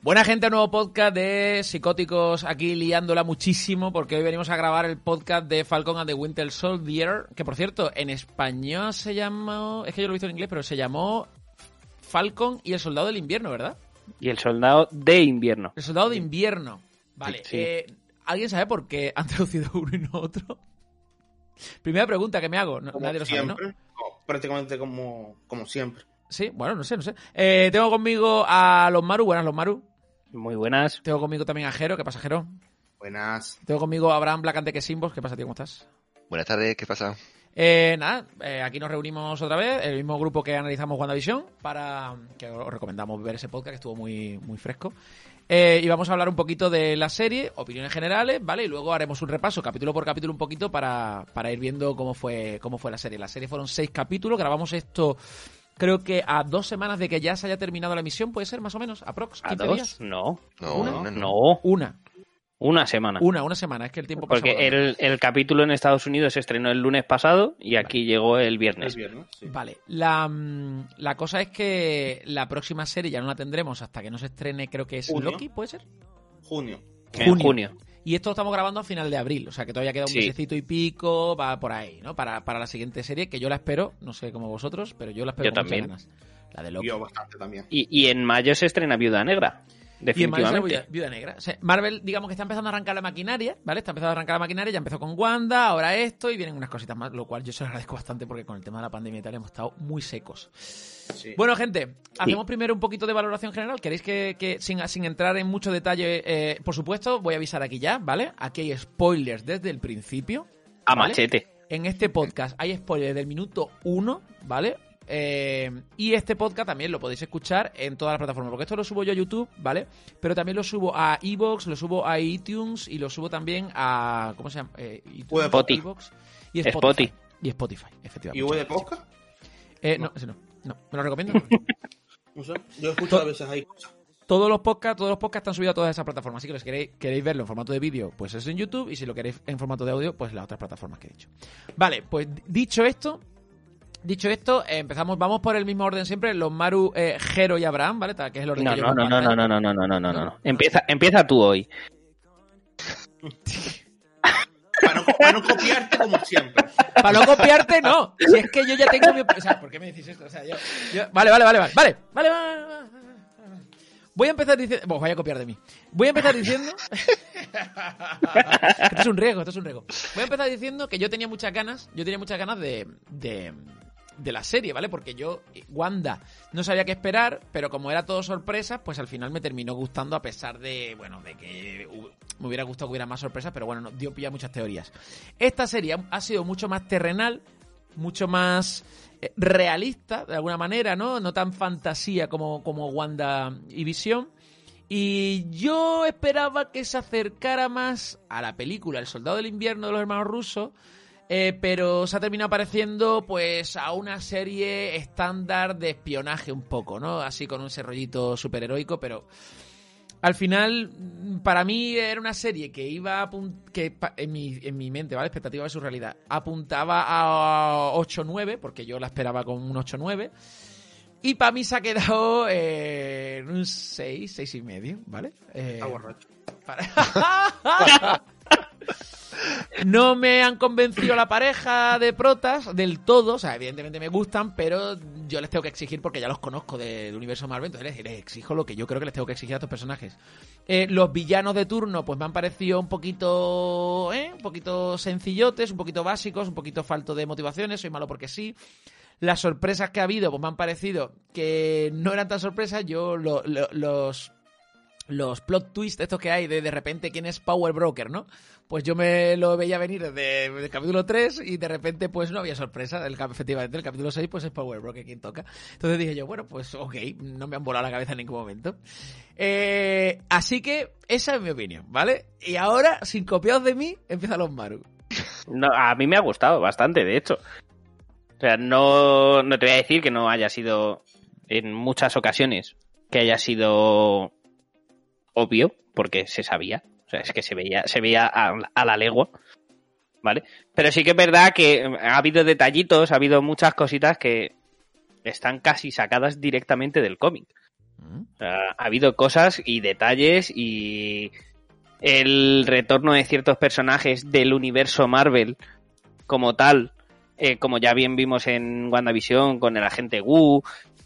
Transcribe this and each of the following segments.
Buena gente, nuevo podcast de psicóticos aquí liándola muchísimo porque hoy venimos a grabar el podcast de Falcon and the Winter Soldier, que por cierto, en español se llamó, es que yo lo he visto en inglés, pero se llamó Falcon y el Soldado del Invierno, ¿verdad? Y el Soldado de Invierno. El Soldado de Invierno. Vale, Sí. eh, ¿alguien sabe por qué han traducido uno y no otro? Primera pregunta que me hago, no- nadie lo sabe, ¿no? No, prácticamente como, como siempre. Sí, bueno, no sé, no sé. Eh, tengo conmigo a los Maru, buenas los Maru. Muy buenas. Tengo conmigo también a Jero, ¿qué pasa Jero? Buenas. Tengo conmigo a Abraham Blacante que Simbos, ¿qué pasa tío? ¿Cómo estás? Buenas tardes, ¿qué pasa? Eh, nada, eh, aquí nos reunimos otra vez, el mismo grupo que analizamos WandaVision, para que os recomendamos ver ese podcast que estuvo muy, muy fresco. Eh, y vamos a hablar un poquito de la serie, opiniones generales, ¿vale? Y luego haremos un repaso, capítulo por capítulo, un poquito para, para ir viendo cómo fue, cómo fue la serie. La serie fueron seis capítulos, grabamos esto creo que a dos semanas de que ya se haya terminado la emisión, puede ser más o menos, aprox, ¿A 15 dos? días. No. No, ¿Una? una no. No. Una, Una semana. una, una semana, es que el tiempo pasa Porque el, el capítulo en Estados Unidos se estrenó el lunes pasado y aquí llegó el viernes. El viernes, sí. Vale, la, mm, la cosa es que la próxima serie ya no la tendremos hasta que no se estrene, creo que es Junio. Loki, ¿puede ser? Junio. En Junio. junio. Y esto lo estamos grabando a final de abril, o sea que todavía queda un Sí. mesecito y pico, va por ahí, ¿no? Para, para la siguiente serie, que yo la espero, no sé como vosotros, pero yo la espero Yo con muchas también. ganas. La de Loki. Yo bastante también. Y, y en mayo se estrena Viuda Negra. Y en Definitivamente. Viuda, Viuda Negra. O sea, Marvel, digamos que está empezando a arrancar la maquinaria, ¿vale? Está empezando a arrancar la maquinaria, ya empezó con Wanda, ahora esto, y vienen unas cositas más, lo cual yo se lo agradezco bastante porque con el tema de la pandemia y tal hemos estado muy secos. Sí. Bueno, gente, hacemos primero un poquito de valoración general. ¿Queréis que, que sin, sin entrar en mucho detalle, eh, por supuesto, voy a avisar aquí ya, ¿vale? Aquí hay spoilers desde el principio. A ¿vale? machete. En este podcast hay spoilers del minuto uno, ¿vale? Eh, y este podcast también lo podéis escuchar en todas las plataformas, porque esto lo subo yo a YouTube, ¿vale? Pero también lo subo a Evox, lo subo a iTunes y lo subo también a. ¿Cómo se llama? Eh, iTunes, Spotify. y Spotify. Spotify. Y Spotify, ¿Y efectivamente. V de podcast? Eh, no, ese no. No, ¿me lo recomiendo? No sé. Yo escucho a veces ahí cosas. Todos los podcasts, todos los podcasts están subidos a todas esas plataformas. Así que si queréis, queréis verlo en formato de vídeo, pues es en YouTube. Y si lo queréis en formato de audio, pues las otras plataformas que he dicho. Vale, pues dicho esto, dicho esto, eh, empezamos, vamos por el mismo orden siempre, los Maru, eh, Jero y Abraham, ¿vale? Que es el orden No, que yo no, no, me no, no, no, no, no, no, no, no, no. Empieza, empieza tú hoy. Para no, para no copiarte como siempre. Para no copiarte, no. Si es que yo ya tengo mi. O sea, ¿por qué me decís esto? O sea, yo, yo- Vale, vale, vale, vale. Vale, vale, vale, vale, vale. Voy a empezar diciendo. Bueno, vaya a copiar de mí. Voy a empezar diciendo. esto es un riesgo, esto es un riesgo. Voy a empezar diciendo que yo tenía muchas ganas. Yo tenía muchas ganas de. de de la serie, ¿vale? Porque yo, Wanda, no sabía qué esperar, pero como era todo sorpresa, pues al final me terminó gustando a pesar de, bueno, de que me hubiera gustado que hubiera más sorpresas, pero bueno, no, dio pilla muchas teorías. Esta serie ha- ha sido mucho más terrenal, mucho más eh, realista, de alguna manera, ¿no? No tan fantasía como, como Wanda y Visión. Y yo esperaba que se acercara más a la película El Soldado del Invierno de los hermanos rusos, eh, pero se ha terminado pareciendo pues a una serie estándar de espionaje un poco, ¿no? Así con ese rollito superheroico, pero al final mm, para mí era una serie que iba a que en mi, en mi mente, ¿vale? Expectativa de su realidad, apuntaba a 8-9, porque yo la esperaba con un 8-9. Y para mí se ha quedado eh, en un 6, 6 y medio, ¿vale? Eh, Está borracho. para- no me han convencido la pareja de protas del todo. O sea, evidentemente me gustan, pero yo les tengo que exigir porque ya los conozco del universo Marvel. Entonces les, exijo lo que yo creo que les tengo que exigir a estos personajes. Eh, los villanos de turno, pues me han parecido un poquito. ¿eh? Un poquito sencillotes, un poquito básicos, un poquito falto de motivaciones. Soy malo porque sí. Las sorpresas que ha habido, pues me han parecido que no eran tan sorpresas. Yo lo- lo- los los plot twists estos que hay de de repente quién es Power Broker, ¿no? Pues yo me lo veía venir desde el capítulo 3 y de repente pues no había sorpresa. El, efectivamente, el capítulo 6 pues es Power Broker quien toca. Entonces dije yo, bueno, pues ok, no me han volado la cabeza en ningún momento. Eh, así que esa es mi opinión, ¿vale? Y ahora, sin copiados de mí, empiezan los Maru. No, a mí me ha gustado bastante, de hecho. O sea, no, no te voy a decir que no haya sido en muchas ocasiones que haya sido obvio, porque se sabía. O sea, es que se veía, se veía a, a la legua. ¿Vale? Pero sí que es verdad que ha habido detallitos, ha habido muchas cositas que están casi sacadas directamente del cómic. Mm. O sea, ha habido cosas y detalles y el retorno de ciertos personajes del universo Marvel como tal, eh, como ya bien vimos en WandaVision con el agente Wu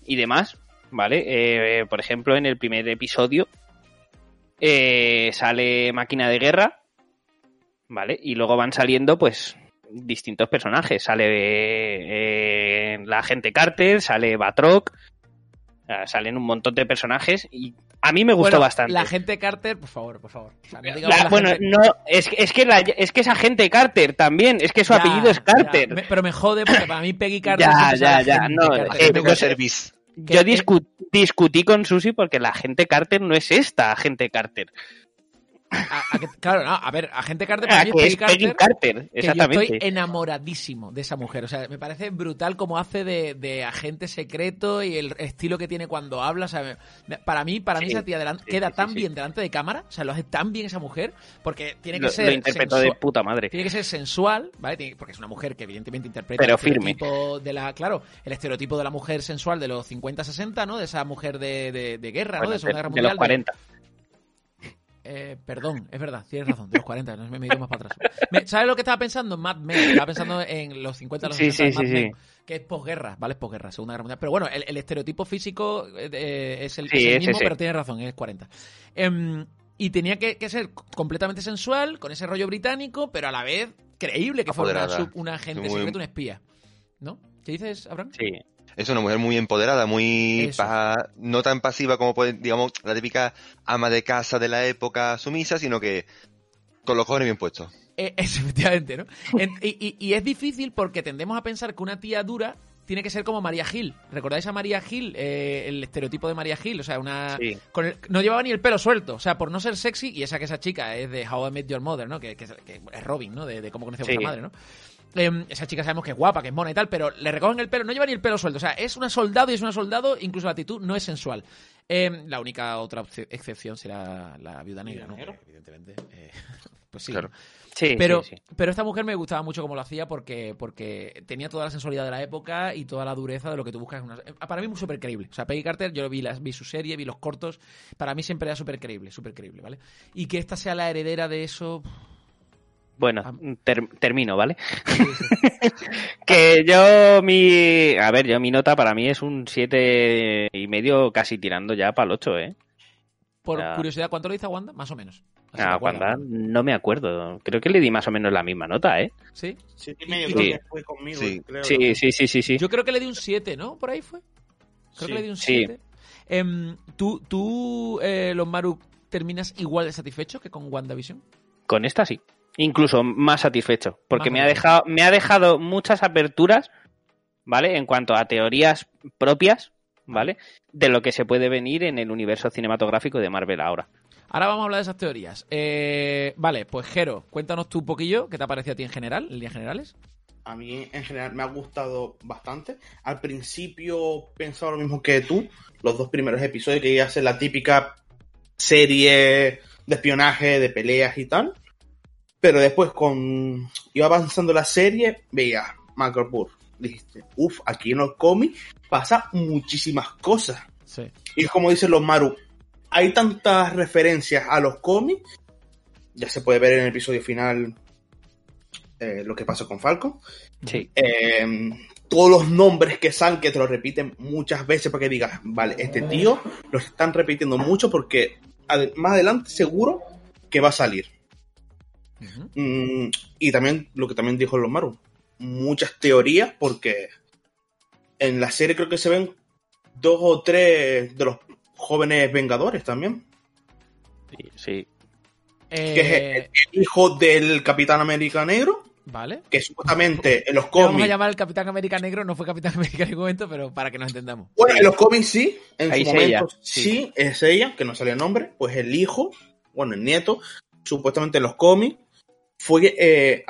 y demás, ¿vale? Eh, por ejemplo, en el primer episodio eh, sale Máquina de Guerra, ¿vale? Y luego van saliendo, pues, distintos personajes. Sale eh, la agente Carter, sale Batroc, o sea, salen un montón de personajes y a mí me gustó Bueno, bastante. La gente Carter, por favor, por favor. O sea, no digamos La- la bueno, gente- no, es, que- es que la- es que es agente Carter también, es que su Ya, apellido es. Carter. Me- pero me jode porque para mí Peggy Carter. Ya, ya, ya, no, Carter. eh, pero gusta- service. Yo eh, discu- discutí con Susi porque la agente Carter no es esta agente Carter. A- a que- claro, no, a ver, agente Carter Ah, para mí es Carter. Carter, que yo estoy enamoradísimo de esa mujer. O sea, me parece brutal cómo hace de, de agente secreto y el estilo que tiene cuando habla. O sea, para mí, para mí Sí, esa tía delan- sí, queda sí, tan bien delante de cámara. O sea, lo hace tan bien esa mujer. Porque tiene que Lo, ser. lo interpretó de puta madre. Tiene que ser sensual, ¿vale? Tiene- porque es una mujer que evidentemente interpreta Pero el firme. estereotipo de la, claro, el estereotipo de la mujer sensual de los 50-60, ¿no? De esa mujer de, de- de guerra, ¿no? De Segunda de, Guerra de Mundial. los 40. Eh, perdón, es verdad, tienes razón, de los 40, no me he ido más para atrás. Me- ¿Sabes lo que estaba pensando? Mad Men, estaba pensando en los 50, los Sí, 60, sí, Mad sí, Men, sí. que es posguerra, ¿vale? Es posguerra, Segunda Guerra Mundial. Pero bueno, el, el estereotipo físico eh, eh, es el, es mismo, pero tienes razón, es 40. Em, y tenía que, que ser completamente sensual, con ese rollo británico, pero a la vez creíble que fuera una, agente Muy- secreta, una espía. ¿No? ¿Qué dices, Abraham? Sí. Es una mujer muy empoderada, muy pa- no tan pasiva como puede, digamos, la típica ama de casa de la época sumisa, sino que con los cojones bien puestos. Eh, es, efectivamente, ¿no? En- y, y- y es difícil porque tendemos a pensar que una tía dura tiene que ser como María Gil. ¿Recordáis a María Gil? Eh, el estereotipo de María Gil. O sea, una. Sí. con el- no llevaba ni el pelo suelto. O sea, por no ser sexy, y esa que esa chica es de How I Met Your Mother, ¿no? Que, que es- que es Robin, ¿no? De, de cómo conoce a Sí. vuestra madre, ¿no? Em, esa chica sabemos que es guapa, que es mona y tal, pero le recogen el pelo, no lleva ni el pelo suelto. O sea, es una soldado y es una soldado, incluso la actitud no es sensual. Em, la única otra excepción será la viuda negra, ¿no? Evidentemente. eh, pues sí. Claro. Sí, Pero, sí, sí. pero esta mujer me gustaba mucho como lo hacía porque, porque tenía toda la sensualidad de la época y toda la dureza de lo que tú buscas. en una- eh, Para mí muy súper creíble. O sea, Peggy Carter, yo vi, las, vi su serie, vi los cortos. Para mí siempre era súper creíble, súper creíble, ¿vale? Y que esta sea la heredera de eso... Bueno, Ah. ter- termino, ¿vale? sí, sí. Que yo mi... A ver, yo mi nota para mí es un siete y medio casi tirando ya para el 8, ¿eh? Por Ya. curiosidad, ¿cuánto le dice a Wanda? Más o menos. Así A me acuerdo. Wanda no me acuerdo. Creo que le di más o menos la misma nota, ¿eh? ¿Sí? Siete y medio Sí. creo que fue conmigo. Sí. creo. Sí, sí, sí, sí, sí. Yo creo que le di un 7, ¿no? Por ahí fue. Creo Sí. que le di un Sí. 7. Em, ¿Tú, tú eh, los Maru, terminas igual de satisfecho que con WandaVision? Con esta sí. Incluso más satisfecho. Porque Más me ha dejado, me ha dejado muchas aperturas, ¿vale? En cuanto a teorías propias, ¿vale? De lo que se puede venir en el universo cinematográfico de Marvel ahora. Ahora vamos a hablar de esas teorías. Eh, vale, pues Jero, cuéntanos tú un poquillo qué te ha parecido a ti en general, en líneas generales. A mí en general me ha gustado bastante. Al principio pensaba lo mismo que tú, los dos primeros episodios, que iba a ser la típica serie de espionaje, de peleas y tal. Pero después, con iba avanzando la serie, veía Michael Burr. Dijiste, uff, aquí en los cómics pasa muchísimas cosas. Sí. Y es como dicen los Maru, hay tantas referencias a los cómics, ya se puede ver en el episodio final eh, lo que pasó con Falcon. Sí. Eh, todos los nombres que salen, que te lo repiten muchas veces para que digas, vale, este tío lo están repitiendo mucho porque ad- más adelante seguro que va a salir. Mm, y también lo que también dijo los Maru, muchas teorías porque en la serie creo que se ven dos o tres de los jóvenes Vengadores también. Sí, sí. Eh, Que es el, el hijo del Capitán América Negro, Vale. que supuestamente en los Le vamos a cómics... llamar al Capitán América Negro, no fue Capitán América en ningún momento, pero para que nos entendamos. Bueno, en los cómics sí, en Ahí su momento sí. sí. es ella, que no sale el nombre, pues el hijo, bueno, el nieto, supuestamente en los cómics, fue eh,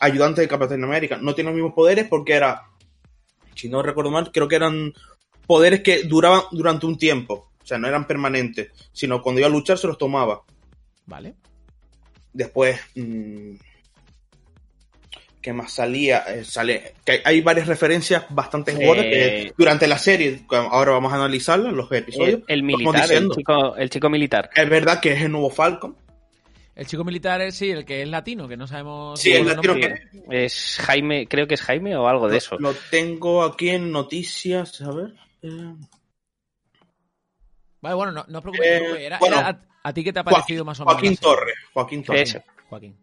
ayudante de Capitán América. No tiene los mismos poderes porque era, si no recuerdo mal, creo que eran poderes que duraban durante un tiempo. O sea, no eran permanentes, sino cuando iba a luchar se los tomaba. Vale. Después, mm, ¿Qué más salía? Eh, sale, que hay, hay varias referencias bastante Eh, gordas que durante la serie, ahora vamos a analizarlas, los episodios. El, militar, el chico, el chico militar. Es verdad que es el nuevo Falcon. El chico militar es sí, el que es latino, que no sabemos. Sí, el latino que- Es Jaime, creo que es Jaime o algo de eso. Lo tengo aquí en noticias, a ver. eh, Vale, bueno, no, no os preocupéis. Eh. Era- bueno, era a, a ti qué te ha Joaquín- parecido más o menos? Joaquín? Torres. Joaquín Torres. Joaquín.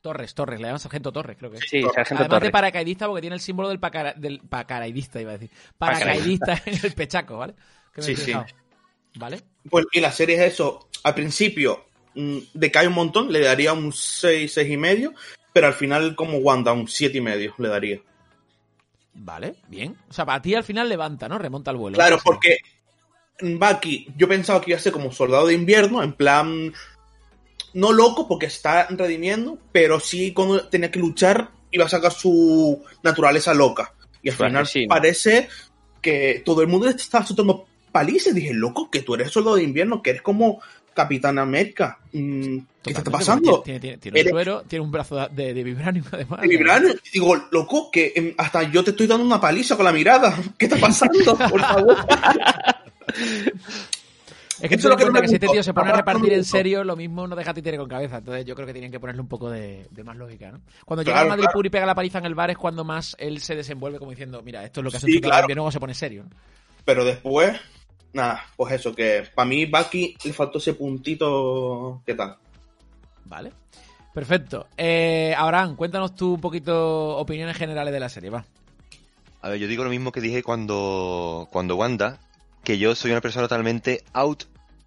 Torres, Torres, le llaman Sargento Torres, creo que es. Sí, Sargento Además de Torres. paracaidista, porque tiene el símbolo del, pacara- del paracaidista, iba a decir. Paracaidista en el pechaco, ¿vale? Que me Sí, he sí. ¿Vale? Pues, y la serie es eso. Al principio decae un montón, le daría un 6, 6 y medio, pero al final como Wanda, un 7 y medio le daría. Vale, bien. O sea, para ti al final levanta, ¿no? Remonta al vuelo. Claro, Sí. porque Bucky, yo pensaba que iba a ser como soldado de invierno, en plan, no loco porque está redimiendo, pero sí cuando tenía que luchar iba a sacar su naturaleza loca. Y al final asesino. parece que todo el mundo le está soltando palizas. Dije, loco, que tú eres soldado de invierno, que eres como Capitán América. Mm, ¿Qué te está pasando? Tiene, un suero, tiene un brazo de, de vibranium además. De Vibranium. Digo, loco, que em, hasta yo te estoy dando una paliza con la mirada. ¿Qué está pasando? Por favor. Es que Eso tú lo que que si este tío se pone a repartir en serio, lo mismo no deja títere con cabeza. Entonces yo creo que tienen que ponerle un poco de, de más lógica, ¿no? Cuando llega a Madrid claro. Puri y pega la paliza en el bar es cuando más él se desenvuelve como diciendo, mira, esto es lo que hace Sí, de claro. invierno cuando se pone serio. Pero después, nada, pues eso, que para mí Bucky le faltó ese puntito. ¿Qué tal? Vale. Perfecto. Eh, Abraham, cuéntanos tú un poquito opiniones generales de la serie, va. A ver, yo digo lo mismo que dije cuando, cuando Wanda, que yo soy una persona totalmente out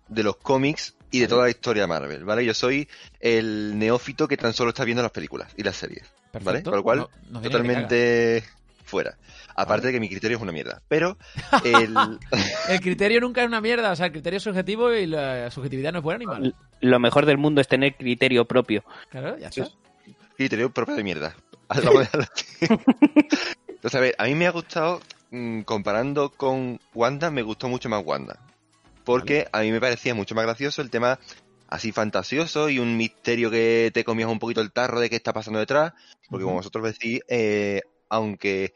de los cómics y de toda la historia de Marvel, ¿vale? Yo soy el neófito que tan solo está viendo las películas y las series, ¿vale? Perfecto. Con lo cual, No- totalmente fuera. Aparte de que mi criterio es una mierda. Pero el, criterio nunca es una mierda, o sea, el criterio es subjetivo y la subjetividad no es buena ni mala. Lo mejor del mundo es tener criterio propio. Claro, ya está. criterio propio de mierda. Entonces, a ver, a mí me ha gustado, mm, comparando con Wanda, me gustó mucho más Wanda. Porque a mí me parecía mucho más gracioso el tema así fantasioso y un misterio que te comías un poquito el tarro de qué está pasando detrás. Porque como vosotros decís, eh, aunque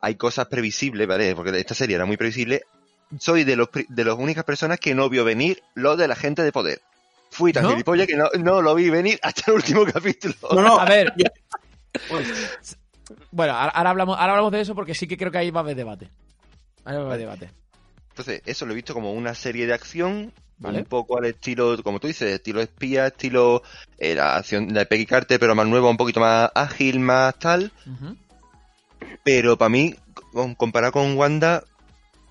hay cosas previsibles, ¿vale? Porque esta serie era muy previsible, soy de los pri- de las únicas personas que no vio venir lo de la gente de poder. Fui tan ¿No? gilipollas que no, no lo vi venir hasta el último capítulo. No, no, A ver, bueno, ahora, hablamos, ahora hablamos de eso porque sí que creo que ahí va a haber debate. Ahí va a haber debate. Entonces, eso lo he visto como una serie de acción, Vale. un poco al estilo, como tú dices, estilo espía, estilo eh, la acción de Peggy Carter, pero más nueva, un poquito más ágil, más tal. Ujú. Pero para mí, comparado con Wanda,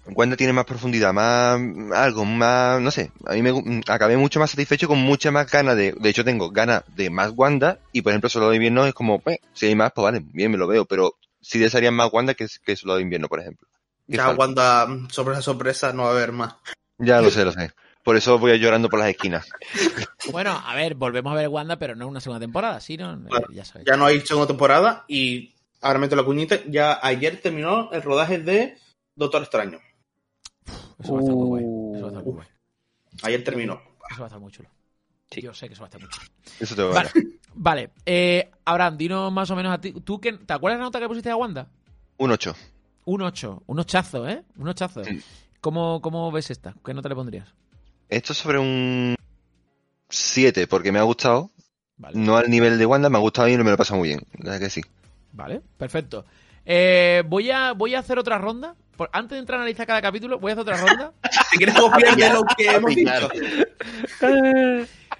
Wanda tiene más profundidad, más algo, más, no sé, a mí me gu- acabé mucho más satisfecho con mucha más ganas de, de hecho tengo ganas de más Wanda y por ejemplo Solo de Invierno es como, eh, si hay más, pues vale, bien, me lo veo, pero sí desearía más Wanda que, que Solo de Invierno, por ejemplo. Ya Falcon. Wanda, mm, sorpresa, sorpresa, no va a haber más. Ya lo sé, lo sé. Por eso voy llorando por las esquinas. Bueno, a ver, volvemos a ver Wanda, pero no una segunda temporada, ¿sí? ¿no? Eh, ya sabéis. Ya no hay segunda temporada y ahora meto la cuñita. Ya ayer terminó el rodaje de Doctor Extraño. Eso va a estar muy guay. Eso va a estar muy guay. Ayer terminó. Eso va a estar muy chulo. Sí. Yo sé que eso va a estar muy chulo. Eso te va Vale, vale. Eh, Abraham, dinos más o menos a ti. ¿Tú qué, ¿Te acuerdas la nota que pusiste a Wanda? Un 8. Un 8. Un ochazo, ¿eh? Un ochazo. Sí. ¿Cómo, ¿Cómo ves esta? ¿Qué nota le pondrías? Esto es sobre un 7, porque me ha gustado. Vale. No al nivel de Wanda, me ha gustado y me lo he pasado muy bien. La verdad que sí. Vale, perfecto. Eh, voy, a, voy a hacer otra ronda. Por- antes de entrar a analizar cada capítulo, voy a hacer otra ronda. Si quieres copiar de lo que hemos dicho.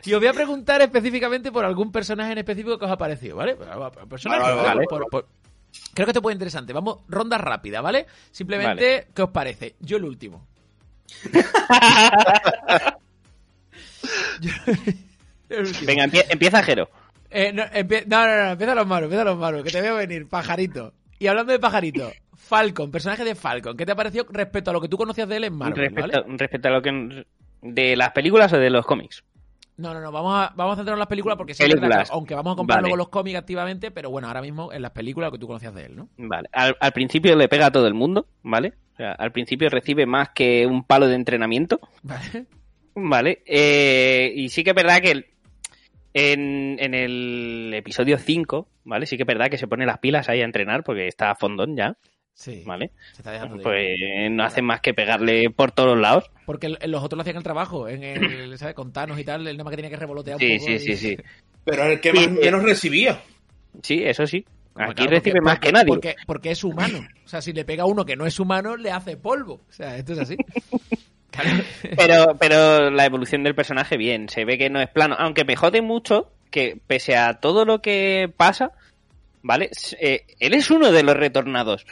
Y os voy a preguntar específicamente por algún personaje en específico que os ha parecido, ¿vale? Personaje, Vale, ¿vale? vale. Por- por- Creo que esto puede ser interesante. Vamos, ronda rápida, ¿vale? Simplemente, ¿qué os parece? Yo el último. Yo- el último. Venga, empie- empieza Jero. Eh, no, no, no, no, empieza los malos, empieza los malos, que te veo venir, pajarito. Y hablando de pajarito, Falcon, personaje de Falcon, ¿qué te ha parecido respecto a lo que tú conocías de él en Marvel, respecto, ¿vale? respecto a lo que. ¿De las películas o de los cómics? No, no, no, vamos a, vamos a centrarnos en las películas porque sí Películas. aunque vamos a comprar Vale. luego los cómics activamente, pero bueno, ahora mismo en las películas lo que tú conocías de él, ¿no? Vale. Al, al principio le pega a todo el mundo, ¿vale? O sea, al principio recibe más que un palo de entrenamiento, Vale. ¿vale? Eh, y sí que es verdad que En, en el episodio 5, ¿vale? Sí que es verdad que se pone las pilas ahí a entrenar porque está a fondón ya, Sí. ¿vale? Se está dejando ir. Pues no hacen más que pegarle por todos los lados. Porque el- los otros lo hacían el trabajo, en el, ¿sabes? Con Thanos y tal, nada más que tenía que revolotear un Sí, poco. sí, y- sí, sí. Pero el que más, Sí, menos recibía. Sí, eso sí. Aquí claro, recibe porque- más porque- que nadie. Porque, porque es humano. O sea, si le pega a uno que no es humano, le hace polvo. O sea, esto es así. Pero, pero la evolución del personaje, bien, se ve que no es plano. Aunque me jode mucho que, pese a todo lo que pasa, ¿vale? Eh, él es uno de los retornados.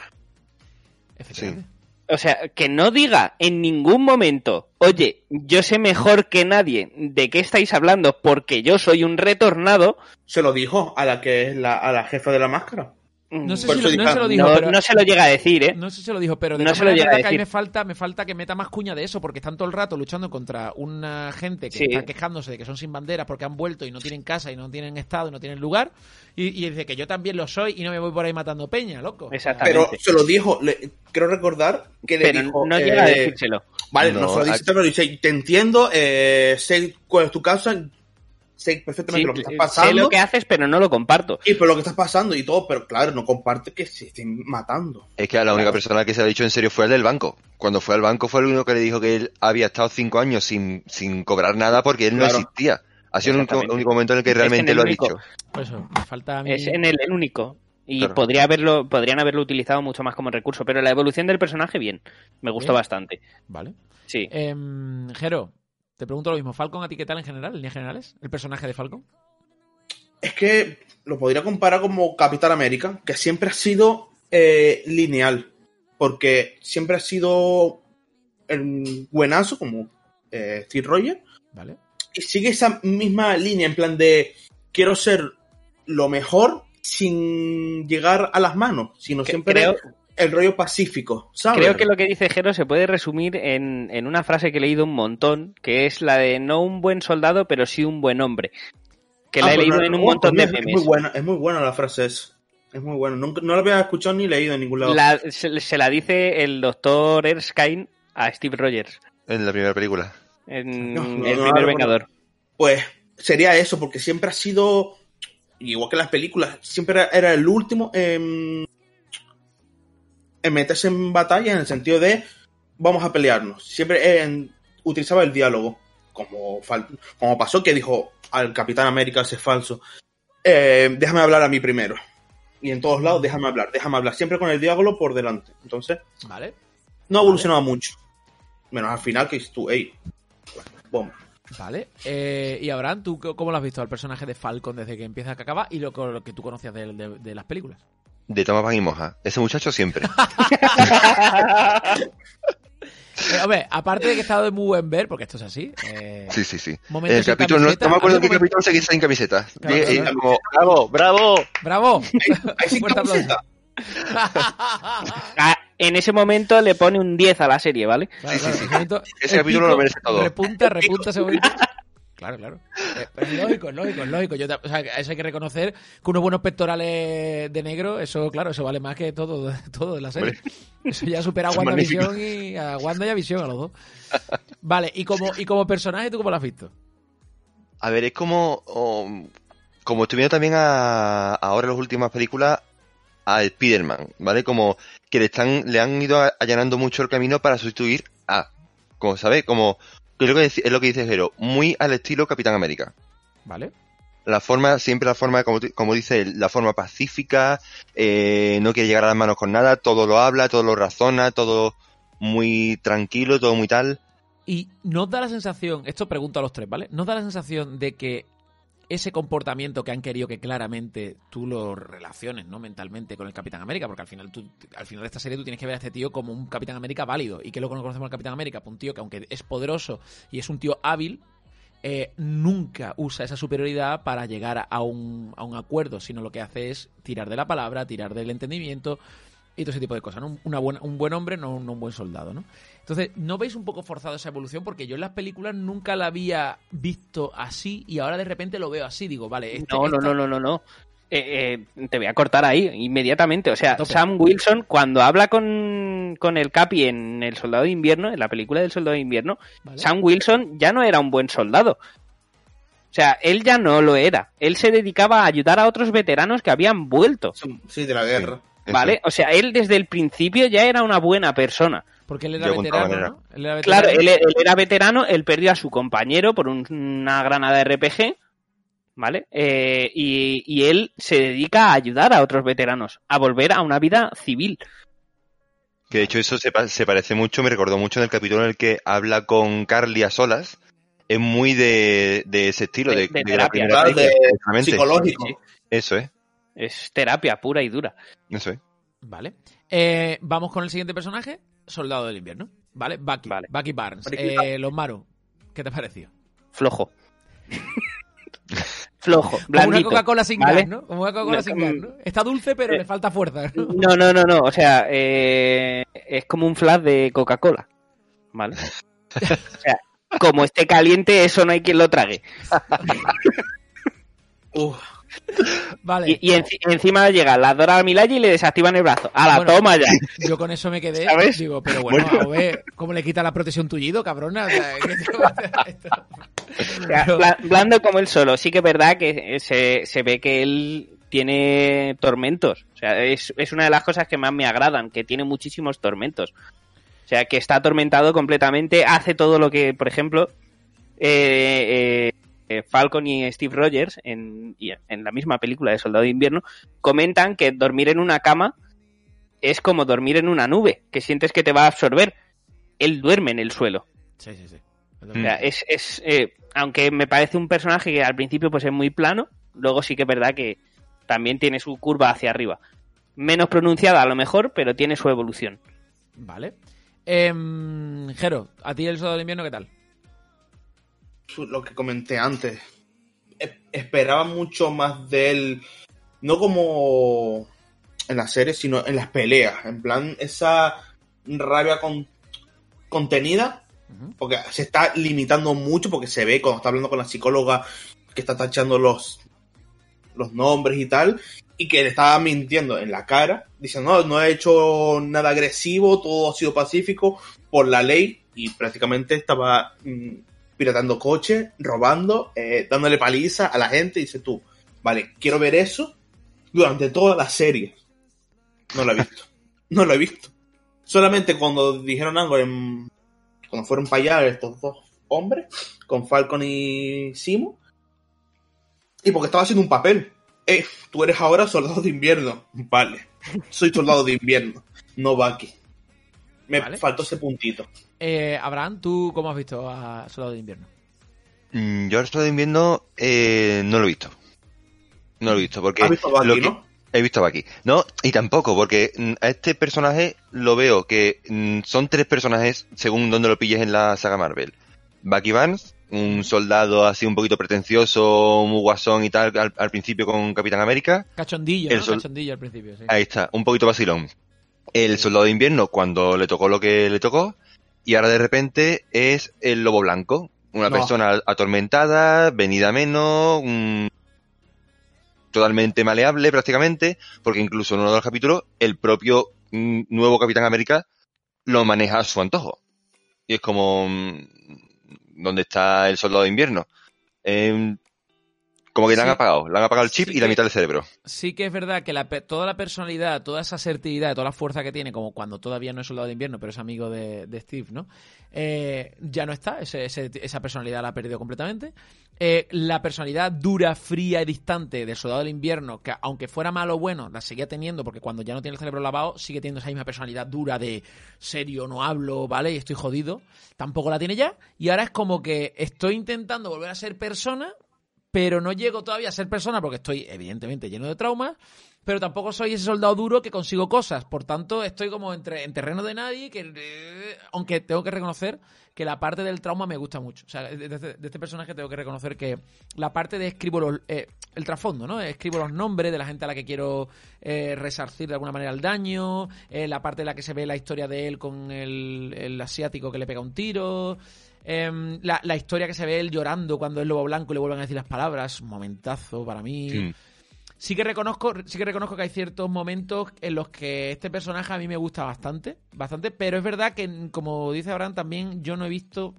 O sea, que no diga en ningún momento, oye, yo sé mejor que nadie de qué estáis hablando porque yo soy un retornado. Se lo dijo a la que es la, a la jefa de la máscara. No sé, si lo, no se lo dijo, no, pero... no se lo llega a decir, ¿eh? No sé si se lo dijo, pero de No se lo llega a verdad que a mí decir. me falta, me falta que meta más cuña de eso, porque están todo el rato luchando contra una gente que Sí. está quejándose de que son sin banderas porque han vuelto y no tienen casa y no tienen estado y no tienen lugar. Y, y dice que yo también lo soy y no me voy por ahí matando peña, loco. Exactamente. Pero se lo dijo, le, creo recordar que le Pero dijo. no llega a eh, decírselo. Vale, no, No, se lo dice, aquí- pero dice, te entiendo, eh, sé cuál es tu causa, sé perfectamente Sí, lo que está sé pasando. lo que haces, pero no lo comparto. Y por lo que está pasando y todo, pero claro, no comparte que se estén matando. Es que a la única persona que se lo ha dicho en serio fue el del banco. Cuando fue al banco fue el único que le dijo que él había estado cinco años sin, sin cobrar nada porque él no existía. Ha sido el único, Exactamente. el único momento en el que realmente el lo ha único. dicho. Por eso, me falta a mí... Es en el, el único. Y Claro. podría haberlo, podrían haberlo utilizado mucho más como recurso. Pero la evolución del personaje, bien. Me gustó Bien. bastante. Vale. Sí. Em, Jero, te pregunto lo mismo. ¿Falcon a ti qué tal en general, en líneas generales? ¿El personaje de Falcon? Es que lo podría comparar como Capitán América, que siempre ha sido eh, lineal, porque siempre ha sido el buenazo como eh, Steve Rogers, ¿Vale? y sigue esa misma línea en plan de quiero ser lo mejor sin llegar a las manos, sino Que- siempre creo- el rollo pacífico, ¿sabes? Creo que lo que dice Jero se puede resumir en, en una frase que he leído un montón, que es la de no un buen soldado, pero sí un buen hombre. Que la Ah, he pues leído no, en un no, montón de es, es memes. muy buena, es muy buena la frase esa. Es muy buena. Nunca- no la había escuchado ni leído en ningún lado. La- se, se la dice el doctor Erskine a Steve Rogers En la primera película. en No, no, El no, primer no, Vengador. Pues sería eso, porque siempre ha sido, igual que las películas, siempre era, era el último en, en meterse en batalla en el sentido de vamos a pelearnos. Siempre en- utilizaba el diálogo, como, como pasó que dijo al Capitán América ese falso, eh, déjame hablar a mí primero. Y en todos lados, déjame hablar, déjame hablar, siempre con el diálogo por delante. Entonces, ¿Vale? no ha evolucionado mucho. Menos al final que dices tú, ey, bomba. Vale. Eh, y Abraham, ¿tú cómo lo has visto al personaje de Falcon desde que empieza a que acaba y lo, lo que tú conocías de, de- de las películas? De Toma Pan y Moja. Ese muchacho siempre. Eh, hombre, aparte de que estaba de muy buen ver, porque esto es así. eh, Sí, sí, sí. El capítulo, no, no me acuerdo en qué capítulo se quita sin camiseta. Claro, Y- claro, claro. como, bravo, bravo. ¡Bravo! Ahí. Ah, en ese momento le pone un 10 a la serie, ¿vale? Claro, claro, ese momento- Ese el capítulo lo merece todo. Repunta, repunta ese momento. Claro, claro. Eh, pero es lógico, es lógico, es lógico. Yo, o sea, eso hay que reconocer que unos buenos pectorales de negro, eso, claro, eso vale más que todo, todo de la serie. Eso ya supera a WandaVision y a Wanda y a Visión, a los dos. Vale, y como, y como personaje, ¿tú cómo lo has visto? A ver, es como. como estoy viendo también a, ahora en las últimas películas a Spider-Man, ¿vale? Como que le están, le han ido allanando mucho el camino para sustituir a. Como, ¿sabes? Como. Creo que es lo que dice Jero, muy al estilo Capitán América. ¿Vale? La forma, siempre la forma, como, como dice él, la forma pacífica, eh, no quiere llegar a las manos con nada, todo lo habla, todo lo razona, todo muy tranquilo, todo muy tal. Y nos da la sensación, esto pregunto a los tres, ¿vale? Nos da la sensación de que ese comportamiento que han querido que claramente tú lo relaciones, ¿no? Mentalmente con el Capitán América, porque al final tú, al final de esta serie tú tienes que ver a este tío como un Capitán América válido. ¿Y que lo conocemos al Capitán América? Pues un tío que aunque es poderoso y es un tío hábil, eh, nunca usa esa superioridad para llegar a un, a un acuerdo, sino lo que hace es tirar de la palabra, tirar del entendimiento y todo ese tipo de cosas. ¿no? Un- Una buena, un buen hombre, no, no un buen soldado, ¿no? Entonces, ¿no veis un poco forzado esa evolución? Porque yo en las películas nunca la había visto así y ahora de repente lo veo así. Digo, vale, este- No, no, esta- no, no, no, no. Eh, eh, te voy a cortar ahí inmediatamente. O sea. Sam Wilson, cuando habla con, con el Capi en El Soldado de Invierno, en la película del Soldado de Invierno, ¿vale? Sam Wilson ya no era un buen soldado. O sea, él ya no lo era. Él se dedicaba a ayudar a otros veteranos que habían vuelto. Sí, de la guerra. ¿Vale? O sea, él desde el principio ya era una buena persona. Porque él era veterano. ¿no? Él era veterano. Claro, él, él era veterano, él perdió a su compañero por un- una granada RPG, ¿vale? Eh, y, y él se dedica a ayudar a otros veteranos, a volver a una vida civil. Que de hecho eso se, pa- se parece mucho, me recordó mucho en el capítulo en el que habla con Carly a solas. Es muy de, de ese estilo, De- de, de de la primera de. Psicológico. Sí, Eso es, Es terapia pura y dura. eso es. Vale. Eh, vamos con el siguiente personaje, Soldado del Invierno. ¿Vale? Bucky. Vale. Bucky Barnes. Eh, los Maru, ¿qué te pareció? Flojo. Flojo, Como una. Coca-Cola sin ¿vale? gas, ¿no? Como una Coca-Cola No, sin gas, ¿no? Está dulce, pero eh, le falta fuerza, ¿no? No, no, no, no. O sea, eh, es como un flash de Coca-Cola. ¿Vale? O sea, como esté caliente, eso no hay quien lo trague. Uf, Vale. Y, y enci- encima llega la Dora Milaje y le desactivan el brazo. ¡A la Bueno, toma ya! Yo con eso me quedé. ¿Sabes? Digo, pero bueno, a ver, ¿cómo le quita la protección tullido, cabrona? Blando como él solo. Sí que es verdad que eh, se, se ve que él tiene tormentos. O sea, es, es una de las cosas que más me agradan, que tiene muchísimos tormentos. O sea, que está atormentado completamente, hace todo lo que, por ejemplo, eh, eh, Falcon y Steve Rogers, en, la misma película de Soldado de Invierno, comentan que dormir en una cama es como dormir en una nube, que sientes que te va a absorber. Él duerme en el suelo. Sí, sí, sí. O sea, es, es eh, aunque me parece un personaje que al principio pues es muy plano, luego sí que es verdad que también tiene su curva hacia arriba. Menos pronunciada a lo mejor, pero tiene su evolución. Vale. Em, Jero, ¿a ti el Soldado del Invierno qué tal? Lo que comenté antes. Esperaba mucho más de él, no como en la serie, sino en las peleas. En plan, esa rabia con- contenida, porque se está limitando mucho, porque se ve cuando está hablando con la psicóloga que está tachando los, los nombres y tal, y que le estaba mintiendo en la cara, diciendo, no, no he hecho nada agresivo, todo ha sido pacífico por la ley, y prácticamente estaba mm, piratando coches, robando, eh, dándole paliza a la gente, y dice tú, vale, quiero ver eso durante toda la serie. No lo he visto. no lo he visto. Solamente cuando dijeron algo en, cuando fueron para allá estos dos hombres, con Falcon y Simo, y porque estaba haciendo un papel. Eh, tú eres ahora soldado de invierno. Vale, soy soldado de invierno, no Bucky. Me Vale. faltó ese puntito. Eh, Abraham, ¿tú cómo has visto a Soldado de Invierno? Mm, Yo el Soldado de invierno eh, no lo he visto. No lo he visto porque ¿Has visto Bucky, lo que- no? he visto a Bucky. No, y tampoco porque mm, a este personaje lo veo que mm, son tres personajes según donde lo pilles en la saga Marvel. Bucky Barnes, un soldado así un poquito pretencioso, muy guasón y tal al, al principio con Capitán América. Cachondillo, El ¿no? Cachondillo al principio, sí. Ahí está, un poquito vacilón. El soldado de invierno cuando le tocó lo que le tocó y ahora de repente es el lobo blanco, una No. persona atormentada, venida a menos, totalmente maleable prácticamente, porque incluso en uno de los capítulos el propio mm, nuevo Capitán América lo maneja a su antojo. Y es como, mm, ¿dónde está el soldado de invierno? Em, como que le han Sí. apagado, le han apagado el chip Sí y la que- mitad del cerebro. Sí que es verdad que la toda la personalidad, toda esa asertividad, toda la fuerza que tiene, como cuando todavía no es soldado de invierno, pero es amigo de, de Steve, ¿no? Eh, ya no está, ese- ese- esa personalidad la ha perdido completamente. Eh, la personalidad dura, fría y distante del soldado del invierno, que aunque fuera malo o bueno, la seguía teniendo, porque cuando ya no tiene el cerebro lavado, sigue teniendo esa misma personalidad dura de serio, no hablo, ¿vale? Y estoy jodido. Tampoco la tiene ya. Y ahora es como que estoy intentando volver a ser persona, pero no llego todavía a ser persona porque estoy evidentemente lleno de traumas, pero tampoco soy ese soldado duro que consigo cosas. Por tanto, estoy como entre, en terreno de nadie, que eh, aunque tengo que reconocer que la parte del trauma me gusta mucho. O sea, de, este personaje tengo que reconocer que la parte de escribo los, eh, el trasfondo, ¿no? Escribo los nombres de la gente a la que quiero eh, resarcir de alguna manera el daño, eh, la parte en la que se ve la historia de él con el asiático que le pega un tiro, Em, la, la historia que se ve él llorando cuando es lobo blanco y le vuelven a decir las palabras, un momentazo para mí. Sí que reconozco, sí que reconozco que hay ciertos momentos en los que este personaje a mí me gusta bastante, bastante, pero es verdad que como dice Abraham también yo no he visto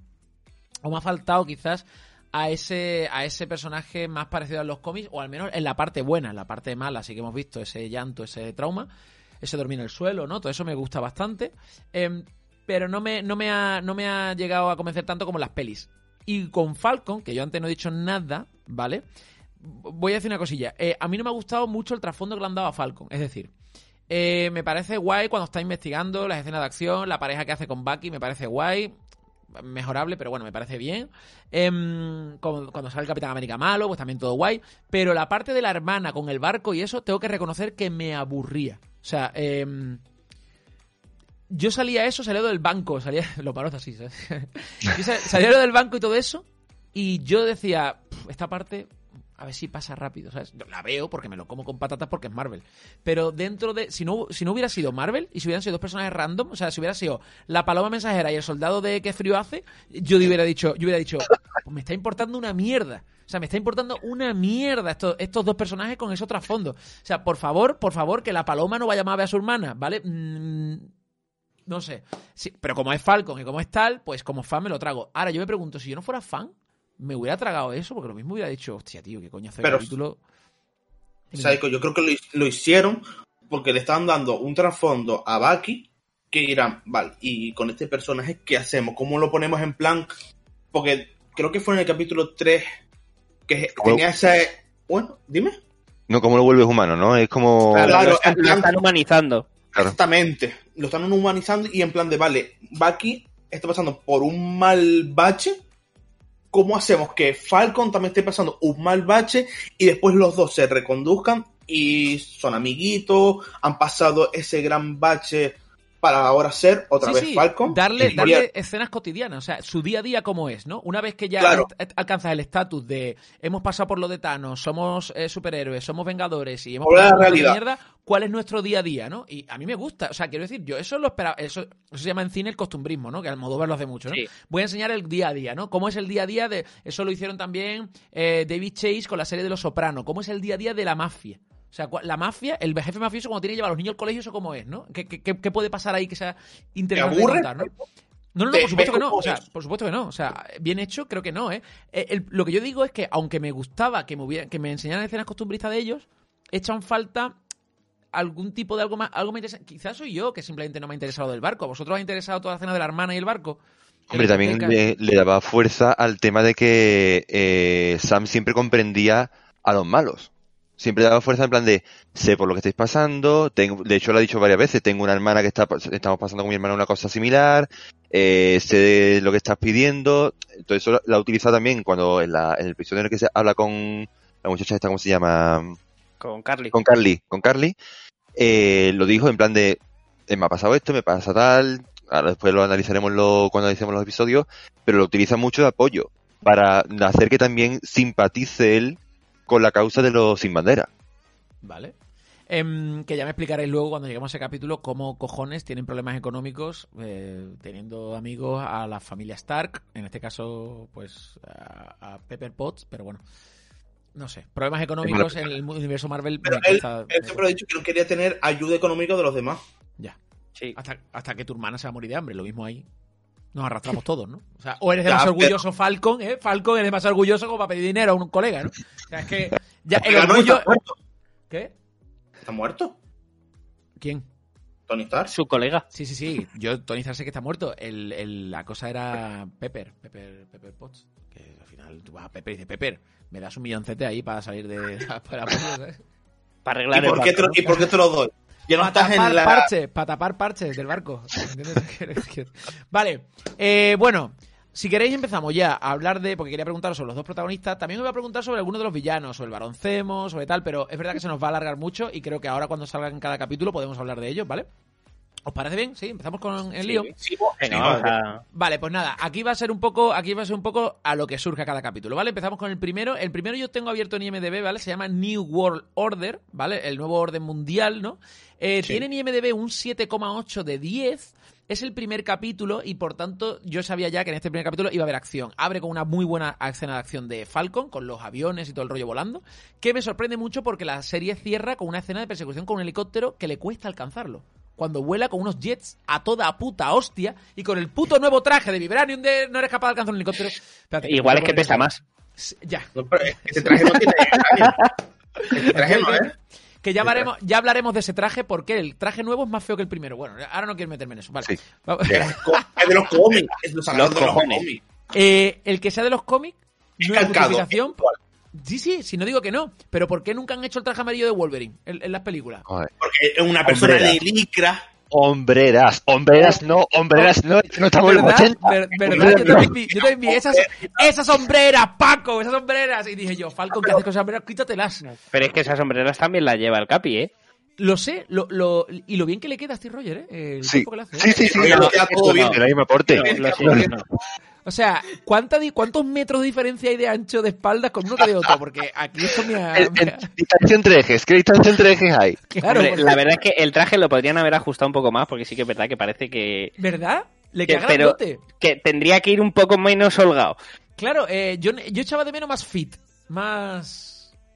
o me ha faltado quizás a ese, a ese personaje más parecido a los cómics, o al menos en la parte buena, en la parte mala, sí que hemos visto ese llanto, ese trauma, ese dormir en el suelo, ¿no? Todo eso me gusta bastante. Em, pero no me, no, me ha, no me ha llegado a convencer tanto como las pelis. Y con Falcon, que yo antes no he dicho nada, ¿vale? Voy a decir una cosilla. Eh, a mí no me ha gustado mucho el trasfondo que le han dado a Falcon. Es decir, eh, me parece guay cuando está investigando las escenas de acción, la pareja que hace con Bucky, me parece guay mejorable, pero bueno, me parece bien. Em, cuando, sale el Capitán América malo, pues también todo guay. Pero la parte de la hermana con el barco y eso, tengo que reconocer que me aburría. O sea, eh, yo salía eso, salía del banco, salía, lo paros así, ¿sabes? salía del banco y todo eso, y yo decía, esta parte, a ver si pasa rápido, ¿sabes? La veo porque me lo como con patatas porque es Marvel. Pero dentro de, si no, si no hubiera sido Marvel y si hubieran sido dos personajes random, o sea, si hubiera sido la paloma mensajera y el soldado de qué frío hace, yo hubiera dicho, yo hubiera dicho, pues me está importando una mierda. O sea, me está importando una mierda estos, estos dos personajes con ese trasfondo. O sea, por favor, por favor, que la paloma no vaya a llamar a su hermana, ¿vale? Mm, no sé. Sí, pero como es Falcon y como es tal, pues como fan me lo trago. Ahora, yo me pregunto, si yo no fuera fan, me hubiera tragado eso, porque lo mismo hubiera dicho, hostia, tío, qué coño hace el capítulo. yo creo que lo, hicieron porque le estaban dando un trasfondo a Bucky que irán, vale, y con este personaje, ¿qué hacemos? ¿Cómo lo ponemos en plan? Porque creo que fue en el capítulo 3 que tenía ese... Bueno, dime. No, ¿cómo lo vuelves humano, ¿no? Es como... Claro, lo están humanizando. Exactamente. Lo están humanizando y en plan de, vale, Bucky está pasando por un mal bache. ¿Cómo hacemos que Falcon también esté pasando un mal bache y después los dos se reconduzcan y son amiguitos, han pasado ese gran bache para ahora ser otra vez Falcon. Darle, escenas cotidianas, o sea, su día a día como es, ¿no? Una vez que ya alcanzas el estatus de hemos pasado por lo de Thanos, somos eh, superhéroes, somos vengadores y hemos pasado por la mierda, ¿cuál es nuestro día a día, no? Y a mí me gusta, o sea, quiero decir, yo eso lo esperaba, eso, se llama en cine el costumbrismo, ¿no? Que al modo verlo hace mucho, ¿no? Voy a enseñar el día a día, ¿no? ¿Cómo es el día a día de, eso lo hicieron también eh, David Chase con la serie de Los Sopranos, ¿cómo es el día a día de la mafia? O sea, la mafia, el jefe mafioso cuando tiene que llevar a los niños al colegio, eso cómo es, ¿no? ¿Qué, qué, puede pasar ahí que sea interesante contar, ¿no? No, no, por supuesto que no. O sea, por supuesto que no. O sea, bien hecho, creo que no, ¿eh? eh lo que yo digo es que, aunque me gustaba que me, que me enseñaran escenas costumbristas de ellos, echan falta algún tipo de algo más. Algo me Quizás soy yo que simplemente no me ha interesado del barco. ¿A vosotros os ha interesado toda la escena de la hermana y el barco? Hombre, también le, daba fuerza al tema de que eh, Sam siempre comprendía a los malos siempre daba fuerza en plan de sé por lo que estáis pasando, tengo, de hecho lo ha dicho varias veces, tengo una hermana que está, estamos pasando con mi hermana una cosa similar, eh, sé lo que estás pidiendo, todo eso la ha utilizado también cuando en, la, en el episodio en el que se habla con la muchacha esta, ¿cómo se llama? Con Carly. Con Carly, con Carly, eh, lo dijo en plan de eh, me ha pasado esto, me pasa tal, ahora después lo analizaremos lo, cuando analicemos los episodios, pero lo utiliza mucho de apoyo para hacer que también simpatice él con la causa de los sin bandera. Vale. Em, que ya me explicaréis luego cuando lleguemos a ese capítulo cómo cojones tienen problemas económicos eh, teniendo amigos a la familia Stark, en este caso pues a, Pepper Potts, pero bueno, no sé, problemas económicos en el universo Marvel. Pero él, siempre ha dicho que no quería tener ayuda económica de los demás. Ya. Sí. Hasta, hasta que tu hermana se va a morir de hambre, lo mismo ahí nos arrastramos todos, ¿no? O sea, o eres demasiado orgulloso Falcon, ¿eh? Falcon eres demasiado orgulloso como para pedir dinero a un colega, ¿no? O sea, es que ya el orgullo... Está muerto. ¿Qué? ¿Está muerto? ¿Quién? Tony Stark. Su colega. Sí, sí, sí. Yo, Tony Stark sé que está muerto. El, el, la cosa era Pepper, Pepper, Pepper Potts. Que al final tú vas a Pepper y dices, Pepper, me das un milloncete ahí para salir de... para, para arreglar ¿Y por, qué te, ¿Y por qué te lo doy? Para tapar parches, para tapar parches del barco. vale, eh, bueno, si queréis empezamos ya a hablar de, porque quería preguntaros sobre los dos protagonistas, también os voy a preguntar sobre algunos de los villanos, sobre el baroncemo, sobre tal, pero es verdad que se nos va a alargar mucho y creo que ahora cuando salga en cada capítulo podemos hablar de ellos, ¿vale? ¿Os parece bien? Sí, empezamos con el lío. Vale, pues nada, aquí va a ser un poco, aquí va a ser un poco a lo que surja cada capítulo, ¿vale? Empezamos con el primero. El primero yo tengo abierto en IMDB, ¿vale? Se llama New World Order, ¿vale? El nuevo orden mundial, ¿no? Eh, Tiene en IMDB un 7,8 de 10. Es el primer capítulo y por tanto yo sabía ya que en este primer capítulo iba a haber acción. Abre con una muy buena escena de acción de Falcon, con los aviones y todo el rollo volando, que me sorprende mucho porque la serie cierra con una escena de persecución con un helicóptero que le cuesta alcanzarlo cuando vuela con unos jets a toda puta hostia y con el puto nuevo traje de Vibranium de no eres capaz de alcanzar un helicóptero. Igual es que pesa más. Ya. No, pero es que ese traje no tiene. Ese traje no, ¿eh? Que ya hablaremos, ya hablaremos de ese traje porque el traje nuevo es más feo que el primero. Bueno, ahora no quiero meterme en eso. Vale. Sí. Es de los cómics. Es de los, Los de los cojones. cómics. Eh, el que sea de los cómics, Es nueva calcado. justificación. es igual. Sí, sí, si no digo que no. Pero ¿por qué nunca han hecho el traje amarillo de Wolverine en, en las películas? Joder. Porque es una persona Hombrera. de licra. Hombreras, hombreras no, hombreras no, no estamos en los ¿Verdad? 80. Ver- ¿Verdad? Yo también vi, yo también vi esas, esas sombreras, Paco, esas sombreras. Y dije yo, Falcon, ¿qué haces con esas sombreras? Quítatelas. Pero es que esas sombreras también las lleva el Capi, ¿eh? Lo sé, lo, lo, y lo bien que le queda a Steve Roger, ¿eh? El Sí, que le hace, ¿eh? sí, sí, sí. No, no, bien. El mismo aporte. O sea, ¿cuánta di- ¿cuántos metros de diferencia hay de ancho de espaldas con uno que de otro? Porque aquí esto me ha... Distancia entre ejes, ¿qué distancia entre ejes hay? claro, Hombre, porque- la verdad es que el traje lo podrían haber ajustado un poco más, porque sí que es verdad que parece que, ¿verdad? Le que- pero que tendría que ir un poco menos holgado. Claro, eh, yo, yo echaba de menos más fit, más...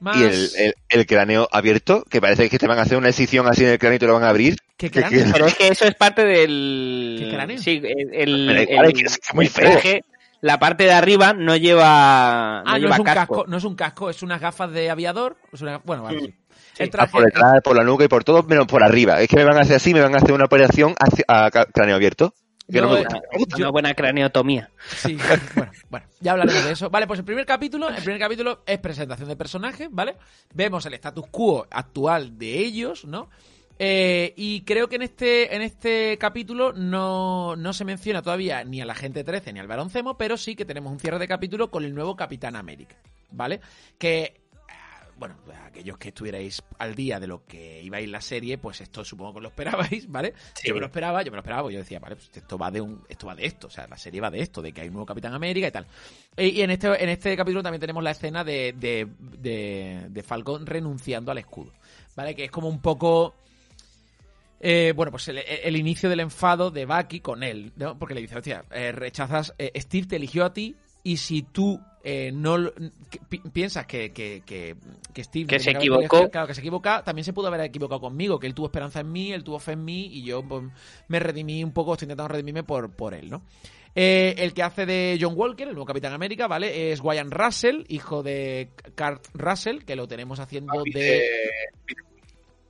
más... Y el, el, el cráneo abierto, que parece que te van a hacer una excisión así en el cráneo y te lo van a abrir. ¿Qué que- cráneo? Pero es que eso es parte del. ¿Qué cráneo? Sí, el, el, es que es muy feo. traje, la parte de arriba no lleva. No Ah, no lleva es un casco. casco. no es un casco, es unas gafas de aviador. es una- Bueno, vale, sí. Sí. El Ah, traje, por detrás, por la nuca y por todo, menos por arriba. Es que me van a hacer así, me van a hacer una operación hacia- a cráneo abierto. Que no, No, me eh, gusta. Una buena craneotomía. Sí, bueno, bueno, ya hablaremos de eso. Vale, pues el primer capítulo, el primer capítulo es presentación de personajes, ¿vale? Vemos el status quo actual de ellos, ¿no? Eh, y creo que en este, en este capítulo no, no se menciona todavía ni a la gente 13 ni al Barón Zemo, pero sí que tenemos un cierre de capítulo con el nuevo Capitán América, ¿vale? Que, bueno, aquellos que estuvierais al día de lo que iba a ir la serie, pues esto supongo que lo esperabais, ¿vale? Sí. Yo me lo esperaba, yo me lo esperaba, pues yo decía, vale, pues esto va de un, esto va de esto, o sea, la serie va de esto, de que hay un nuevo Capitán América y tal. Y, y en este, en este capítulo también tenemos la escena de, de, de, de Falcon renunciando al escudo, ¿vale? Que es como un poco... eh, bueno, pues el, el inicio del enfado de Bucky con él, ¿no? Porque le dice, hostia, eh, rechazas, eh, Steve te eligió a ti y si tú eh, no pi- piensas que, que, que, que Steve Que se equivocó. claro que se equivoca también se pudo haber equivocado conmigo que él tuvo esperanza en mí él tuvo fe en mí y yo pues, me redimí un poco estoy intentando redimirme por, por él no Eh, el que hace de John Walker el nuevo Capitán América vale es Wyatt Russell hijo de Kurt Russell que lo tenemos haciendo de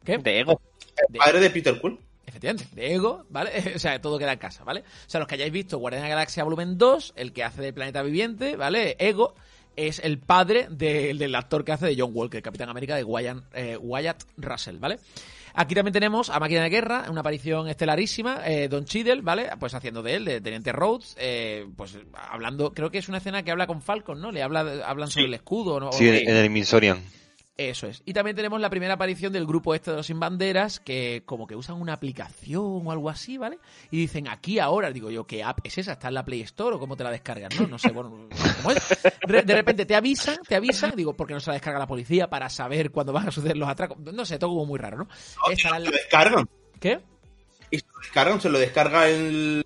¿qué? De ego. De- padre de Peter Quill. Efectivamente, de Ego, ¿vale? O sea, todo queda en casa, ¿vale? O sea, los que hayáis visto Guardián de la Galaxia Volumen 2, el que hace de Planeta Viviente, ¿vale? Ego es el padre de- del actor que hace de John Walker, Capitán América de Wyatt, eh, Wyatt Russell, ¿vale? Aquí también tenemos a Máquina de Guerra, una aparición estelarísima, eh, Don Cheadle, ¿vale? Pues haciendo de él, de Teniente Rhodes, eh, pues hablando, creo que es una escena que habla con Falcon, ¿no? Le habla, hablan sobre el escudo, ¿no? Sí, en, el Minsorian. Eso es. Y también tenemos la primera aparición del grupo este de los sin banderas, que como que usan una aplicación o algo así, ¿vale? Y dicen aquí ahora, digo yo, ¿qué app es esa? ¿Está en la Play Store o cómo te la descargas? No, no sé, bueno, ¿cómo es? De repente te avisan, te avisan, digo, porque no se la descarga la policía para saber cuándo van a suceder los atracos. No sé, todo como muy raro, ¿no? No, lo la- descargan. ¿Qué? Y se lo descargan, se lo descarga el.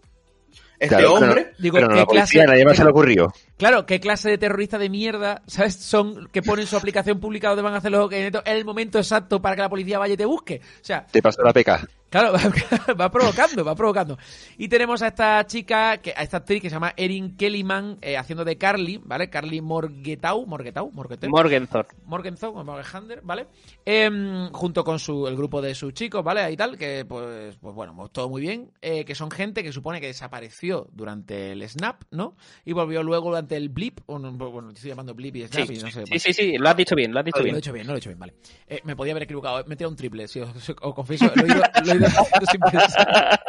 Este Claro, pero- hombre. Digo, Pero no, ¿qué la policía, clase- nadie más se le ocurrió. Claro, ¿qué clase de terrorista de mierda, ¿sabes? Son que ponen su aplicación pública donde van a hacer los en el momento exacto para que la policía vaya y te busque. O sea, Te pasó la peca. Claro, va provocando, va provocando. Y tenemos a esta chica, que, a esta actriz que se llama Erin Kellyman, eh, haciendo de Carly, ¿vale? Carly Morgetau, Morgetau, Morgetau. Morgenthor. Morgenthau, o Morgenhander, ¿vale? Em, junto con su, el grupo de sus chicos, ¿vale? Ahí tal, que pues, pues bueno, pues todo muy bien. eh, que son gente que supone que desapareció durante el Snap, ¿no? Y volvió luego durante el Blip, o no, bueno, estoy llamando Blip y Snap Sí, y no sé. sí, sí, sí, lo has dicho bien, lo has dicho Lo he bien. hecho bien, no lo he hecho bien, vale. Eh, me podía haber equivocado, me he tirado un triple, sí, os, os confieso, lo he ido, lo he ido haciendo sin pensar.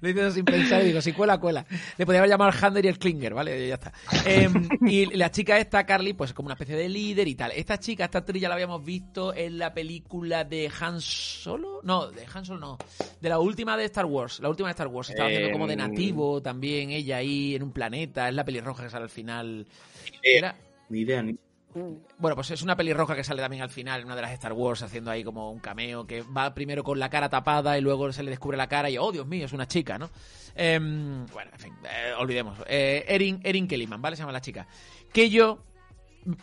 Lo he ido sin pensar y digo, si cuela, cuela. Le podía haber llamado al Hander y el Klinger, ¿vale? Ya está. Em, y la chica esta, Carly, pues es como una especie de líder y tal. Esta chica, esta actriz ya la habíamos visto en la película de Han Solo. No, de Han Solo no. De la última de Star Wars. La última de Star Wars. Estaba haciendo como de Em. nativo también, ella ahí en un planeta. Es la pelirroja que sale al final. Era, Ni idea, ni. Bueno, pues es una pelirroja que sale también al final una de las Star Wars haciendo ahí como un cameo que va primero con la cara tapada y luego se le descubre la cara y oh Dios mío, es una chica, ¿no? Em, bueno, en fin, eh, olvidemos. Eh, Erin, Erin Kellyman, ¿vale? Se llama la chica. Que yo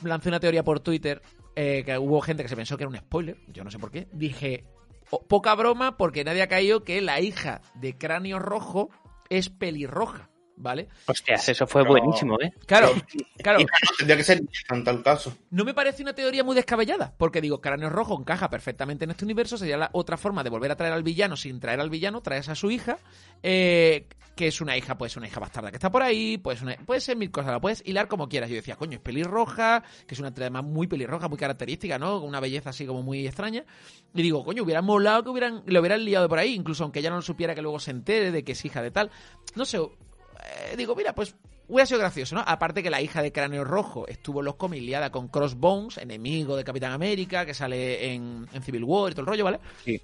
lancé una teoría por Twitter eh, que hubo gente que se pensó que era un spoiler, yo no sé por qué. Dije, "Oh, poca broma porque nadie ha caído que la hija de Cráneo Rojo es pelirroja. ¿Vale? Hostias, eso fue Pero- buenísimo, ¿eh? Claro, claro. Tendría que ser en tal caso. No me parece una teoría muy descabellada, porque digo, Cráneo Rojo encaja perfectamente en este universo, sería la otra forma de volver a traer al villano sin traer al villano, traes a su hija, eh, que es una hija, pues una hija bastarda que está por ahí, pues una- puede ser mil cosas, la puedes hilar como quieras. Yo decía, coño, es pelirroja, que es una trama muy pelirroja, muy característica, ¿no? Con una belleza así como muy extraña. Y digo, coño, hubiera molado que hubieran, le hubieran liado de por ahí, incluso aunque ella no lo supiera, que luego se entere de que es hija de tal. No sé, eh, digo, mira, pues hubiera sido gracioso, ¿no? Aparte que la hija de Cráneo Rojo estuvo en los cómics liada con Crossbones, enemigo de Capitán América, que sale en, en Civil War y todo el rollo, ¿vale? Sí.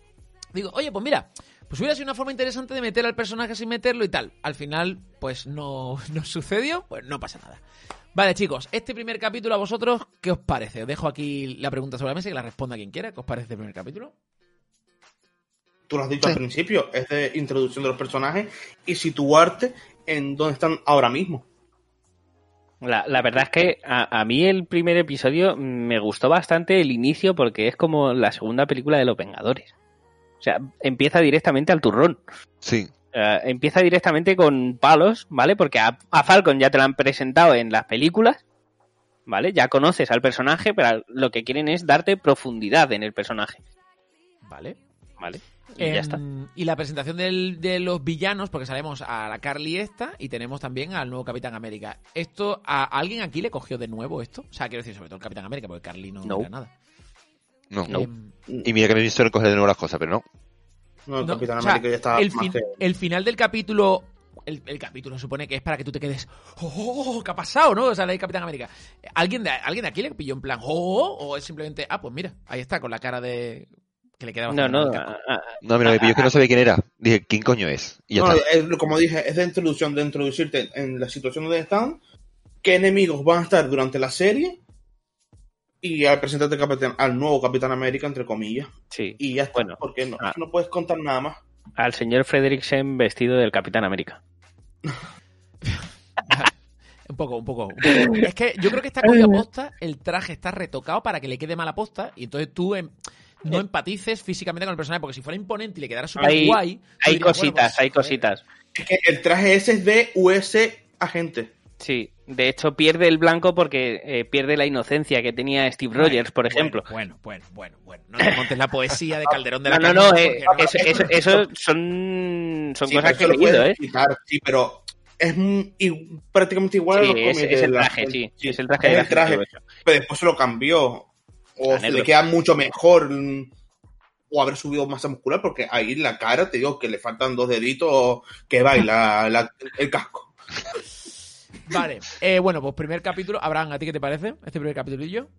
Digo, oye, pues mira, pues hubiera sido una forma interesante de meter al personaje sin meterlo y tal. Al final, pues no, no sucedió, pues no pasa nada. Vale, chicos, este primer capítulo a vosotros, ¿qué os parece? Os dejo aquí la pregunta sobre la mesa y que la responda quien quiera. ¿Qué os parece este primer capítulo? Tú lo has dicho al principio, es de introducción de los personajes y situarte en donde están ahora mismo. La, la verdad es que a, a mí el primer episodio me gustó bastante el inicio porque es como la segunda película de los Vengadores. O sea, empieza directamente al turrón. Sí. Eh, empieza directamente con palos, ¿vale? Porque a, a Falcon ya te lo han presentado en las películas, ¿vale? Ya conoces al personaje, pero lo que quieren es darte profundidad en el personaje, Vale. ¿vale? Y Em, ya está. y la presentación del- de los villanos, porque sabemos a la Carly esta y tenemos también al nuevo Capitán América. ¿Esto a alguien aquí le cogió de nuevo esto? O sea, quiero decir, sobre todo el Capitán América, porque Carly no, No. era nada. No. No. Em, Y mira que me he visto recoger de nuevo las cosas, pero no. No, el no, Capitán o sea, América ya está el, fin- final del capítulo. El, el capítulo supone que es para que tú te quedes. ¡Oh! ¿Qué ha pasado, no? O sea, el Capitán América. ¿Alguien de, ¿Alguien de aquí le pilló en plan. ¡Oh! ¿O es simplemente. Ah, pues mira, ahí está, con la cara de. Que le queda No, bastante no, a- a- No, mira, me pilló que no sabía quién era. Dije, ¿quién coño es? Y ya No, está. es- como dije, es de introducción, de introducirte en la situación donde están, qué enemigos van a estar durante la serie y al presentarte capitán- al nuevo Capitán América, entre comillas. sí, Y ya está, Bueno, porque no, ah. no puedes contar nada más. al señor Frederiksen vestido del Capitán América. Un poco, un poco, un poco. Es que yo creo que está cogido a posta, el traje está retocado para que le quede mala posta y entonces tú no empatices físicamente con el personaje, porque si fuera imponente y le quedara súper Hay- guay... Hay dirías, bueno, cositas, pues, hay joder. cositas. Es que el traje ese es de US Agente. Sí, de hecho pierde el blanco porque eh, pierde la inocencia que tenía Steve Rogers, por ejemplo. Bueno, bueno, bueno, bueno. No te montes la poesía de Calderón de la No, no, no, eh, porque eso, eso, eso son, son Sí, cosas que he eso lo puedes leído, ¿eh? quitar, sí, pero es prácticamente igual a Sí, los es, es el la- traje, sí, es el traje es de el traje. la pero después se lo cambió. O se le queda mucho mejor. O haber subido masa muscular, porque ahí la cara, te digo que le faltan dos deditos que baila la- el casco. Vale, eh, bueno, pues primer capítulo. Abraham, ¿a ti qué te parece este primer capitulillo?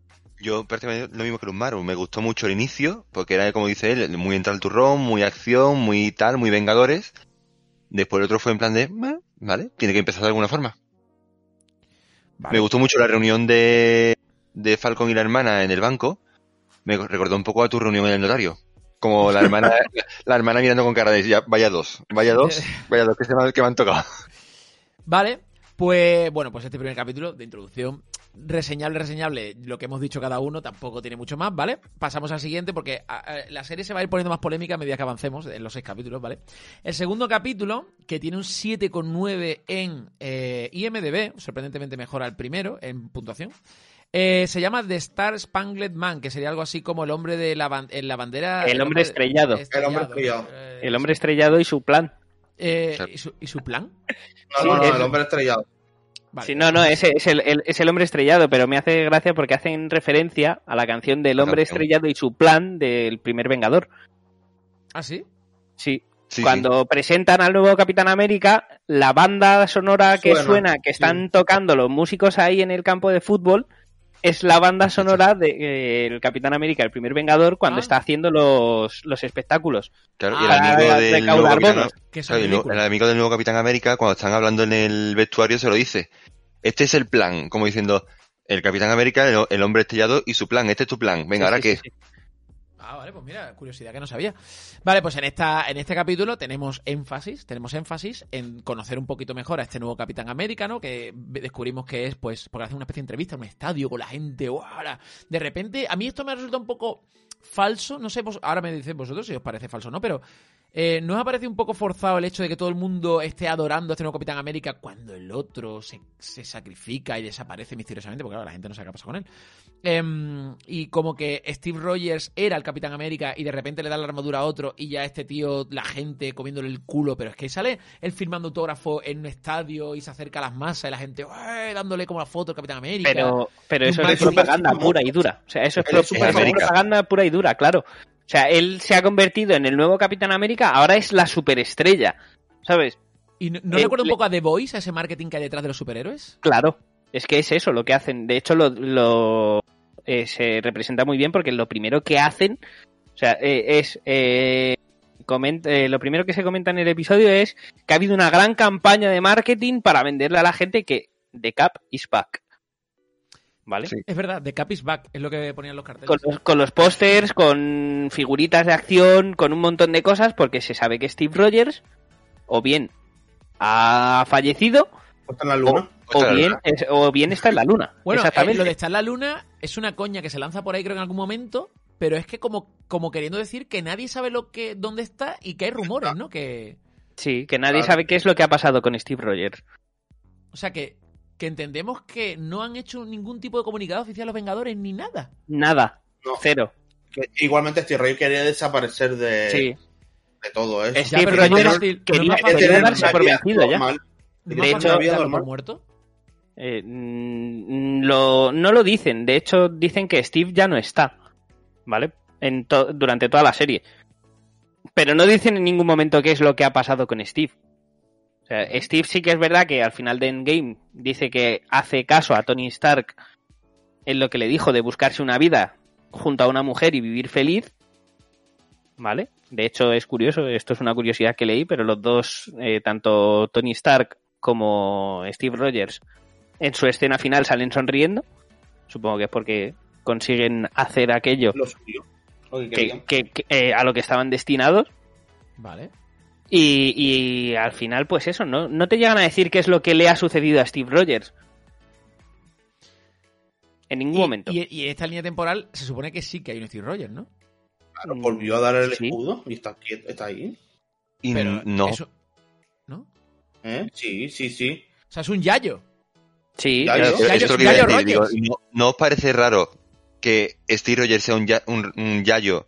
Yo prácticamente lo mismo que Lumaro. Me gustó mucho el inicio, porque era, como dice él, muy entrar al turrón, muy acción, muy tal, muy vengadores. Después el otro fue en plan de, "Eh, vale, tiene que empezar de alguna forma. Vale. Me gustó mucho la reunión de, de Falcon y la hermana en el banco. Me recordó un poco a tu reunión en el notario. Como la hermana, la hermana mirando con cara de, ya, vaya dos, vaya dos, vaya dos que, se me, que me han tocado. Vale, pues bueno, pues este primer capítulo de introducción, reseñable, reseñable, lo que hemos dicho cada uno, tampoco tiene mucho más, ¿vale? Pasamos al siguiente porque a- a- la serie se va a ir poniendo más polémica a medida que avancemos en los seis capítulos, ¿vale? El segundo capítulo, que tiene un 7,9 en eh, IMDB, sorprendentemente mejor al primero en puntuación, eh, se llama The Star Spangled Man, que sería algo así como el hombre de la, ban- en la bandera... El hombre estrellado. El hombre estrellado. eh, El hombre estrellado y su plan. eh, ¿y, su, y su plan? No, no, no, es- el hombre estrellado. Vale. Sí, no, no, ese es el, el- es el hombre estrellado, pero me hace gracia porque hacen referencia a la canción del hombre estrellado y su plan del primer Vengador. ¿Ah, sí? Sí. Sí, Cuando presentan al nuevo Capitán América, la banda sonora que Suena, suena, que están tocando los músicos ahí en el campo de fútbol, es la banda sonora del Capitán América, el primer Vengador, cuando Ah. está haciendo los, los espectáculos. Claro, y el amigo del nuevo Capitán, bonos. Que son claro, y el, nuevo- ridículos. el amigo del nuevo Capitán América, cuando están hablando en el vestuario, se lo dice. Este es el plan, como diciendo, el Capitán América, el, el hombre estrellado y su plan. Este es tu plan. Venga, Sí, ¿ahora sí, qué? sí, sí. Ah, vale, pues mira, curiosidad que no sabía. Vale, pues en esta en este capítulo tenemos énfasis, tenemos énfasis en conocer un poquito mejor a este nuevo Capitán América, ¿no? Que descubrimos que es, pues, porque hace una especie de entrevista en un estadio con la gente, De repente, a mí esto me resulta un poco falso, no sé, vos, ahora me dicen vosotros si os parece falso o no, pero Eh, ¿No os ha parecido un poco forzado el hecho de que todo el mundo esté adorando a este nuevo Capitán América cuando el otro se, se sacrifica y desaparece misteriosamente? Porque claro, la gente no sabe qué ha pasado con él. Em, y como que Steve Rogers era el Capitán América y de repente le da la armadura a otro y ya este tío, la gente comiéndole el culo, pero es que sale él firmando autógrafo en un estadio y se acerca a las masas y la gente dándole como la foto al Capitán América. Pero, pero eso es propaganda pura y dura. O sea, eso es es propaganda pura y dura, claro. O sea, él se ha convertido en el nuevo Capitán América, ahora es la superestrella. ¿Sabes? ¿Y no, no Eh, recuerda un poco a The Voice, a ese marketing que hay detrás de los superhéroes? Claro. Es que es eso lo que hacen. De hecho, lo, lo- eh, se representa muy bien porque lo primero que hacen, o sea, eh, es eh, coment- eh, lo primero que se comenta en el episodio es que ha habido una gran campaña de marketing para venderle a la gente que The Cap is back. ¿Vale? Sí. Es verdad, The Cap is Back, es lo que ponían los carteles. Con los, con los pósters, con figuritas de acción, con un montón de cosas, porque se sabe que Steve Rogers o bien ha fallecido Está en la luna. O Está en la bien, es- o bien está en la luna. Bueno, eh, lo de estar en la luna es una coña que se lanza por ahí creo en algún momento, pero es que como, como queriendo decir que nadie sabe lo que dónde está y que hay rumores, ¿no? Que Sí, que nadie Claro. sabe qué es lo que ha pasado con Steve Rogers. o sea que que entendemos que no han hecho ningún tipo de comunicado oficial a los Vengadores ni nada. Nada. No. Cero. Que igualmente Steve Rogers quería desaparecer de, Sí. de todo eso. Steve Rogers quería, quería tener darse por vencido ya. normal. ¿No De hecho, por muerto? Eh, mm, no lo dicen. De hecho, dicen que Steve ya no está. ¿Vale? Durante toda la serie. Pero no dicen en ningún momento qué es lo que ha pasado con Steve. O sea, Steve sí que es verdad que al final de Endgame dice que hace caso a Tony Stark en lo que le dijo de buscarse una vida junto a una mujer y vivir feliz. ¿Vale? De hecho, es curioso, esto es una curiosidad que leí, pero los dos, eh, tanto Tony Stark como Steve Rogers, en su escena final salen sonriendo. Supongo que es porque consiguen hacer aquello Lo suyo. Lo que que, querían. que- que, eh, a lo que estaban destinados. Vale. Y, y al final, pues eso, ¿no? No te llegan a decir qué es lo que le ha sucedido a Steve Rogers. En ningún Y, momento. y- esta línea temporal se supone que sí que hay un Steve Rogers, ¿no? Claro, volvió a dar el Sí. escudo y está, aquí, está ahí. Y Pero no. eso- ¿No? ¿Eh? Sí, sí, sí. O sea, es un Yayo. Sí, Yayo- esto es lo que iba a Yayo decir, digo. ¿no, no os parece raro que Steve Rogers sea un, un, un yayo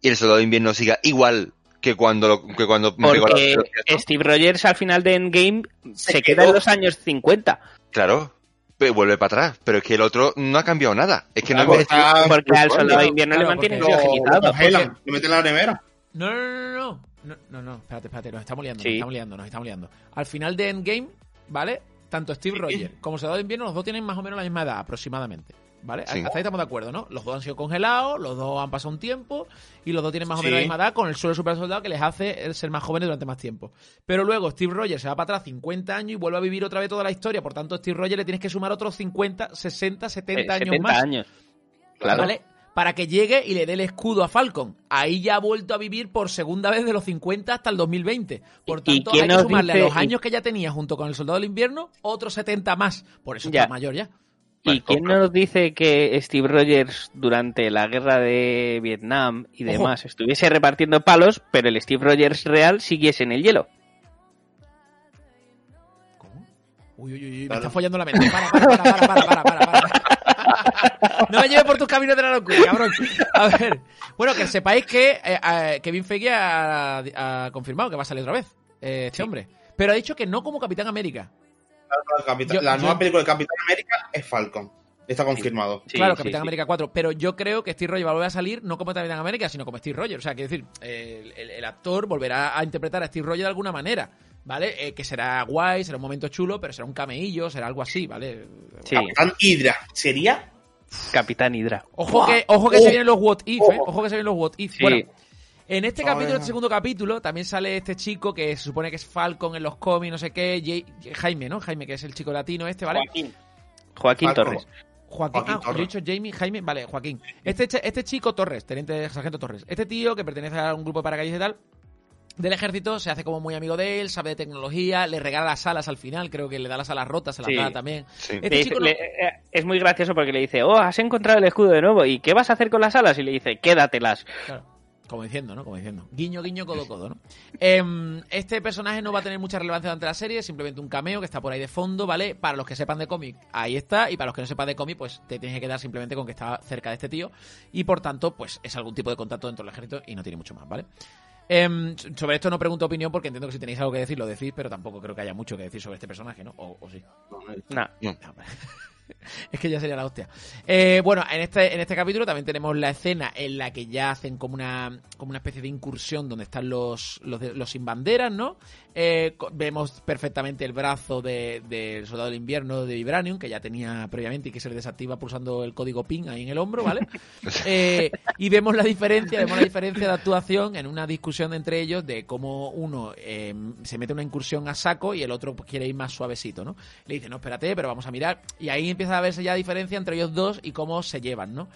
y el soldado de invierno siga igual que cuando lo- que cuando la Porque. Steve Rogers al final de Endgame se, Se queda en los años 50. Claro, pero vuelve para atrás. Pero es que el otro no ha cambiado nada. Es que no está- Porque al soldado de invierno claro, le mantienen porque- Lo, congelan, lo meten en la nevera. No, no, no, no, no. No, no, no, espérate, espérate, nos estamos liando, Sí. nos estamos liando, nos estamos liando. Al final de Endgame, ¿vale? Tanto Steve. Rogers como Soldado de Invierno, los dos tienen más o menos la misma edad, aproximadamente. ¿Vale? Sí. Hasta ahí estamos de acuerdo, ¿no? Los dos han sido congelados, los dos han pasado un tiempo y los dos tienen más o menos Sí. la misma edad con el suelo super soldado que les hace ser más jóvenes durante más tiempo. Pero luego Steve Rogers se va para atrás 50 años y vuelve a vivir otra vez toda la historia. Por tanto, a Steve Rogers le tienes que sumar otros 50, 60, 70 Eh, años 70 más. años. Claro. ¿Vale? Para que llegue y le dé el escudo a Falcon. Ahí ya ha vuelto a vivir por segunda vez de los 50 hasta el 2020. Por ¿Y tanto, hay que sumarle dice- a los años que ya tenía junto con el Soldado del Invierno otros 70 más. Por eso Ya. está mayor ya. ¿Y Vale, quién nos dice que Steve Rogers durante la guerra de Vietnam y Ojo. demás estuviese repartiendo palos, pero el Steve Rogers real siguiese en el hielo? ¿Cómo? Uy, uy, uy, uy, me Claro. está follando la mente. Para, para, para, para, para, para, para, para. No me lleves por tus caminos de la locura, cabrón. A ver. Bueno, que sepáis que eh, eh, Kevin Feige ha, ha confirmado que va a salir otra vez eh, este hombre. Pero ha dicho que no como Capitán América. La, Capitán- Yo- la yo- nueva película de Capitán América es Falcon. Está confirmado. Sí, claro, sí, Capitán sí. América 4. Pero yo creo que Steve Rogers va a volver a salir no como Capitán América, sino como Steve Rogers. O sea, quiero decir, el, el- el actor volverá a interpretar a Steve Rogers de alguna manera, ¿vale? Eh, que será guay, será un momento chulo, pero será un cameillo, será algo así, ¿vale? Sí, Capitán Hydra. ¿Sería? Capitán Hydra. Ojo que, ojo que Oh. se vienen los what if, ¿eh? Ojo. Ojo que se vienen los what if. Sí. Bueno, en este capítulo, ver. este segundo capítulo, también sale este chico que se supone que es Falcon en los cómics, no sé qué, Jay- Jaime, ¿no? Jaime, que es el chico latino este, ¿vale? Joaquín. Joaquín Falcon. Torres. Joaquín, Joaquín ah, Torres. yo he dicho Jamie, Jaime, vale, Joaquín. Este, este chico Torres, teniente sargento Torres, este tío que pertenece a un grupo de paracaidistas y tal, del ejército, se hace como muy amigo de él, sabe de tecnología, le regala las alas al final, creo que le da las alas rotas, se las Sí. da también. Sí. Este Le dice- chico no- le- eh, es muy gracioso porque le dice, oh, has encontrado el escudo de nuevo, ¿y qué vas a hacer con las alas? Y le dice, quédatelas. Claro. Como diciendo, ¿no? Como diciendo. Guiño, guiño, codo, codo, ¿no? Em, este personaje no va a tener mucha relevancia durante la serie, es simplemente un cameo que está por ahí de fondo, ¿vale? Para los que sepan de cómic, ahí está, y para los que no sepan de cómic, pues te tienes que quedar simplemente con que está cerca de este tío, y por tanto, pues es algún tipo de contacto dentro del ejército y no tiene mucho más, ¿vale? Em, sobre esto no pregunto opinión porque entiendo que si tenéis algo que decir lo decís, pero tampoco creo que haya mucho que decir sobre este personaje, ¿no? O, o sí. Nah. Ah, vale. Es que ya sería la hostia. Eh, bueno, en este, en este capítulo también tenemos la escena en la que ya hacen como una, como una especie de incursión donde están los, los, de- los sin banderas, ¿no? Eh, vemos perfectamente el brazo de- del soldado del invierno de Vibranium, que ya tenía previamente y que se le desactiva pulsando el código PIN ahí en el hombro, ¿vale? Eh, y vemos la diferencia, vemos la diferencia de actuación en una discusión entre ellos de cómo uno eh, se mete una incursión a saco y el otro pues, quiere ir más suavecito, ¿no? Le dice, no, espérate, pero vamos a mirar. Y ahí empieza a verse ya diferencia entre ellos dos y cómo se llevan, ¿no?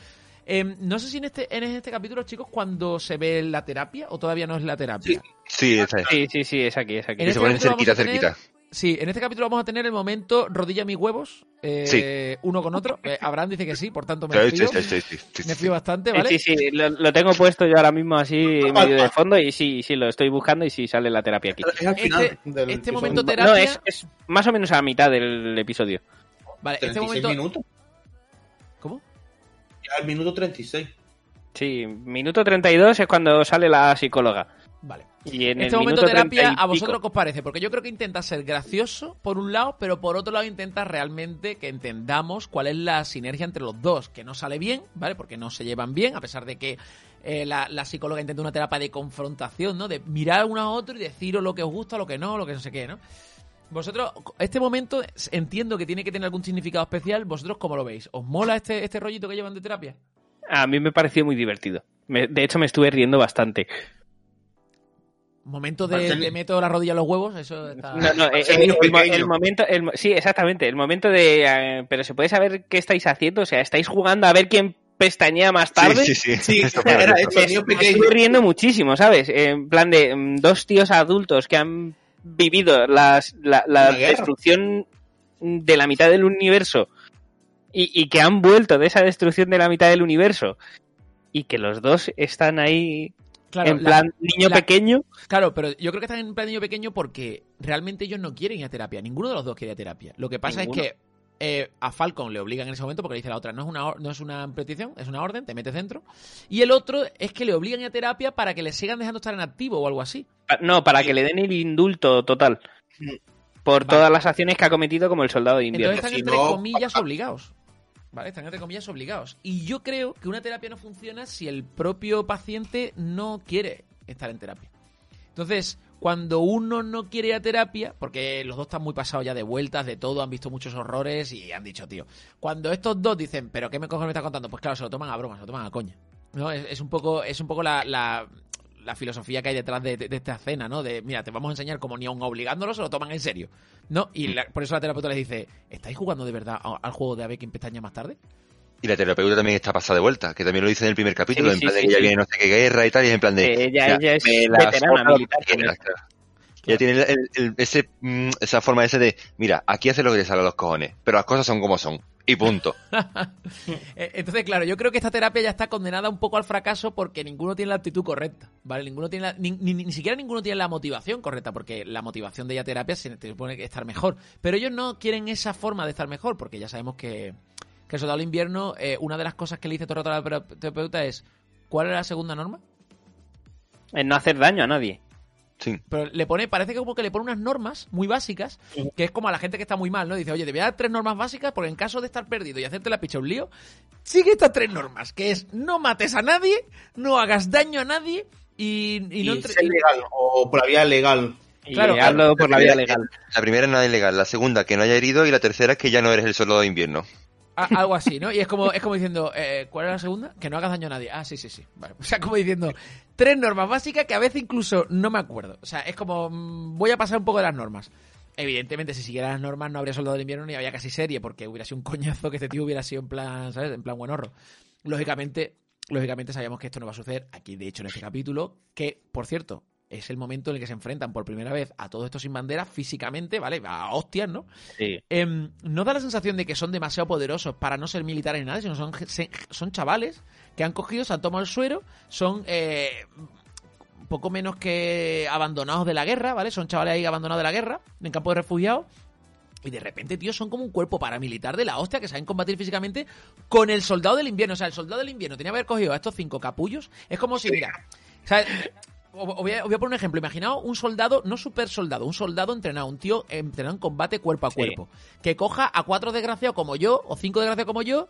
Eh, no sé si en este, en este capítulo, chicos, cuando se ve la terapia o todavía no es la terapia. Sí, esa es. Sí, sí, sí, es aquí, es aquí. En Que este se ponen capítulo cerquita, vamos a tener- cerquita. Sí, en este capítulo vamos a tener el momento rodilla mis huevos, eh, uno con otro. Eh, Abraham dice que sí, por tanto me Sí, fío. sí, sí, sí, sí, Me sí. fío bastante, Eh, ¿vale? Sí, sí, lo, lo tengo puesto yo ahora mismo así medio de fondo y sí, sí, lo estoy buscando y sí sale la terapia aquí. Es al final Este- del este episodio. momento No, terapia- es, es más o menos a la mitad del episodio. Vale, este 36 momento. minutos. Al minuto 36. Sí, minuto 32 es cuando sale la psicóloga. Vale. Y en este el momento terapia, 30 y ¿a vosotros qué os parece? Porque yo creo que intenta ser gracioso, por un lado, pero por otro lado intenta realmente que entendamos cuál es la sinergia entre los dos, que no sale bien, ¿vale? Porque no se llevan bien, a pesar de que eh, la, la psicóloga intenta una terapia de confrontación, ¿no? De mirar uno a otro y deciros lo que os gusta, lo que no, lo que no sé qué, ¿no? Vosotros, este momento entiendo que tiene que tener algún significado especial, ¿vosotros cómo lo veis? ¿Os mola este, este rollito que llevan de terapia? A mí me pareció muy divertido. Me- de hecho, me estuve riendo bastante. Momento de, de meto la rodilla a los huevos, eso está... No, no, Ese el, niño el mo- pequeño. el momento, el mo- sí, exactamente, el momento de, eh, pero se puede saber qué estáis haciendo, o sea, estáis jugando a ver quién pestañea más tarde. Sí, sí, sí. Era niño Me estuve riendo muchísimo, ¿sabes? En plan de mm, dos tíos adultos que han vivido las, la, la destrucción de la mitad del universo y, y que han vuelto de esa destrucción de la mitad del universo y que los dos están ahí Claro, en la- plan niño la- pequeño. Claro, pero yo creo que están en plan niño pequeño porque realmente ellos no quieren ir a terapia. Ninguno de los dos quiere ir a terapia. Lo que pasa Ninguno. es que eh, a Falcon le obligan en ese momento porque le dice la otra, no es una no es una petición, es una orden, te metes dentro. Y el otro es que le obligan a terapia para que le sigan dejando estar en activo o algo así. Pa- No, para que le den el indulto total. Por Vale. todas las acciones que ha cometido como el soldado de invierno. Entonces están Si entre no- comillas obligados. ¿Vale? Están entre comillas obligados. Y yo creo que una terapia no funciona si el propio paciente no quiere estar en terapia. Entonces, cuando uno no quiere ir a terapia, porque los dos están muy pasados ya de vueltas, de todo, han visto muchos horrores y han dicho, tío, cuando estos dos dicen, pero ¿qué me cojones me estás contando? Pues claro, se lo toman a broma, se lo toman a coña. ¿No? Es, es un poco, es un poco la, la, la filosofía que hay detrás de, de- de esta escena, ¿no? De, mira, te vamos a enseñar como ni aun obligándolo se lo toman en serio. ¿No? Y la- por eso la terapeuta les dice, ¿estáis jugando de verdad al juego de a ver quién pestaña más tarde? Y la terapeuta también está pasada de vuelta, que también lo dice en el primer capítulo, Sí, en sí, plan de que ya sí. viene no sé qué guerra y tal, y es en plan de... Ella- o sea, ella es veterana militar, claro. Ella tiene el- el- ese, mm, esa forma ese de, mira, aquí hace lo que te sale a los cojones, pero las cosas son como son, y punto. Eh, Entonces, claro, yo creo que esta terapia ya está condenada un poco al fracaso porque ninguno tiene la actitud correcta, ¿vale? Ninguno tiene la- ni, ni- ni siquiera ninguno tiene la motivación correcta, porque la motivación de la terapia se supone que estar mejor. Pero ellos no quieren esa forma de estar mejor, porque ya sabemos que, que el soldado del invierno, eh, una de las cosas que le dice todo el rato a la terapeuta es, ¿cuál es la segunda norma? En no hacer daño a nadie. Sí. Pero le pone, parece que como que le pone unas normas muy básicas, que es como a la gente que está muy mal, ¿no? Dice, oye, te voy a dar tres normas básicas porque en caso de estar perdido y hacerte la picha un lío, sigue estas tres normas, que es no mates a nadie, no hagas daño a nadie y, y no Y entre- ser legal, o por la vía legal. Y Claro, hazlo por la vía primera- legal. La primera es nada ilegal, la segunda que no haya herido y la tercera es que ya no eres el soldado de invierno. Algo así, ¿no? Y es como, es como diciendo, eh, ¿cuál es la segunda? Que no hagas daño a nadie. Ah, sí, sí, sí. Vale. O sea, como diciendo, tres normas básicas que a veces incluso no me acuerdo. O sea, es como, mm, voy a pasar un poco de las normas. Evidentemente, si siguiera las normas no habría soldado del invierno ni había casi serie, porque hubiera sido un coñazo que este tío hubiera sido en plan, ¿sabes? En plan buenorro. Lógicamente, lógicamente sabíamos que esto no va a suceder aquí, de hecho, en este capítulo, que, por cierto, es el momento en el que se enfrentan por primera vez a todos estos sin bandera físicamente, ¿vale? A hostias, ¿no? Sí. Em, no da la sensación de que son demasiado poderosos para no ser militares ni nada, sino son, son chavales que han cogido, se han tomado el suero, son eh, poco menos que abandonados de la guerra, ¿vale? Son chavales ahí abandonados de la guerra, en campo de refugiados. Y de repente, tío, son como un cuerpo paramilitar de la hostia que saben combatir físicamente con el soldado del invierno. O sea, el soldado del invierno tenía que haber cogido a estos cinco capullos. Es como si, mira, o sea, os voy, a, os voy a poner un ejemplo. Imaginaos un soldado, no super soldado, un soldado entrenado, un tío entrenado en combate cuerpo a Sí. cuerpo. Que coja a cuatro desgraciados como yo, o cinco desgraciados como yo,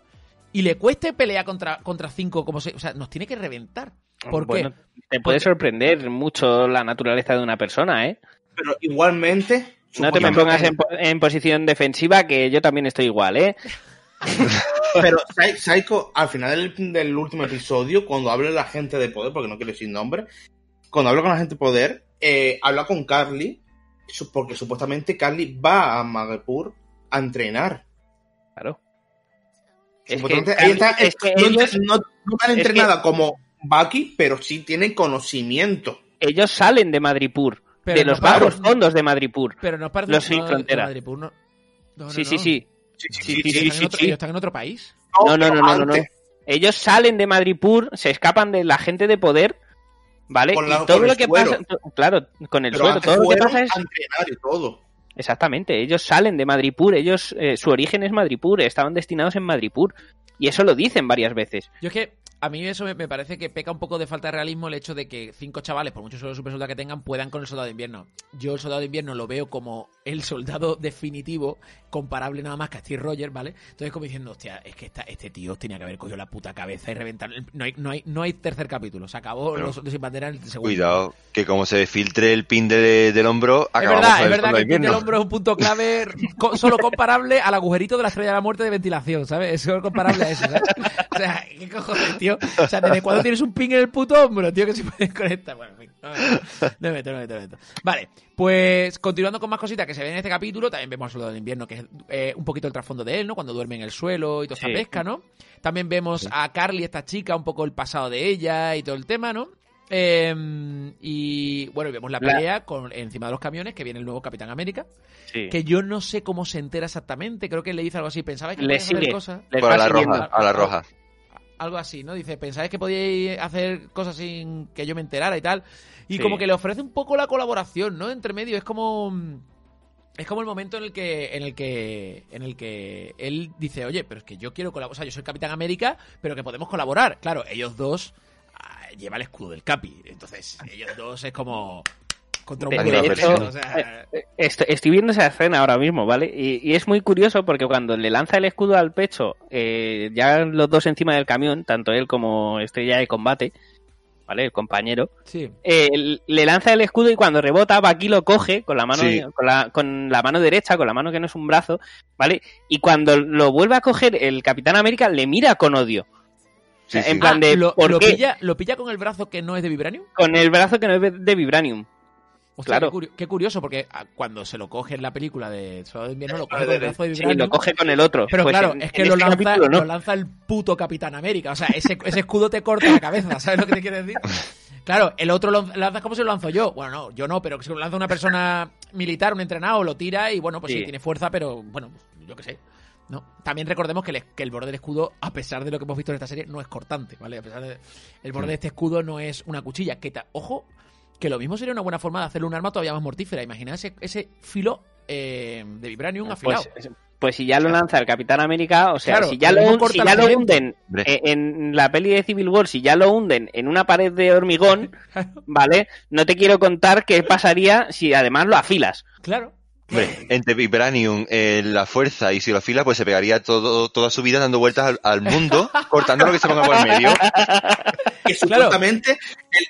y le cueste pelear contra, contra cinco como se. O sea, nos tiene que reventar. ¿Por Bueno, qué? te puede Porque- sorprender mucho la naturaleza de una persona, ¿eh? Pero igualmente. No te me pongas en, po- en posición defensiva, que yo también estoy igual, ¿eh? Pero Psy- Psycho, al final del, del último episodio, cuando habla la gente de poder, porque no quiero decir nombre, cuando habla con la gente de poder, eh, habla con Carly, porque supuestamente Carly va a Magepur a entrenar. Claro. Es que, está- es que no, ellos, no- no tan es que- entrenada como Bucky, pero sí tiene conocimiento. ellos salen de Madripur, Pero de no los bajos fondos de Madripur. Pero nos parece Los sin no, frontera. de Madrid, no- no, no, sí, sí, no. sí. Sí, Sí, sí, Ellos sí, están en otro- están en otro país. No, no, no, no, no, no. Ellos salen de Madripur, se escapan de la gente de poder, ¿vale? Con la- y todo con lo que suero. pasa, claro, con el pero suelo, antes todo lo que pasa es y todo. Exactamente, ellos salen de Madripur, ellos, eh, su origen es Madripur, estaban destinados en Madripur. Y eso lo dicen varias veces. Yo es que a mí eso me, me parece que peca un poco de falta de realismo el hecho de que cinco chavales, por mucho super soldado que tengan, puedan con el soldado de invierno. Yo el soldado de invierno lo veo como el soldado definitivo, comparable nada más que a Steve Rogers, ¿vale? Entonces como diciendo, hostia, es que esta- este tío tenía que haber cogido la puta cabeza y reventar. No hay, no hay, no hay tercer capítulo, se acabó Pero- los de sin bandera en el segundo. Cuidado, que como se filtre el pin de- del hombro, Es acabamos verdad, con es el verdad que el pin del hombro es un punto clave solo comparable al agujerito de la estrella de la muerte de ventilación, ¿sabes? Es solo comparable eso, ¿sabes? O sea, ¿qué cojones, tío? O sea, ¿desde cuándo tienes un pin en el puto hombro, tío, que se puede conectar? Bueno, en fin, no me meto, no me meto, no me meto. Vale, pues continuando con más cositas que se ven en este capítulo, también vemos al soldado de invierno, que es eh, un poquito el trasfondo de él, ¿no? Cuando duerme en el suelo y toda esta Sí. pesca, ¿no? También vemos a Carly, esta chica, un poco el pasado de ella y todo el tema, ¿no? Eh, y bueno, y vemos la La- pelea con, encima de los camiones que viene el nuevo Capitán América. Sí. Que yo no sé cómo se entera exactamente. Creo que le dice algo así. Pensabais que Le podíais hacer sigue. cosas. Por va la roja, a la roja. Algo así, ¿no? Dice, pensáis que podíais hacer cosas sin que yo me enterara y tal. Y Sí. como que le ofrece un poco la colaboración, ¿no? Entre medio. Es como. Es como el momento en el que. En el que. En el que él dice, oye, pero es que yo quiero colaborar. O sea, yo soy Capitán América, pero que podemos colaborar. Claro, ellos dos. Lleva el escudo del Capi. Entonces, ellos dos es como. Contra un De- hecho, o sea, Estoy, estoy viendo esa escena ahora mismo, ¿vale? Y, y es muy curioso porque cuando le lanza el escudo al pecho, eh, ya los dos encima del camión, tanto él como Estrella de Combate, ¿vale? El compañero, sí. eh, le lanza el escudo y cuando rebota, Bucky lo coge con la mano Sí. con, la, con la mano derecha, con la mano que no es un brazo, ¿vale? Y cuando lo vuelve a coger el Capitán América, le mira con odio. O sea, Sí, en sí. plan Ah, de, lo, ¿por lo qué? pilla, ¿Lo pilla con el brazo que no es de Vibranium? Con el brazo que no es de Vibranium. Hostia, Claro. Qué, curio- qué curioso, porque ah, cuando se lo coge en la película de Soldado de Invierno, lo coge con el brazo de Sí, Vibranium. lo coge con el otro. Pero Pues claro, en- es que lo, este lanza, capítulo no. lo lanza el puto Capitán América. O sea, ese, ese escudo te corta la cabeza, ¿sabes lo que te quiero decir? Claro, el otro lo lanza como si lo lanzo yo. Bueno, no, yo no, pero si lo lanza una persona militar, un entrenado, lo tira y bueno, pues sí, Sí. tiene fuerza, pero bueno, yo qué sé. No. También recordemos que el, que el borde del escudo, a pesar de lo que hemos visto en esta serie, no es cortante, ¿vale? A pesar de. El borde de este escudo no es una cuchilla. Que ta- ojo, que lo mismo sería una buena forma de hacerle un arma todavía más mortífera. Imagina ese, ese filo eh, de Vibranium afilado. Pues, pues si ya lo lanza el Capitán América, o sea, Claro, si ya lo corta si ya lo hunden Hombre. eh, en la peli de Civil War, si ya lo hunden en una pared de hormigón, ¿vale? No te quiero contar qué pasaría si además lo afilas. Claro. Hombre, entre Vibranium, eh, la fuerza y si lo fila, pues se pegaría todo, toda su vida dando vueltas al, al mundo, cortando lo que se ponga por el medio. Que supuestamente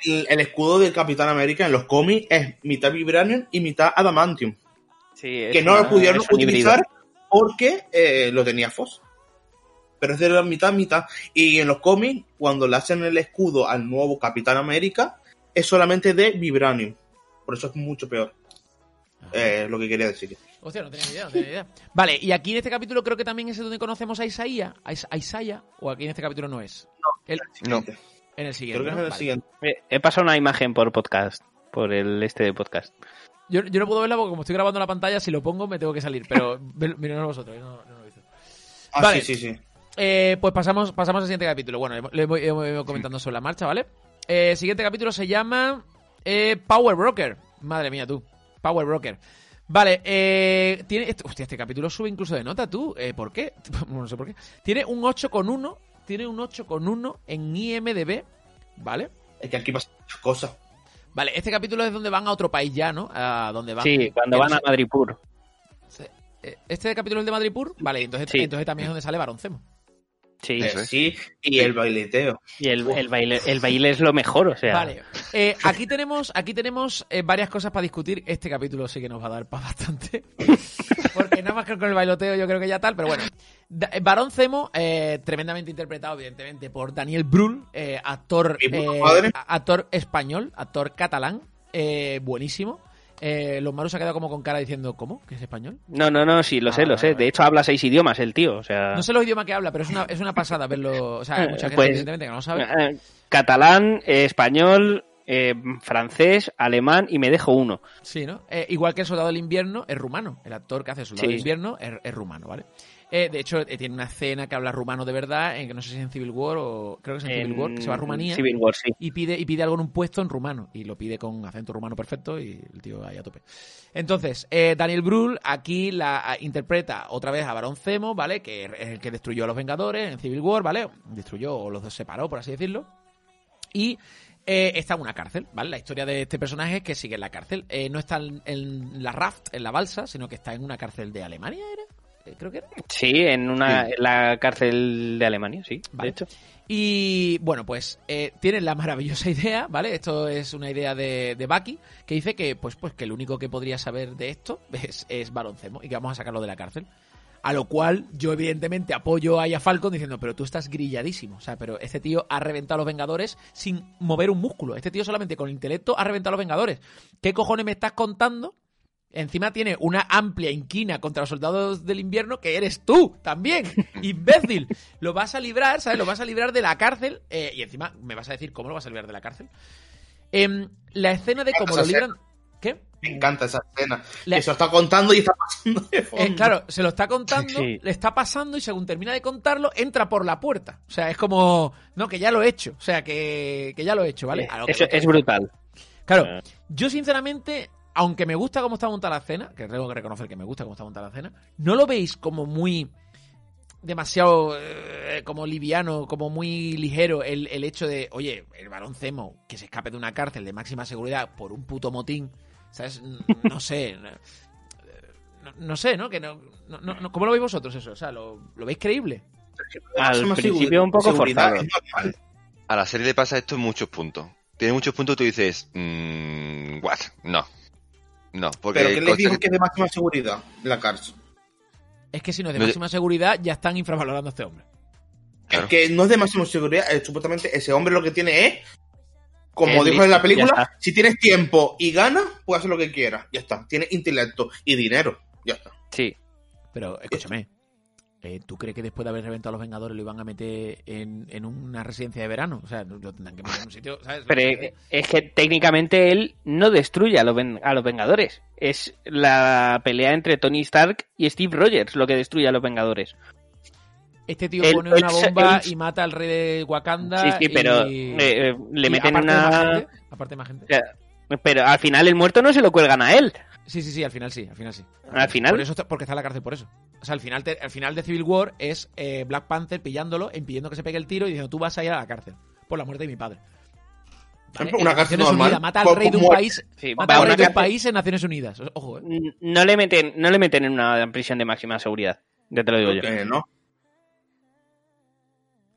el, el escudo del Capitán América en los cómics es mitad Vibranium y mitad Adamantium. Sí, es que no una- lo pudieron híbrido. utilizar porque eh, lo tenía Foss. Pero es de la mitad, mitad. Y en los cómics, cuando le hacen el escudo al nuevo Capitán América, es solamente de Vibranium. Por eso es mucho peor. Eh, lo que quería decir. Hostia, no tenía ni idea, no tenía ni idea. Vale, y aquí en este capítulo creo que también es donde conocemos a Isaías, a, Is- a Isaiah, o aquí en este capítulo no es. El- No. en el siguiente. Creo que es ¿no? en el Vale. siguiente. He pasado una imagen por podcast, por el este de podcast. Yo, yo no puedo verla porque como estoy grabando la pantalla, si lo pongo me tengo que salir. Pero miren vosotros, yo no, no lo visto. Ah, Vale. sí, sí, sí. Eh, pues pasamos, pasamos al siguiente capítulo. Bueno, hemos ido comentando sobre la marcha, ¿vale? Eh, siguiente capítulo se llama eh, Power Broker. Madre mía, tú. Power Broker. Vale, eh, tiene. este- hostia, este capítulo sube incluso de nota, tú. Eh, ¿Por qué? no sé por qué. Tiene un 8,1. Tiene un 8,1 en IMDB. ¿Vale? Es que aquí pasan muchas cosas. Vale, este capítulo es donde van a otro país ya, ¿no? A donde van. Sí, cuando van a Madripur. eh, ¿Este capítulo es el de Madripur? Vale, entonces, Sí. entonces también es donde sale Baroncemo. Sí, Eh, es. sí, y el baileteo. y el, el baile, el baile es lo mejor, o sea. Vale. Eh, aquí tenemos, aquí tenemos eh, varias cosas para discutir. Este capítulo sí que nos va a dar para bastante. Porque nada más que con el bailoteo yo creo que ya tal, pero bueno. Eh, Barón Zemo, eh, tremendamente interpretado, evidentemente, por Daniel Brühl, eh, actor, eh, actor español, actor catalán, eh, buenísimo. Eh, los Maru se ha quedado como con cara diciendo, ¿cómo? ¿Que es español? No, no, no, sí, lo sé, Ah, lo sé. vale. De hecho, habla seis idiomas el tío, o sea. No sé los idiomas que habla, pero es una, es una pasada verlo. O sea, hay mucha gente, Pues- evidentemente, que no lo sabe. Eh, Catalán, eh, español, eh, francés, alemán y me dejo uno. Sí, ¿no? Igual que el Soldado del Invierno es rumano. El actor que hace el Soldado Sí. del Invierno es, es rumano, ¿vale? Eh, de hecho, eh, tiene una escena que habla rumano de verdad, en que no sé si es en Civil War o creo que es en, Civil War, que se va a Rumanía Civil War, sí. y pide y pide algo en un puesto en rumano y lo pide con acento rumano perfecto y el tío ahí a tope. Entonces, eh, Daniel Brühl aquí la a- interpreta otra vez a Barón Zemo, ¿vale? Que es el que destruyó a los Vengadores en Civil War, ¿vale? Destruyó o los separó, por así decirlo. Y eh, está en una cárcel, ¿vale? La historia de este personaje es que sigue en la cárcel. Eh, no está en, en la raft, en la balsa, sino que está en una cárcel de Alemania, ¿era? Creo que era. Sí, en una Sí. en la cárcel de Alemania, sí, Vale. de hecho. Y bueno, pues eh, tienen la maravillosa idea, ¿vale? Esto es una idea de, de Bucky, que dice que, pues, pues que el único que podría saber de esto es, es Barón Zemo y que vamos a sacarlo de la cárcel. A lo cual yo evidentemente apoyo ahí a Falcon diciendo, pero tú estás grilladísimo. O sea, pero este tío ha reventado a los Vengadores sin mover un músculo. Este tío solamente con intelecto ha reventado a los Vengadores. ¿Qué cojones me estás contando? Encima tiene una amplia inquina contra los soldados del invierno que eres tú también, imbécil. Lo vas a librar, ¿sabes? Lo vas a librar de la cárcel. eh, y encima me vas a decir cómo lo vas a librar de la cárcel. Em, la escena de cómo lo libran. ¿Qué? Me encanta esa escena. La- Que se lo está contando y está pasando de fondo. Eh, claro, se lo está contando, Sí. le está pasando y según termina de contarlo, entra por la puerta. O sea, es como, no, que ya lo he hecho. O sea, que, que ya lo he hecho, ¿vale? A lo que Eso lo- es brutal. Claro, Eh. yo sinceramente, aunque me gusta cómo está montada la escena, que tengo que reconocer que me gusta cómo está montada la escena, ¿no lo veis como muy demasiado eh, como liviano, como muy ligero el, el hecho de, oye, el varón Zemo que se escape de una cárcel de máxima seguridad por un puto motín, ¿sabes? No sé. No, no sé, ¿no? Que no, no, no- no- ¿Cómo lo veis vosotros eso? O sea, ¿lo, lo veis creíble? Al principio un poco forzado. A la serie le pasa esto en muchos puntos. Tiene muchos puntos y tú dices, mmm, what? No. No, porque... Pero ¿qué les dijo que es de máxima seguridad la cárcel? Es que si no es de máxima seguridad, ya están infravalorando a este hombre. Claro. Es que no es de máxima seguridad, eh, supuestamente ese hombre lo que tiene es, como dijo en la película, si tienes tiempo y ganas, puedes hacer lo que quieras. Ya está. Tienes intelecto y dinero. Ya está. Sí. Pero escúchame, eh, ¿tú crees que después de haber reventado a los Vengadores lo iban a meter en, en una residencia de verano? O sea, lo tendrán que meter en un sitio, ¿sabes? Pero es que técnicamente él no destruye a los, ven- a los Vengadores. Es la pelea entre Tony Stark y Steve Rogers lo que destruye a los Vengadores. Este tío pone una bomba y mata al rey de Wakanda. Sí, sí, pero y- eh, eh, le meten aparte de más una... gente- aparte más gente. o sea, Pero al final el muerto no se lo cuelgan a él. Sí, sí, sí, al final sí, al final sí. Al final. Por eso está- porque está en la cárcel por eso. O sea, al final, te- al final de Civil War es eh, Black Panther pillándolo, impidiendo que se pegue el tiro y diciendo tú vas a ir a la cárcel por la muerte de mi padre. ¿Vale? Una En cárcel Naciones normal, Unidas, mata al rey de un país, Sí, mata al rey de un país en Naciones Unidas. Ojo, eh. No le meten, no le meten en una prisión de máxima seguridad. Ya te lo digo yo. Que no.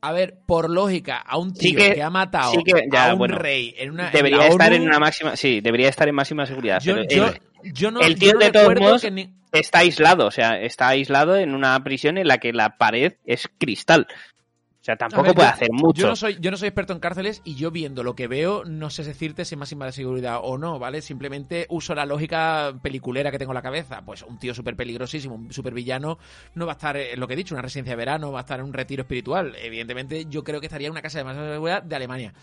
A ver, por lógica, a un tío Sí que, que- ha matado sí que- ya, a un bueno, rey en una en Debería la estar ONU, en una máxima, sí, debería estar en máxima seguridad. Yo, pero yo, él yo no, el tío, de todos modos, ni- está aislado, o sea, está aislado en una prisión en la que la pared es cristal. O sea, tampoco ver, puede yo- hacer mucho. Yo no, soy, yo no soy experto en cárceles y yo viendo lo que veo no sé decirte si es máxima de seguridad o no, ¿vale? Simplemente uso la lógica peliculera que tengo en la cabeza. Pues un tío súper peligrosísimo, un súper villano, no va a estar, en lo que he dicho, una residencia de verano, va a estar en un retiro espiritual. Evidentemente yo creo que estaría en una casa de máxima seguridad de Alemania.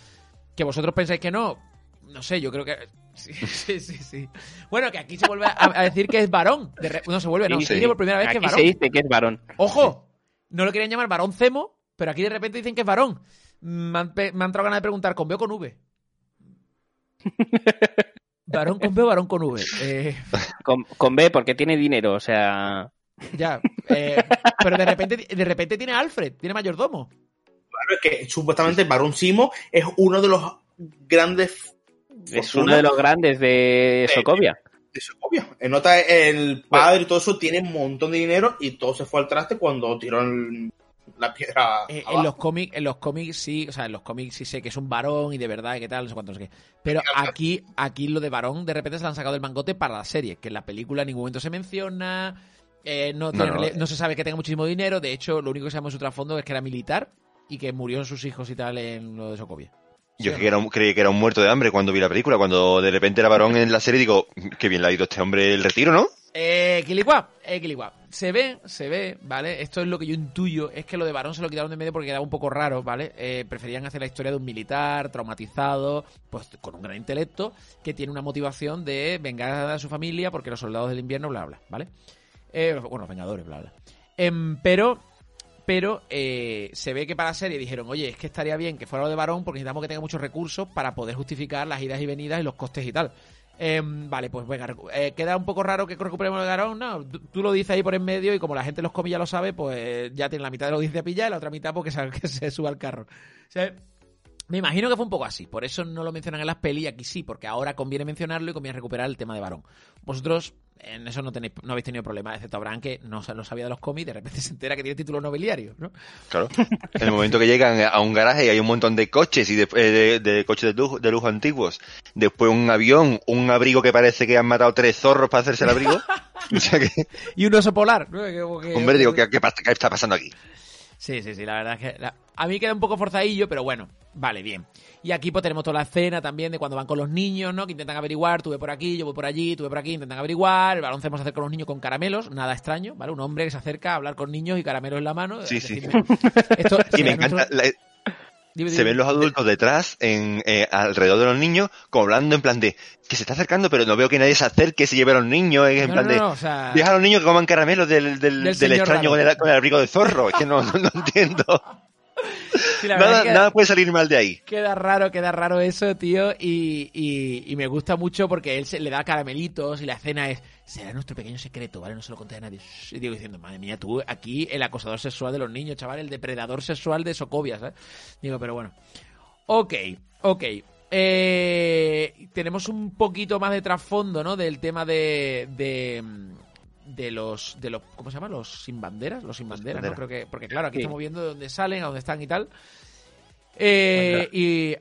Que vosotros pensáis que no, no sé, yo creo que. Sí, sí, sí. sí. Bueno, que aquí se vuelve a, a decir que es varón. De re- No se vuelve, no. Sí, Se dice por primera vez que es se varón. dice que es varón. ¡Ojo! No lo querían llamar varón Cemo, pero aquí de repente dicen que es varón. Me han, pe- me han entrado ganas de preguntar, ¿con B o con V? ¿Varón con B o varón con V? Eh, Con, con B, porque tiene dinero, o sea. ya. eh, pero de repente, de repente tiene Alfred, tiene mayordomo. Claro, es que supuestamente Barón Simo es uno de los grandes. Es uno de los grandes de Sokovia. de Sokovia. En nota, el padre y todo eso tiene un montón de dinero y todo se fue al traste cuando tiró el- la piedra. Eh, en los cómics, en los cómics sí, o sea, en los cómics sí sé que es un varón y de verdad y que tal, no sé cuánto, no sé qué. Pero aquí, aquí lo de varón de repente se lo han sacado del mangote para la serie, que en la película en ningún momento se menciona, eh, no, tiene no, eh. no se sabe que tenga muchísimo dinero, de hecho, lo único que sabemos de su trasfondo es que era militar y que murió sus hijos y tal en lo de Sokovia. Yo Sí, que era un- creí que era un muerto de hambre cuando vi la película. Cuando de repente era varón en la serie, digo, qué bien le ha ido este hombre el retiro, ¿no? Eh, Kiligua, eh, Kiligua. Se ve, se ve, ¿vale? Esto es lo que yo intuyo. Es que lo de varón se lo quitaron de medio porque quedaba un poco raro, ¿vale? Eh, preferían hacer la historia de un militar traumatizado, pues con un gran intelecto, que tiene una motivación de vengar a su familia porque los soldados del invierno, bla, bla, ¿vale? Eh, bueno, los vengadores, bla, bla. Em, pero pero eh, se ve que para la serie dijeron, oye, es que estaría bien que fuera lo de varón porque necesitamos que tenga muchos recursos para poder justificar las idas y venidas y los costes y tal. Em, vale, pues venga, eh, queda un poco raro que recuperemos de varón, no, tú, lo dices ahí por en medio y como la gente en los cómics ya lo sabe, pues ya tiene la mitad de la audiencia pillada y la otra mitad porque sabe que se suba al carro. O me imagino que fue un poco así, por eso no lo mencionan en las pelis aquí sí, porque ahora conviene mencionarlo y conviene recuperar el tema de varón. Vosotros en eso no tenéis, no habéis tenido problema, excepto Abraham que no lo sabía de los cómics y de repente se entera que tiene título nobiliario, ¿no? Claro. En el momento que llegan a un garaje y hay un montón de coches y de, eh, de- de coches de lujo, de lujo antiguos, después un avión, un abrigo que parece que han matado tres zorros para hacerse el abrigo. o sea que, Y un oso polar, ¿no? Que que- hombre, digo, ¿qué, qué está pasando aquí? Sí, sí, sí, la verdad es que la- a mí queda un poco forzadillo, pero bueno, vale, bien. Y aquí pues tenemos toda la escena también de cuando van con los niños, ¿no? Que intentan averiguar, tuve por aquí, yo voy por allí, tuve por aquí, intentan averiguar, el balón se hacer con los niños con caramelos, nada extraño, ¿vale? Un hombre que se acerca a hablar con niños y caramelos en la mano. Sí, sí. Esto, Y me nuestro- encanta, la- dime, se ven los adultos detrás, en, eh, alrededor de los niños, como hablando en plan de, que se está acercando, pero no veo que nadie se acerque, se lleve a los niños, en No, plan no, de, no, o sea, deja a los niños que coman caramelos del, del, Del del señor extraño con el, con el abrigo de zorro. Es que no, entiendo. sí, Nada, es que- nada puede salir mal de ahí. Queda raro, queda raro eso, tío, y, y- y me gusta mucho porque él se, le da caramelitos y la escena es, será nuestro pequeño secreto, ¿vale? No se lo conté a nadie. Y digo diciendo, madre mía, tú aquí el acosador sexual de los niños, chaval, el depredador sexual de Socovia, ¿sabes? Digo, pero bueno. Ok, ok. Eh, tenemos un poquito más de trasfondo, ¿no? Del tema de... de de los de los cómo se llama los sin banderas los sin banderas ¿no? creo que porque claro aquí Sí. estamos viendo de dónde salen a dónde están y tal eh, y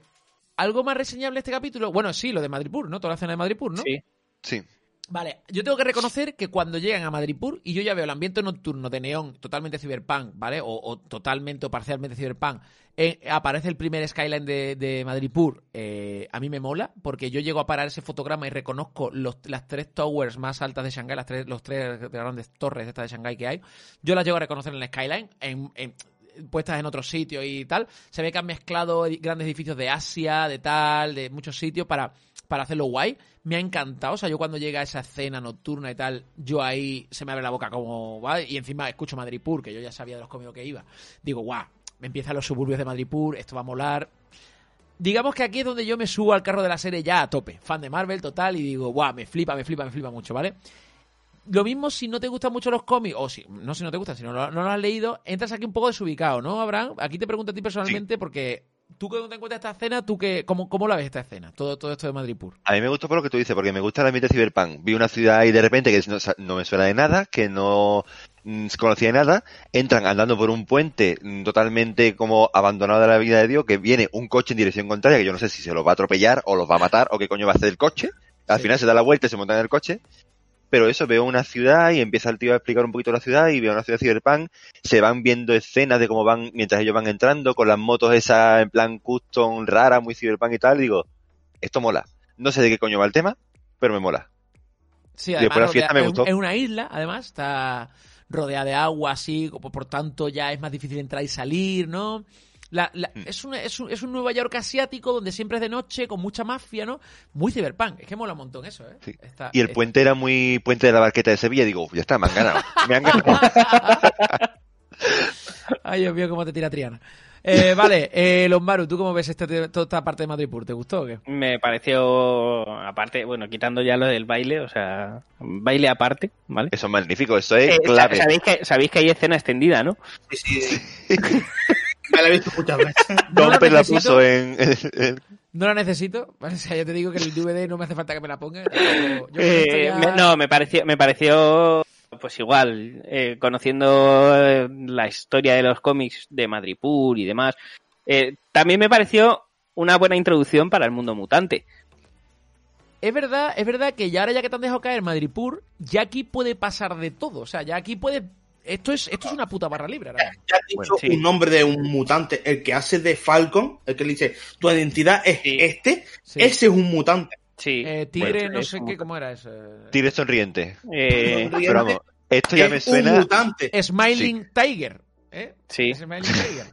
algo más reseñable este capítulo. Bueno, sí, lo de Madripur, ¿no? Toda la escena de Madripur, ¿no? Sí. Sí. Vale, yo tengo que reconocer que cuando llegan a Madripur y yo ya veo el ambiente nocturno de neón totalmente cyberpunk, ¿vale? O, totalmente o parcialmente cyberpunk, eh, aparece el primer skyline de, de Madripur, eh, a mí me mola, porque yo llego a parar ese fotograma y reconozco las tres towers más altas de Shanghái, las tres, los tres grandes torres estas de Shanghái que hay, yo las llego a reconocer en el skyline, en- puestas en otros sitios y tal. Se ve que han mezclado grandes edificios de Asia, de tal, de muchos sitios para, para hacerlo guay. Me ha encantado. O sea, yo cuando llega esa escena nocturna y tal, yo ahí se me abre la boca como, ¿vale? Y encima escucho Madripur, que yo ya sabía de los cómicos que iba. Digo, guau, me empiezan los suburbios de Madripur, esto va a molar. Digamos que aquí es donde yo me subo al carro de la serie ya a tope. Fan de Marvel total y digo, guau, me flipa, me flipa, me flipa mucho, ¿vale? Lo mismo si no te gustan mucho los cómics, o si, no si no te gustan, si no, lo- no has leído, entras aquí un poco desubicado, ¿no, Abraham? Aquí te pregunto a ti personalmente porque tú cuando te encuentras esta escena, ¿tú qué, cómo, ¿cómo la ves esta escena? Todo, todo esto de Madripur. A mí me gustó por lo que tú dices, porque me gusta el ambiente cyberpunk. Vi una ciudad ahí de repente que no, no me suena de nada, que no mm, se conocía de nada. Entran andando por un puente mm, totalmente como abandonado de la vida de Dios, que viene un coche en dirección contraria, que yo no sé si se los va a atropellar o los va a matar o qué coño va a hacer el coche. Al Sí. final se da la vuelta y se monta en el coche. Pero eso, veo una ciudad y empieza el tío a explicar un poquito la ciudad y veo una ciudad cyberpunk. Se van viendo escenas de cómo van, mientras ellos van entrando, con las motos esas en plan custom, rara, muy cyberpunk y tal. Digo, esto mola. No sé de qué coño va el tema, pero me mola. Sí, además después la fiesta rodea- me gustó. Es una isla, además, está rodeada de agua, así, por tanto ya es más difícil entrar y salir, ¿no? La- la- Mm. es, un, es, un, es un Nueva York asiático donde siempre es de noche, con mucha mafia, ¿no? Muy cyberpunk. Es que mola un montón eso, ¿eh? Sí. Y el puente era muy puente de la barqueta de Sevilla. Digo, "Uf, ya está, me han ganado. Me han ganado. Ay, Dios mío, cómo te tira Triana. Eh, vale, eh, Lombaru, ¿tú cómo ves este- toda esta parte de Madripur? ¿Te gustó o qué? Me pareció, aparte, bueno, quitando ya lo del baile, o sea, baile aparte, ¿vale? Eso es magnífico, eso es Eh, clave. sabéis, que, sabéis que hay escena extendida, ¿no? Sí, sí. Me la he visto muchas veces. No la necesito. puso en, en- en- No la necesito, ¿vale? O sea, yo te digo que el DVD no me hace falta que me la ponga. Yo- yo Eh, esto ya- me- no, me pareció, me pareció pues igual, eh, conociendo eh, la historia de los cómics de Madripur y demás, eh, también me pareció una buena introducción para el mundo mutante. Es verdad, es verdad que ya ahora ya que te han dejado caer Madripur, ya aquí puede pasar de todo. O sea, ya aquí puede... Esto es, esto es una puta barra libre. ahora mismo. Ya has dicho Bueno, sí. un nombre de un mutante, el que hace de Falcon, el que le dice, tu identidad es Sí. este, Sí. ese es un mutante. Sí. Eh, tigre, Bueno, no sé un- qué, ¿cómo era eso? Tigre sonriente. eh, Sonriente, Pero vamos, esto ya es me un suena. mutante. Smiling Tiger. ¿eh? sí. Smiling Tiger.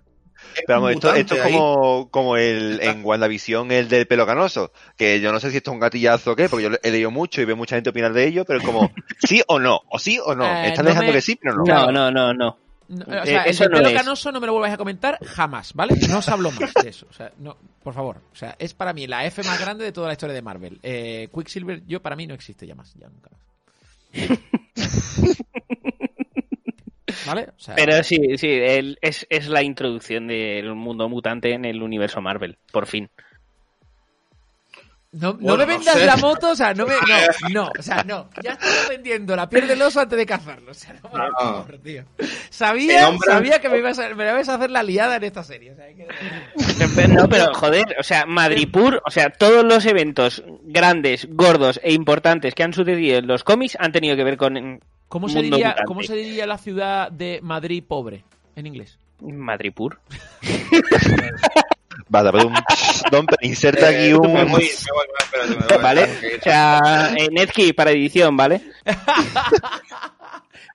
Es Pero vamos, un esto, es como, como el en WandaVision, el del pelo canoso. Que yo no sé si esto es un gatillazo o qué, porque yo he leído mucho y veo mucha gente opinar de ello, pero es como, sí o no, o sí o no. Eh, Están no dejando me- que sí, pero no. No, no, no, no. No, o Eh, sea, el eso del no pelo es. canoso no me lo vuelvas a comentar jamás, ¿vale? No os hablo más de eso. O sea, no, por favor. O sea, es para mí la F más grande de toda la historia de Marvel. Eh, Quicksilver, yo para mí no existe ya más, ya nunca más. ¿Vale? O sea, Pero sí, sí, el- es, es la introducción del mundo mutante en el universo Marvel, por fin. no, no me no vendas sé. la moto, o sea, no me. No, no, o sea, no. Ya estás vendiendo la piel del oso antes de cazarlo. O sea, no, por No. favor, tío. Sabía, hombre- sabía que me ibas, a, me ibas a hacer la liada en esta serie. O sea, hay que- No, pero joder, o sea, Madripur, o sea, todos los eventos grandes, gordos e importantes que han sucedido en los cómics han tenido que ver con ¿Cómo se, diría, mutante. ¿Cómo se diría la ciudad de Madrid pobre en inglés? Madripur. Vale, pero un Domper, inserta aquí Eh, un. voy, ¿Vale? O sea, Netgear para edición, ¿vale?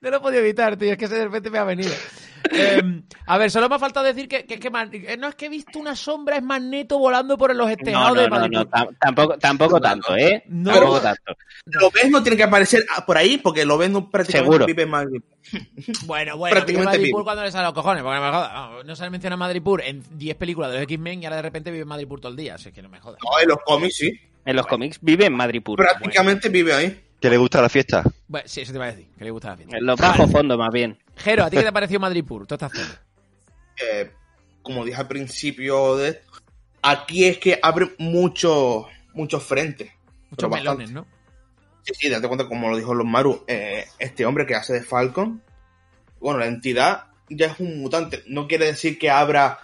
No lo he podido evitar, tío, es que de repente me ha venido. Eh, a ver, solo me ha faltado decir que, que, que Man- eh, no es que he visto una sombra, es Magneto volando por los No, tejados no, de no, Madrid. no, tam- tampoco, tampoco tanto, ¿eh? No. Tampoco tanto. Lo ves no tiene que aparecer ah, por ahí porque lo ves no prácticamente Seguro. vive en Madrid. Bueno, bueno, Prácticamente vive cuando le sale a los cojones, porque no me jodas. No, no se menciona Madripur en 10 películas de los X-Men y ahora de repente vive en Madripur todo el día. Así que no me jodas. No, en los cómics sí. En los cómics vive en Madripur. Prácticamente vive ahí. Que le gusta la fiesta. Bueno, sí, eso te iba a decir, que le gusta la fiesta. En los bajos fondos, más bien. Jero, ¿a ti qué te pareció Madripur? Toda esta zona. Eh, como dije al principio de esto, aquí es que abre muchos muchos frentes. Muchos bastante. melones, ¿no? Sí, sí, date cuenta, como lo dijo los Maru, eh, este hombre que hace de Falcon, bueno, la entidad ya es un mutante. No quiere decir que abra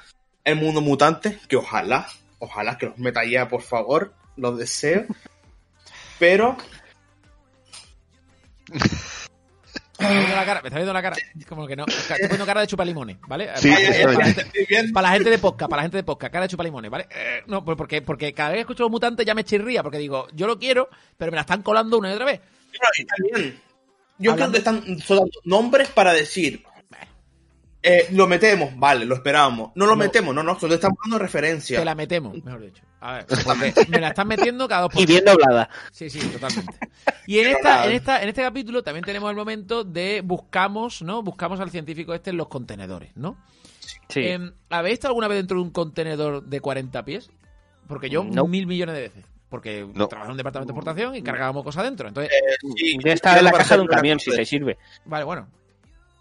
el mundo mutante, que ojalá, ojalá que los meta ya, por favor, los deseo. Pero, Me está viendo la cara, me está viendo la cara. Como que no. Estoy poniendo cara de chupalimones, ¿vale? Sí, para, la es. gente, estoy viendo. para la gente de podcast, para la gente de podcast, cara de chupalimones, ¿vale? Eh, no, pues porque, porque cada vez que escucho los mutantes ya me chirría, porque digo, yo lo quiero, pero me la están colando una y otra vez. Bueno, y también, yo Hablando- creo que están soltando nombres para decir, eh, lo metemos, vale, lo esperábamos. No lo No. metemos, no, no, solo estamos dando referencia. Te la metemos, mejor dicho. A ver, porque me la están metiendo cada dos por Y bien doblada. Sí, sí, totalmente. Y en esta, en esta, en este capítulo también tenemos el momento de buscamos, ¿no? Buscamos al científico este en los contenedores, ¿no? Sí. Em, ¿Habéis estado alguna vez dentro de un contenedor de 40 pies? Porque yo No. mil millones de veces. Porque No. trabajo en un departamento de exportación y cargábamos cosas dentro. Entonces, Sí, Debe estar en la caja de un camión, si te sirve. vale, bueno.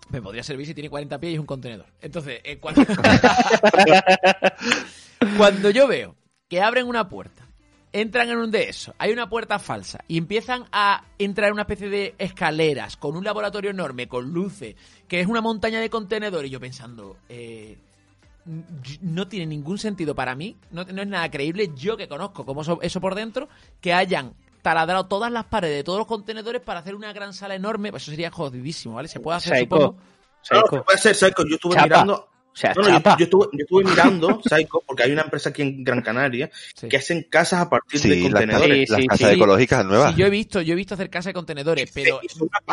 Me podría servir si tiene 40 pies y es un contenedor. Entonces, eh, cuando... cuando yo veo que abren una puerta, entran en un de esos, hay una puerta falsa y empiezan a entrar en una especie de escaleras con un laboratorio enorme, con luces, que es una montaña de contenedores, y yo pensando, eh, no tiene ningún sentido para mí, no, no es nada creíble, yo que conozco cómo eso, eso por dentro, que hayan taladrado todas las paredes de todos los contenedores para hacer una gran sala enorme, pues eso sería jodidísimo, ¿vale? Se puede hacer, Psycho. supongo. Psycho. puede ser Psycho. Yo estuve Chapa. mirando. O sea, No, no, yo, chapa. yo estuve, yo estuve mirando Psycho porque hay una empresa aquí en Gran Canaria Sí. que hacen casas a partir de Sí, contenedores. Sí, las sí, casas sí. ecológicas nuevas. Sí, yo he visto, yo he visto hacer casa de contenedores, pero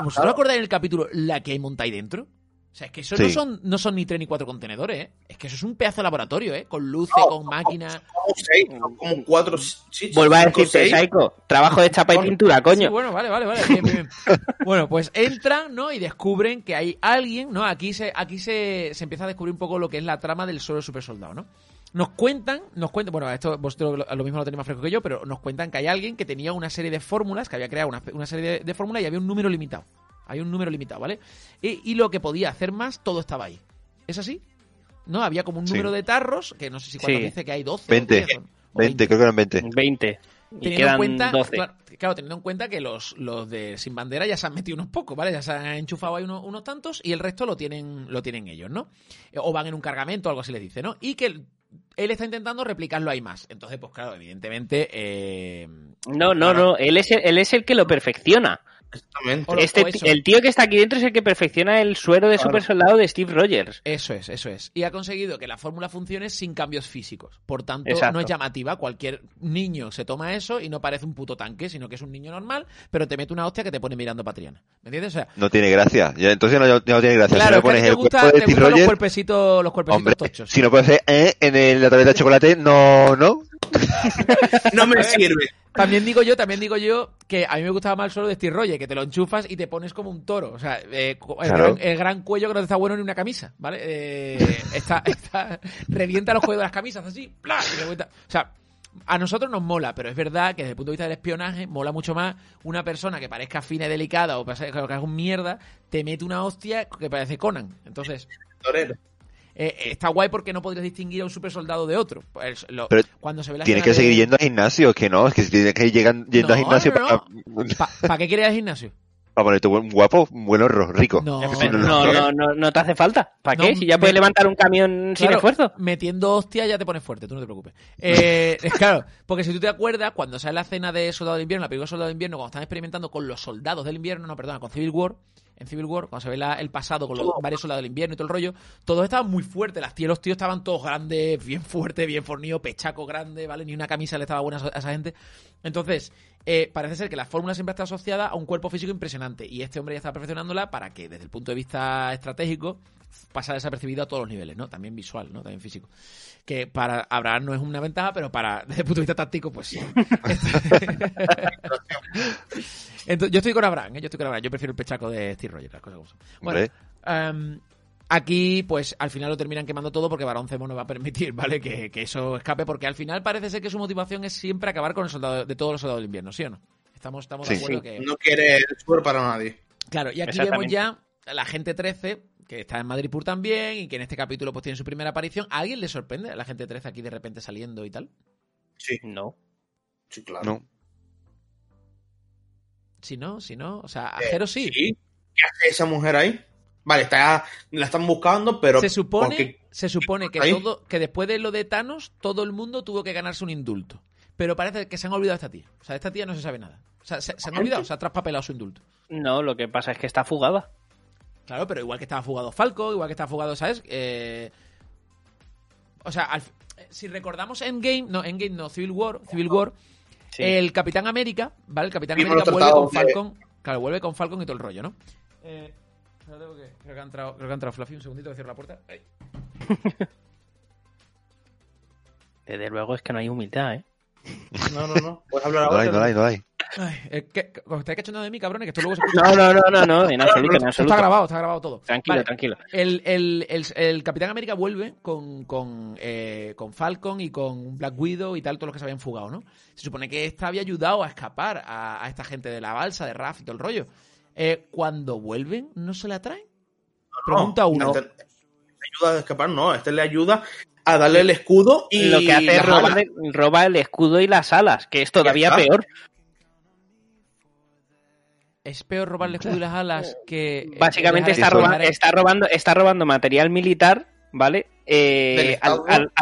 ¿vosotros acordáis en el capítulo la que hay ahí dentro? O sea, es que eso Sí. no, son, no son ni tres ni cuatro contenedores, ¿eh? Es que eso es un pedazo de laboratorio, ¿eh? Con luces, No, con máquinas. Como seis, ¿no? como cuatro, sí, Vuelvo a decirte. Psycho, trabajo de chapa y pintura, Sí, coño. bueno, vale, vale, vale. bien, bien, bien. bueno, pues entran, ¿no? Y descubren que hay alguien, ¿no? Aquí se, aquí se, se empieza a descubrir un poco lo que es la trama del solo super soldado, ¿no? Nos cuentan, nos cuentan, bueno, esto vosotros lo, lo mismo lo tenéis más fresco que yo, pero nos cuentan que hay alguien que tenía una serie de fórmulas, que había creado una, una serie de, de fórmulas y había un número limitado. Hay un número limitado, ¿vale? Y, y lo que podía hacer más, todo estaba ahí. ¿Es así? ¿No? Había como un Sí. número de tarros, que no sé si cuando Sí. dice que hay 12 o 20. 10, o 20, creo que eran 20. 20. Y teniendo en quedan cuenta, 12. Claro, claro, teniendo en cuenta que los, los de Sin Bandera ya se han metido unos pocos, ¿vale? Ya se han enchufado ahí unos, unos tantos y el resto lo tienen, lo tienen ellos, ¿no? O van en un cargamento o algo así les dice, ¿no? Y que él, él está intentando replicarlo ahí más. Entonces, pues claro, evidentemente... eh, No, no, no. Él es, el, él es el que lo perfecciona. Exactamente. Este, el tío que está aquí dentro es el que perfecciona el suero de Claro. super soldado de Steve Rogers. Eso es, eso es. Y ha conseguido que la fórmula funcione sin cambios físicos. Por tanto, Exacto. no es llamativa. Cualquier niño se toma eso y no parece un puto tanque, sino que es un niño normal, pero te mete una hostia que te pone mirando patriana. ¿Me entiendes? O sea, No tiene gracia. Ya, entonces no, tiene gracia. claro, si no pones el cuerpo de te Steve gustan los Rogers, cuerpecitos, los cuerpecitos hombre, tochos. si no puede ser eh, en el- la tableta de chocolate, no, no. No me sirve. También digo yo, también digo yo que a mí me gustaba más suelo de Steve Rogers, que te lo enchufas y te pones como un toro. O sea, eh, el, Claro. gran, el gran cuello que no te está bueno ni una camisa, ¿vale? Eh, está, está- revienta los cuellos de las camisas así, ¡pla! y. O sea, a nosotros nos mola, pero es verdad que desde el punto de vista del espionaje mola mucho más una persona que parezca fina y delicada o pasa- que haga un mierda, te mete una hostia que parece Conan. Entonces, Torero. Eh, está guay porque no podrías distinguir a un super soldado de otro. Pues, lo- Pero cuando se ve la Tienes que seguir de- yendo al gimnasio, que no, es que si tienes que ir llegan- yendo No, al gimnasio no, no. para, ¿Para qué quieres ir al gimnasio? para ponerte buen guapo, buen horro, rico. No, no, no, no, no, no te hace falta. ¿Para No, qué? Si ya me- puedes levantar un camión sin esfuerzo. Metiendo hostia ya te pones fuerte, tú no te preocupes. Eh, claro, porque si tú te acuerdas, cuando sale la escena de Soldado del Invierno, la película Soldado del Invierno, cuando están experimentando con los soldados del invierno, no, perdona, con Civil War, en Civil War, cuando se ve la- el pasado con los varios soldados del invierno y todo el rollo, todos estaban muy fuertes, las tías, los tíos estaban todos grandes, bien fuertes, bien fornidos, pechaco grande, ¿vale? Ni una camisa le estaba buena a esa gente. Entonces, eh, parece ser que la fórmula siempre está asociada a un cuerpo físico impresionante y este hombre ya está perfeccionándola para que desde el punto de vista estratégico pasa desapercibido a todos los niveles, ¿no? También visual, ¿no? También físico. Que para Abraham no es una ventaja, pero para desde el punto de vista táctico, pues sí. Entonces, yo estoy con Abraham, ¿eh? yo estoy con Abraham. Yo prefiero el pechaco de Steve Rogers, las cosas como son. Bueno. Aquí, pues al final lo terminan quemando todo porque Barón Zemo no va a permitir, ¿vale? Que, que eso escape, porque al final parece ser que su motivación es siempre acabar con el soldado de todos los soldados del invierno, ¿sí o no? Estamos, estamos de Sí. acuerdo Sí. que. No quiere el suero para nadie. Claro, y aquí vemos ya a la gente 13, que está en Madripoor también, y que en este capítulo pues tiene su primera aparición. ¿A alguien le sorprende a la gente 13 aquí de repente saliendo y tal? Sí, No. sí, claro. No. Si no, si no, o sea, a Eh, Jero sí. ¿Qué hace esa mujer ahí? Vale, está, la están buscando, pero. se supone, porque- se supone que ahí. todo, que después de lo de Thanos, todo el mundo tuvo que ganarse un indulto. Pero parece que se han olvidado de esta tía. O sea, de esta tía no se sabe nada. O sea, se, se han olvidado, se ha traspapelado su indulto. No, lo que pasa es que está fugada. Claro, pero igual que estaba fugado Falco, igual que estaba fugado, ¿sabes? Eh, O sea, al- si recordamos Endgame, no, Endgame no, Civil War, Civil War, Sí. el Capitán América, ¿vale? El Capitán América vuelve con Falcon, claro, vuelve con Falcon y todo el rollo, ¿no? Eh, espérate porque creo que ha entrado, creo que ha entrado Fluffy, un segundito, voy a cerrar la puerta. Desde luego es que no hay humildad, ¿eh? No, no, no. Puedes hablar No ahora. hay, no hay, no hay. Ay, ¿qué- ¿Os estáis cachando de mí, cabrones? Que esto luego se escucha. No, no, no, no, no, en absoluto, en Esto absoluto. está grabado, está grabado todo. Tranquilo, Vale, tranquilo. El, el, el, el Capitán América vuelve con, con, eh, con Falcon y con Black Widow y tal, todos los que se habían fugado, ¿no? Se supone que esta había ayudado a escapar a, a esta gente de la balsa, de Raf y todo el rollo. Eh, cuando vuelven, ¿no se la traen? Pregunta uno. Este- le ayuda a escapar, no. Este le ayuda a darle el escudo y. Lo que hace es las robar, alas. roba el escudo y las alas, que es todavía peor. Es peor robarle escudo y las alas que. eh, Básicamente dejar está, el- roba- está robando, está robando material militar, ¿vale? Eh, a,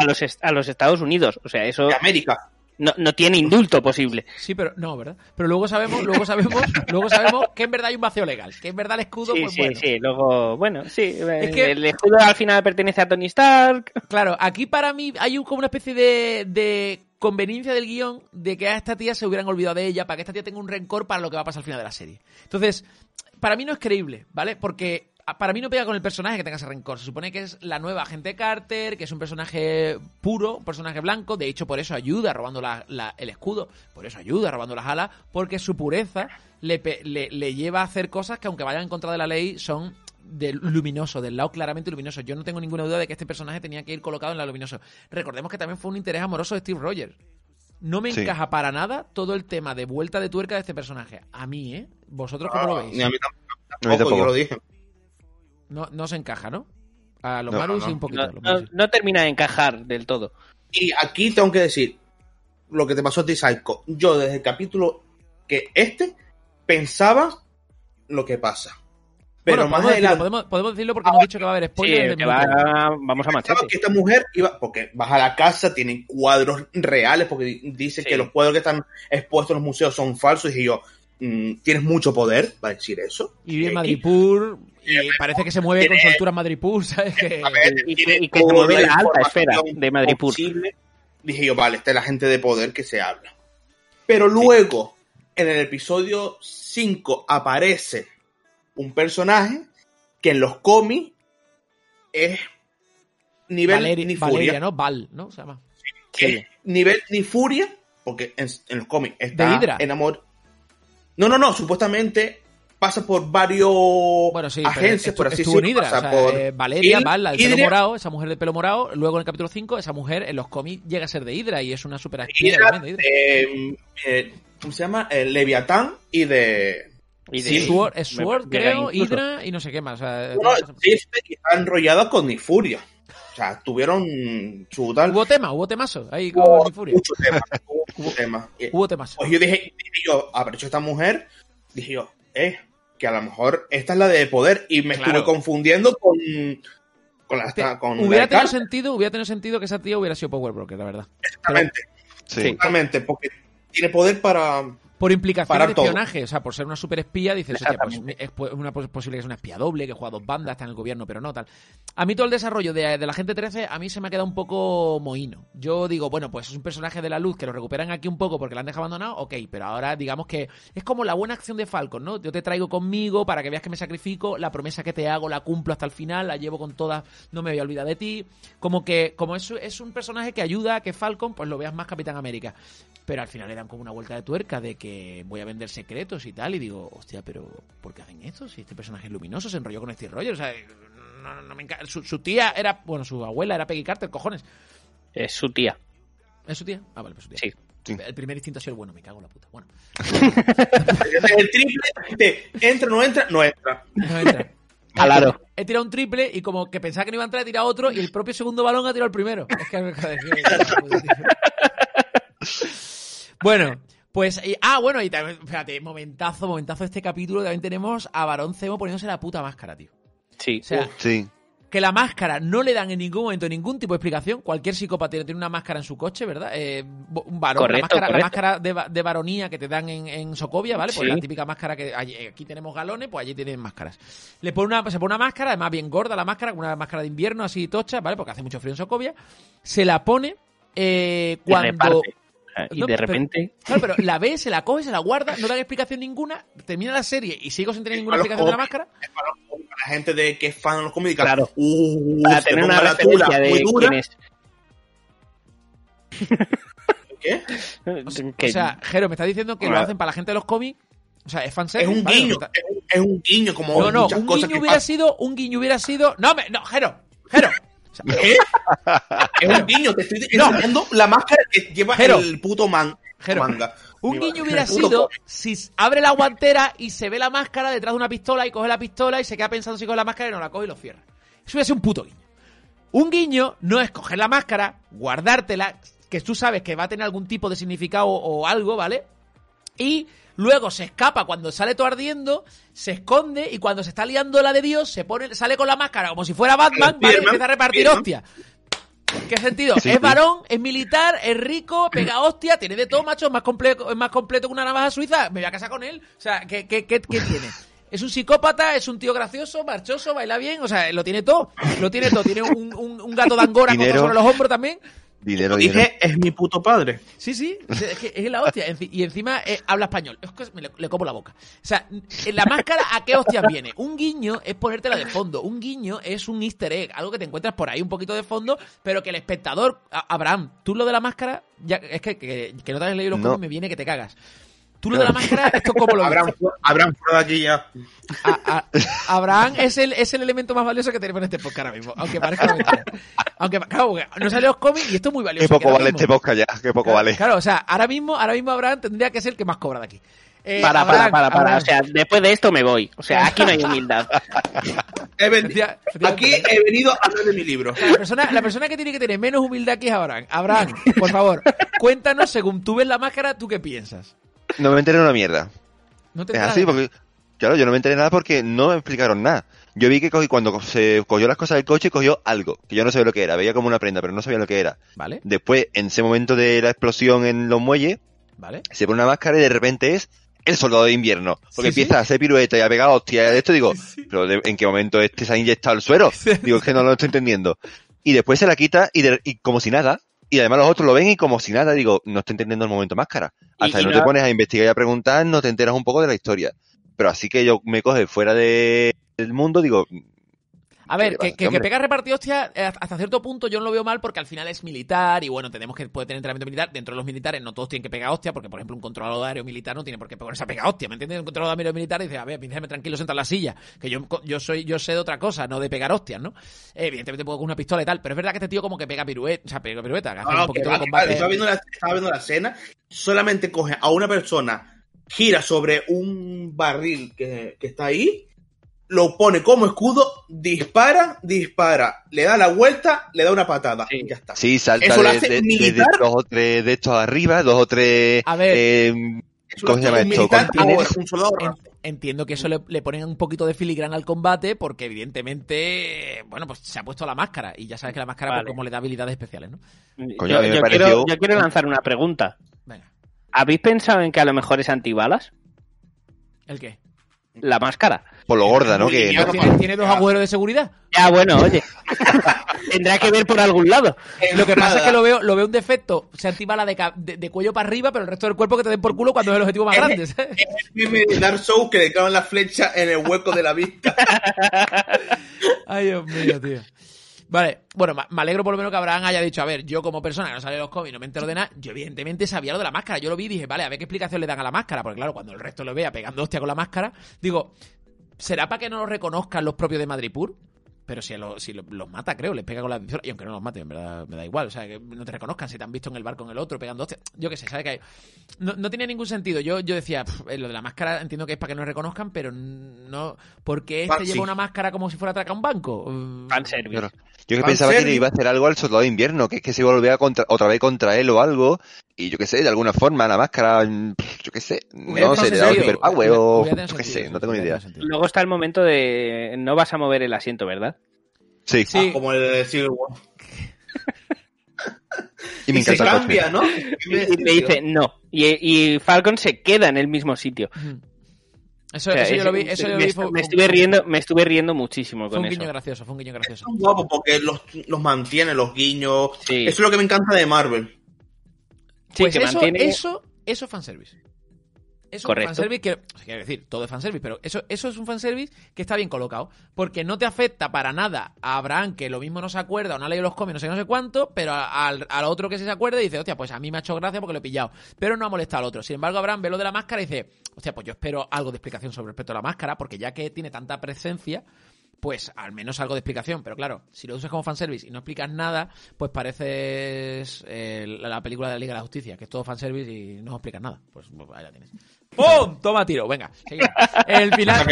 los, a los Estados Unidos. O sea, eso de América. No, no tiene indulto posible. Sí, pero no, ¿verdad? Pero luego sabemos, luego sabemos, luego sabemos que en verdad hay un vacío legal, que en verdad el escudo, Sí, pues sí, bueno. sí. Luego, bueno, sí. eh, que- El escudo al final pertenece a Tony Stark. Claro, aquí para mí hay un- como una especie de, de conveniencia del guion de que a esta tía se hubieran olvidado de ella para que esta tía tenga un rencor para lo que va a pasar al final de la serie. Entonces, para mí no es creíble, ¿vale? Porque para mí no pega con el personaje que tenga ese rencor. Se supone que es la nueva agente Carter, que es un personaje puro, un personaje blanco. De hecho, por eso ayuda robando la- la- el escudo. Por eso ayuda robando las alas. Porque su pureza le, pe- le- le lleva a hacer cosas que, aunque vayan en contra de la ley, son del luminoso, del lado claramente luminoso. Yo no tengo ninguna duda de que este personaje tenía que ir colocado en la luminoso. Recordemos que también fue un interés amoroso de Steve Rogers. No me Sí. encaja para nada todo el tema de vuelta de tuerca de este personaje. A mí, ¿eh? ¿Vosotros cómo lo veis? Ni a mí tampoco, A mí tampoco. yo lo dije. No, no se encaja, ¿no? A los No, Marus no, sí un poquito. No, los sí. termina de encajar del todo. Y aquí tengo que decir lo que te pasó a ti, Psycho. Yo desde el capítulo que este pensaba lo que pasa. Pero Bueno, más podemos, decirlo, adelante podemos, podemos decirlo porque hemos dicho que va a haber Sí, spoilers. uno. va- vamos a pensaba machete. que esta mujer iba, porque vas a la casa, tienen cuadros reales, porque di- dicen Sí. que los cuadros que están expuestos en los museos son falsos. Y yo, mm, tienes mucho poder, va a decir eso. Y vive en X. Madripur y parece que se mueve con soltura en Madripur, ¿sabes? Que- A ver, Y- tiene y que se mueve la alta esfera de Madripur. posible. Dije yo, vale, esta es la gente de poder que se habla. Pero luego, en el episodio 5, aparece un personaje que en los cómics es nivel Valeria, ni furia. Valeria, ¿no? Val, ¿no? Se llama. que es nivel ni furia, porque en, en los cómics está ¿De Hydra? enamor. No, no, no, supuestamente pasa por varios Bueno, sí, agencias, por así decirlo. O sea, por eh, Valeria, Val, la del pelo morado, esa mujer del pelo morado. Luego en el capítulo 5, esa mujer en los cómics llega a ser de Hydra y es una super Hydra, de Hydra. eh, eh, ¿cómo se llama? El Leviatán y de... Y Sí, Sword, es me- Sword, llega creo. Hydra y no sé qué más. o sea, Bueno, está enrollada con Nifuria. O sea, tuvieron su tal... hubo tema, hubo temazo ahí con hubo Nifuria. mucho tema. hubo tema. Hubo temazo. Pues yo dije, dije yo, aprovecho esta mujer, dije yo, eh, que a lo mejor esta es la de poder y me Claro. estuve confundiendo con, con la, Te- con la hubiera de tenido sentido, hubiera tenido sentido que esa tía hubiera sido Power Broker, la verdad. exactamente, Sí. totalmente, porque tiene poder para... Por implicaciones Parar de todo. espionaje, o sea, por ser una super espía, dices, hostia, pues es pu- una pos- posible que es una espía doble, que juega dos bandas, está en el gobierno, pero no tal. A mí todo el desarrollo de, de la gente 13, a mí se me ha quedado un poco mohino. Yo digo, bueno, pues es un personaje de la luz que lo recuperan aquí un poco porque lo han dejado abandonado, ok, pero ahora digamos que es como la buena acción de Falcon, ¿no? Yo te traigo conmigo para que veas que me sacrifico, la promesa que te hago la cumplo hasta el final, la llevo con todas, no me voy a olvidar de ti. Como que, como es, es un personaje que ayuda a que Falcon, pues lo veas más Capitán América pero al final le dan como una vuelta de tuerca de que voy a vender secretos y tal, y digo, hostia, pero ¿por qué hacen esto? Si este personaje es luminoso, se enrolló con Steve Rogers, o sea, no, no me enca- su, su tía era, bueno, su abuela era Peggy Carter, cojones. Es su tía. ¿Es su tía? Ah, vale, pues su tía. Sí. Sí. El primer instinto ha sido el bueno, me cago en la puta. Bueno, El triple, de entra, no entra, no entra. no entra. Claro. He tirado un triple y como que pensaba que no iba a entrar, he tirado otro y el propio segundo balón ha tirado el primero. Es que. Bueno, pues. y- ah, bueno, y también. Fíjate, momentazo, momentazo de este capítulo. También tenemos a Barón Zemo poniéndose la puta máscara, tío. Sí. O sea, Sí. que la máscara no le dan en ningún momento ningún tipo de explicación. Cualquier psicópata tiene una máscara en su coche, ¿verdad? Eh, un varón, Correcto, la máscara, la máscara de, de varonía que te dan en, en Socovia, ¿vale? Pues Sí. la típica máscara que allí- aquí tenemos galones, pues allí tienen máscaras. Le pone una, se pone una máscara, además bien gorda la máscara, una máscara de invierno así tocha, ¿vale? Porque hace mucho frío en Socovia. Se la pone eh, cuando... reparte. Y No, de pero- repente. Claro, pero la ve, se la coge, se la guarda, no dan explicación ninguna, termina la serie y sigo sin tener ninguna explicación de la máscara. es para, los- para la gente de que es fan de los cómics. Claro. Uh, Para tener una referencia de muy dura. quién es. ¿Qué? O sea, o sea, Jero, me está diciendo que lo hacen para la gente de los cómics. O sea, es Es fanservice. un ¿vale? guiño, está- es un, es un guiño, como No, no, muchas un cosas guiño que hubiera sido, un guiño hubiera sido. No, me, no, Jero, Jero. O sea, ¿Qué? es un guiño, te estoy No. enseñando la máscara que lleva Jero. el puto man, Jero, manga. Un guiño hubiera sido si abre la guantera y se ve la máscara detrás de una pistola y coge la pistola y se queda pensando si coge la máscara y no la coge y lo cierra. Eso hubiera sido un puto guiño. Un guiño no es coger la máscara, guardártela, que tú sabes que va a tener algún tipo de significado o algo, ¿vale? Y luego se escapa cuando sale todo ardiendo, se esconde y cuando se está liando la de Dios, se pone, sale con la máscara como si fuera Batman, ¿vale? Y empieza a repartir hostia. ¿Qué sentido? Sí, es varón, es militar, es rico, pega hostia, tiene de todo, macho, es más completo, es más completo que una navaja suiza, me voy a casar con él. O sea, ¿qué, qué, qué, qué tiene? Es un psicópata, es un tío gracioso, marchoso, baila bien, o sea, lo tiene todo, lo tiene todo. Tiene un, un- un gato de angora con sobre los hombros también. Dinero, dinero. Dije, es mi puto padre. Sí, sí, es que es la hostia. Y encima eh, habla español. Es que me le, le como la boca. O sea, en la máscara, ¿a qué hostias viene? Un guiño es ponértela de fondo. Un guiño es un easter egg. Algo que te encuentras por ahí un poquito de fondo, pero que el espectador. Abraham, tú lo de la máscara. Ya, es que, que, que no te has leído los No. cómics, me viene que te cagas. Tú lo de la máscara, esto como lo habrán fuera de aquí ya. A- a- Abraham es el, es el elemento más valioso que tenemos en este podcast ahora mismo. Aunque parezca mentira. Aunque, claro, porque no sale los cómics y esto es muy valioso. Qué poco vale mismo- este podcast ya, qué poco Claro, vale. Claro, o sea, ahora mismo, ahora mismo Abraham tendría que ser el que más cobra de aquí. Eh, Para, para, Abraham, para, para. Abraham. O sea, después de esto me voy. O sea, aquí no hay humildad. He ven- Efectiva- efectivamente. Aquí he venido a hablar de mi libro. La persona, la persona que tiene que tener menos humildad aquí es Abraham. Abraham, por favor, cuéntanos, según tú ves la máscara, ¿tú qué piensas? No me enteré una mierda. No te Es así, de- porque, claro, yo no me enteré nada porque no me explicaron nada. Yo vi que cogí- cuando se cogió las cosas del coche, cogió algo, que yo no sabía lo que era, veía como una prenda, pero no sabía lo que era. Vale, Después, en ese momento de la explosión en los muelles, vale. se pone una máscara y de repente es el soldado de invierno. Porque Sí, empieza sí. a hacer pirueta y a pegar hostia de esto, digo, pero de- ¿en qué momento este se ha inyectado el suero? Digo, es que no lo estoy entendiendo. Y después se la quita y, de- y como si nada. Y además los otros lo ven y como si nada, digo, no estoy entendiendo el momento máscara. Hasta y que no no- te pones a investigar y a preguntar, no te enteras un poco de la historia. Pero así que yo me coge fuera de- del mundo, digo, A ver, ¿Qué que, que, pega repartir hostia eh, hasta cierto punto yo no lo veo mal porque al final es militar y bueno, tenemos que puede tener entrenamiento militar. Dentro de los militares no todos tienen que pegar hostia porque, por ejemplo, un controlador aéreo militar no tiene por qué ponerse a pegar hostia. ¿Me entiendes? Un controlador aéreo militar dice, a ver, déjame tranquilo, senta en la silla. Que yo, yo soy yo sé de otra cosa, no de pegar hostias, ¿no? Eh, evidentemente puedo con una pistola y tal, pero es verdad que este tío como que pega pirueta, o sea, pega pirueta, No, no, un poquito de va, combate. estaba, viendo la, estaba viendo la escena, solamente coge a una persona, gira sobre un barril que, que está ahí, lo pone como escudo, dispara, dispara, le da la vuelta, le da una patada. Sí. Ya está. sí, salta Eso lo de, hace de- de- militar. de dos o tres de estos arriba, dos o tres... A ver. eh, ¿cómo se llama esto? militar Contiene- ahora, un soldado En- raso. Entiendo que eso le, le ponen un poquito de filigrana al combate porque evidentemente, bueno, pues se ha puesto la máscara y ya sabes que la máscara pues, como le da habilidades especiales, ¿no? Coño, yo, a mí me yo pareció- quiero, yo quiero lanzar una pregunta. Venga, ¿Habéis pensado en que a lo mejor es antibalas? ¿el qué? La máscara. por lo gorda, ¿no? Que no- ¿Tiene, tiene dos agujeros de seguridad? Ya, bueno, oye. Tendrá que ver por algún lado. Lo que pasa es que lo veo, lo veo un defecto, se antibala de, ca- de, de cuello para arriba, pero el resto del cuerpo que te den por culo cuando es el objetivo más grande. Es meme de Dark Souls que le clavan la flecha en el hueco de la vista. Ay, Dios mío, tío. Vale, bueno, me alegro por lo menos que Abraham haya dicho, a ver, yo como persona que no sale de los cómics, no me entero de nada, yo evidentemente sabía lo de la máscara, yo lo vi y dije, vale, a ver qué explicación le dan a la máscara, porque claro, cuando el resto lo vea pegando hostia con la máscara, digo, ¿será para que no lo reconozcan los propios de Madripur? Pero si, a lo- si lo- los mata, creo, les pega con la pistola. Y aunque no los mate, en verdad me da igual. O sea, que no te reconozcan si te han visto en el bar con el otro pegando hostias. Yo qué sé, ¿sabes? Que hay- no, no tiene ningún sentido. Yo, yo decía, "Pf, eh, lo de la máscara entiendo que es para que no reconozcan, pero no. porque este Ah, lleva una máscara como si fuera a atracar un banco? Mm, Fanservice. Claro. Yo que pensaba que iba a hacer algo al soldado de invierno, que es que se iba a volver a contra- otra vez contra él o algo, y yo qué sé, de alguna forma, la máscara, mm, yo qué sé, no sé, le da un superpower o yo qué sé, no tengo ni idea. Luego está el momento de no vas a mover el asiento, ¿verdad? Sí, Sí. Ah, como el de Civil War. y me Y se cambia, ¿no? Y te dice no. Y, y Falcon se queda en el mismo sitio. Eso, O sea, eso yo es- lo vi, eso yo lo me, vi, fue, me estuve riendo, me estuve riendo muchísimo fue con un eso. guiño gracioso, fue un guiño gracioso. Son guapos porque los, los mantiene, los guiños. Sí. Eso es lo que me encanta de Marvel. Sí, Pues que eso, mantiene- eso, eso es fanservice. Eso Correcto. es un fanservice que, o sea, quiero decir, todo es fanservice, pero eso, eso es un fanservice que está bien colocado. Porque no te afecta para nada a Abraham, que lo mismo no se acuerda o no ha leído los cómics, no sé, no sé cuánto, pero al, al otro que sí se acuerda dice, hostia, pues a mí me ha hecho gracia porque lo he pillado. Pero no ha molestado al otro. Sin embargo, Abraham ve lo de la máscara y dice, hostia, pues yo espero algo de explicación sobre respecto a la máscara, porque ya que tiene tanta presencia, pues al menos algo de explicación. Pero claro, si lo usas como fanservice y no explicas nada, pues pareces eh, la la película de la Liga de la Justicia, que es todo fanservice y no explicas nada. Pues, pues ahí la tienes. ¡Pum! Toma tiro, venga. seguimos. El final.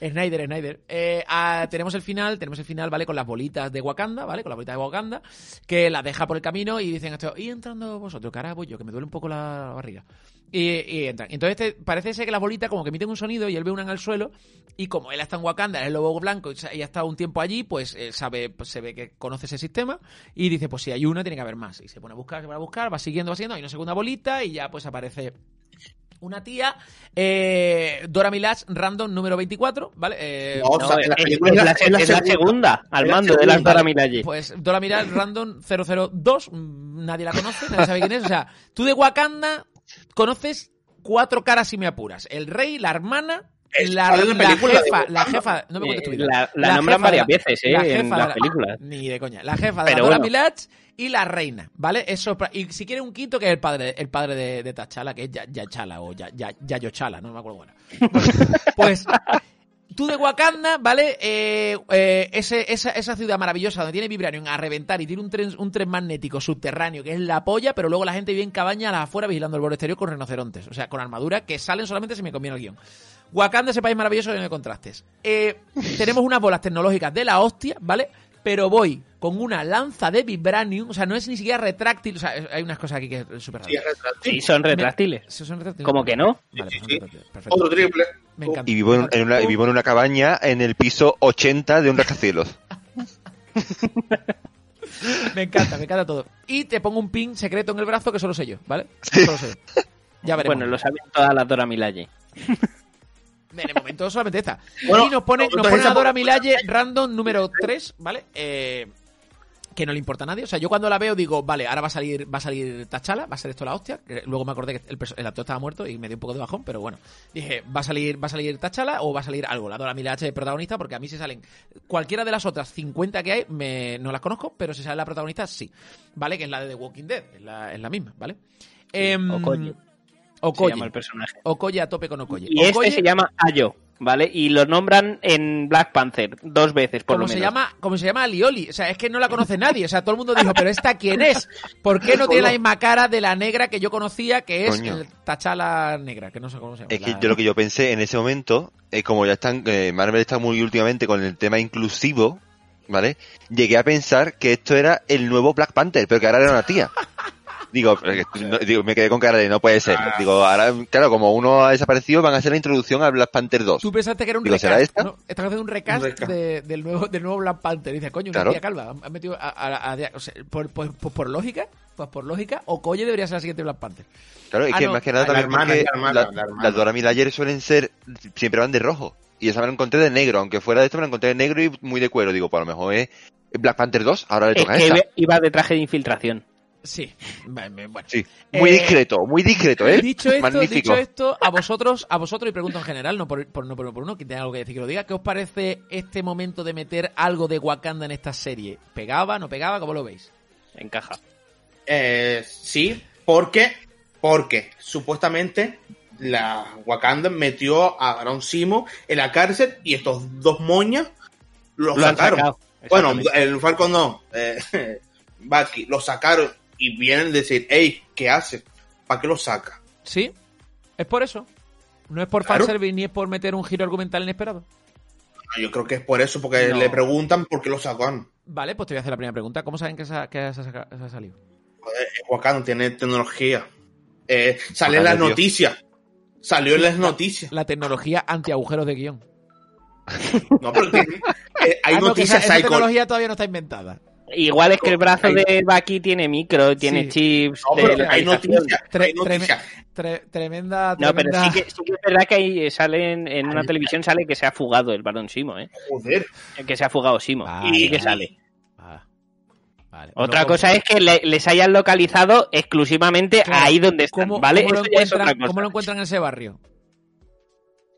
Snyder. Snyder. Eh, ah, tenemos el final, tenemos el final, ¿vale? Con las bolitas de Wakanda, ¿vale? Con las bolitas de Wakanda, que las deja por el camino y dicen esto, y entrando vosotros, cara, voy yo, que me duele un poco la barriga. Y, y entran. Entonces este- parece ser que las bolitas como que emiten un sonido y él ve una en el suelo y como él está en Wakanda, es el lobo blanco y ha estado un tiempo allí, pues él sabe, pues, se ve que conoce ese sistema y dice, pues si hay una, tiene que haber más. Y se pone a buscar, se pone a buscar, va siguiendo, va siguiendo, hay una segunda bolita y ya pues aparece Una tía, eh, Dora Milaje, random número 24, ¿vale? Eh, No, No, es, la es la, es la es la segunda. segunda al mando de las segunda. Dora Milaje. Pues Dora Milaje, random 002, mm, nadie la conoce, nadie sabe quién es. O sea, tú de Wakanda conoces cuatro caras si me apuras. El rey, la hermana, la, la la película jefa, la jefa, no me cuentes tu Eh, vida. la, la La nombran varias veces, ¿eh? la en jefa de las la- películas. Ni de coña. La jefa de Pero la Dora bueno. Y la reina, ¿vale? Eso y si quiere un quinto que es el padre, el padre de, T'Challa, que es Ya- Yachala o Ya- Ya- Yayochala, no me acuerdo bueno. Pues tú de Wakanda, ¿vale? Eh, eh, ese, esa, esa ciudad maravillosa donde tiene Vibranium a reventar y tiene un tren, un tren magnético subterráneo que es la polla, pero luego la gente vive en cabaña a las afuera vigilando el borde exterior con rinocerontes, o sea, con armadura que salen solamente si me conviene el guion. Wakanda, ese país maravilloso lleno de contrastes. Eh, tenemos unas bolas tecnológicas de la hostia, ¿vale? Pero voy con una lanza de Vibranium, o sea, no es ni siquiera retráctil, o sea, hay unas cosas aquí que es súper Sí. Sí, son retráctiles. Sí, son retráctiles. ¿Cómo que no? Vale, Sí, son sí. retráctiles. Perfecto. Otro triple. Me encanta. Y vivo en, en una, y vivo en una cabaña en el piso 80 de un rascacielos. Me encanta, me encanta todo. Y te pongo un pin secreto en el brazo que solo sé yo, ¿vale? Solo sé yo. Ya veremos. Bueno, lo saben todas las Dora Milaje. En el momento solamente esta. Bueno, y nos pone, nos pone a Dora Milaje random número 3, ¿vale? Eh, que no le importa a nadie. O sea, yo cuando la veo digo, vale, ahora va a salir, va a salir Tachala, va a ser esto la hostia. Luego me acordé que el, actor estaba muerto y me dio un poco de bajón, pero bueno. Dije, va a salir, va a salir Tachala o va a salir algo. La Dora Milaje protagonista, porque a mí si salen cualquiera de las otras 50 que hay, me, no las conozco, pero si sale la protagonista, sí. ¿Vale? Que es la de The Walking Dead, es la, es la misma, ¿vale? Em, Okoye. Se llama el personaje. Okoye a tope con Okoye. Y este se llama Ayo, ¿vale? Y lo nombran en Black Panther dos veces, por como lo se menos. llama como se llama Alioli o sea es que no la conoce nadie o sea todo el mundo dijo pero esta quién es ¿por qué no tiene la misma cara de la negra que yo conocía que es Coño. el Tachala negra que no sé cómo se llama Es que la- yo lo que yo pensé en ese momento, es como ya están, eh, Marvel está muy últimamente con el tema inclusivo, ¿vale? Llegué a pensar que esto era el nuevo Black Panther, pero que ahora era una tía. Digo, no- digo, me quedé con cara de no puede ser. Digo, ahora, claro, como uno ha desaparecido, van a hacer la introducción a Black Panther 2. tú pensaste que era un Digo, recast ¿será esta? ¿no? están haciendo un recast, Un recast. de- del nuevo del nuevo Black Panther dice coño una Claro. tía calva han metido a, a- a- o sea, por, por, por- por lógica pues por lógica Okoye debería ser la siguiente Black Panther Claro, es Ah, que no. más que nada La también hermana, porque la hermana, la- la hermana. las Dora suelen ser, siempre van de rojo. Y esa me la encontré de negro, aunque fuera de esto me la encontré de negro y muy de cuero. Digo, pues a lo mejor es Black Panther 2, ahora le Es toca a que esta. iba de traje de infiltración. Sí bueno Sí, muy Eh, discreto, muy discreto, ¿eh? Dicho esto, Magnífico. dicho esto, a vosotros, a vosotros y pregunto en general, no por, por no por uno por uno, que tenga algo que decir que lo diga, ¿qué os parece este momento de meter algo de Wakanda en esta serie? ¿Pegaba, no pegaba? ¿Cómo lo veis? Encaja. Eh, sí, porque, porque supuestamente la Wakanda metió a Aaron Simo en la cárcel y estos dos moñas lo, Lo sacaron. sacado. Bueno, el Falcon no, eh, Bucky, lo sacaron y vienen a decir, hey, ¿qué hace? ¿Para qué lo saca? ¿Sí? ¿Es por eso? ¿No es por Claro. fanservice ni es por meter un giro argumental inesperado? No, Yo creo que es por eso, porque No. le preguntan por qué lo sacaron. Vale, pues te voy a hacer la primera pregunta. ¿Cómo saben que se ha, que se ha saca- se ha salido? Joder, Wakanda tiene tecnología. Eh, sale en las noticias. Salió en las noticias. La tecnología anti-agujeros de guion. No, pero tiene- eh, hay Ah, no, que esa, noticias esa hay con- tecnología todavía no está inventada. Igual es que el brazo de Bucky tiene micro, tiene Sí. chips. No, de pero hay localización. noticias. Tre- hay noticias. Tre- tremenda, No, pero tremenda- sí que, sí que es verdad que ahí sale en, en una televisión sale que se ha fugado el varón Simo, ¿eh? Joder. Que se ha fugado Simo. Vale, y que sale. Ah, vale. Otra Luego, cosa es que le- les hayan localizado exclusivamente Claro. ahí donde están, ¿Cómo, ¿vale? cómo Eso es otra cosa. cómo lo encuentran en ese barrio?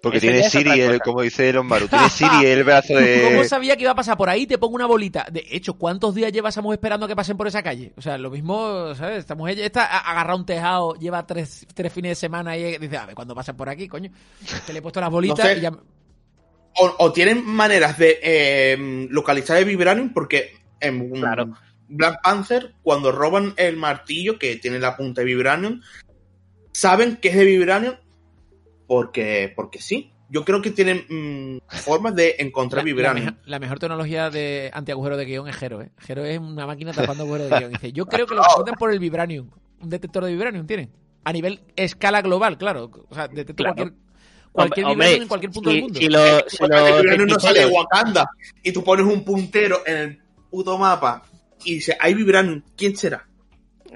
Porque tiene Siri, el, como dice Elon Maru, tiene Siri el brazo ¿Cómo de... sabía que iba a pasar por ahí? Te pongo una bolita. De hecho, ¿cuántos días llevamos esperando a que pasen por esa calle? O sea, lo mismo, ¿sabes? Esta mujer ya está a- agarrada a un tejado, lleva tres, tres fines de semana y dice, a ver, cuando pasen por aquí, coño. Que le he puesto las bolitas No sé. y ya... O, o tienen maneras de eh, localizar el Vibranium porque en Claro. Black Panther, cuando roban el martillo que tiene la punta de Vibranium, saben que es de Vibranium porque, porque sí. Yo creo que tienen mm, formas de encontrar La, la Vibranium. la mejor tecnología de antiagujero de guion es Jero, ¿eh? Jero es una máquina tapando agujeros de guion. Dice, yo creo que lo encuentran por el Vibranium. Un detector de Vibranium tienen. A nivel escala global, claro. O sea, detecto Claro. cualquier, cualquier Hombre, Vibranium en cualquier punto si, del mundo. si lo- si Vibranium no sale de Wakanda y tú pones un puntero en el puto mapa y dice, hay Vibranium, ¿quién será?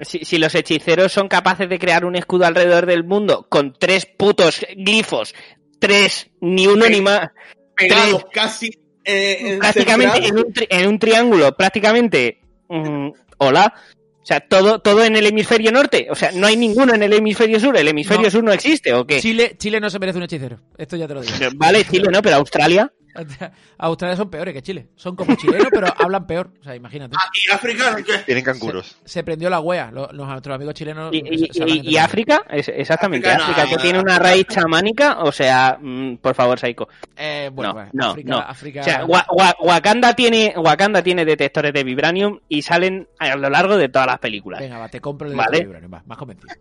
Si, si los hechiceros son capaces de crear un escudo alrededor del mundo con tres putos glifos, tres, ni uno ni más, Pegados casi. eh, en prácticamente en un, tri- en un triángulo, prácticamente, mm, hola. O sea, todo, todo en el hemisferio norte. O sea, no hay ninguno en el hemisferio sur. ¿El hemisferio No. sur no existe o qué? Chile, Chile no se merece un hechicero. Esto ya te lo digo. Vale, Chile no, pero Australia. Australia son peores que Chile. Son como chilenos, pero hablan peor. O sea, imagínate. Ah, ¿Y África qué? Tienen canguros. Se prendió la wea. Los, los- nuestros amigos chilenos. Y, se-. África, es- exactamente, África África, no, que no, tiene no. una raíz chamánica, o sea, mm, por favor, Saiko. Eh, bueno, no, pues, no, África, no. África- O sea, Wa- Wa- Wakanda tiene Wakanda tiene detectores de vibranium y salen a lo largo de todas las películas. Venga, va, te compro el Vale. de Vibranium, va, más convencido.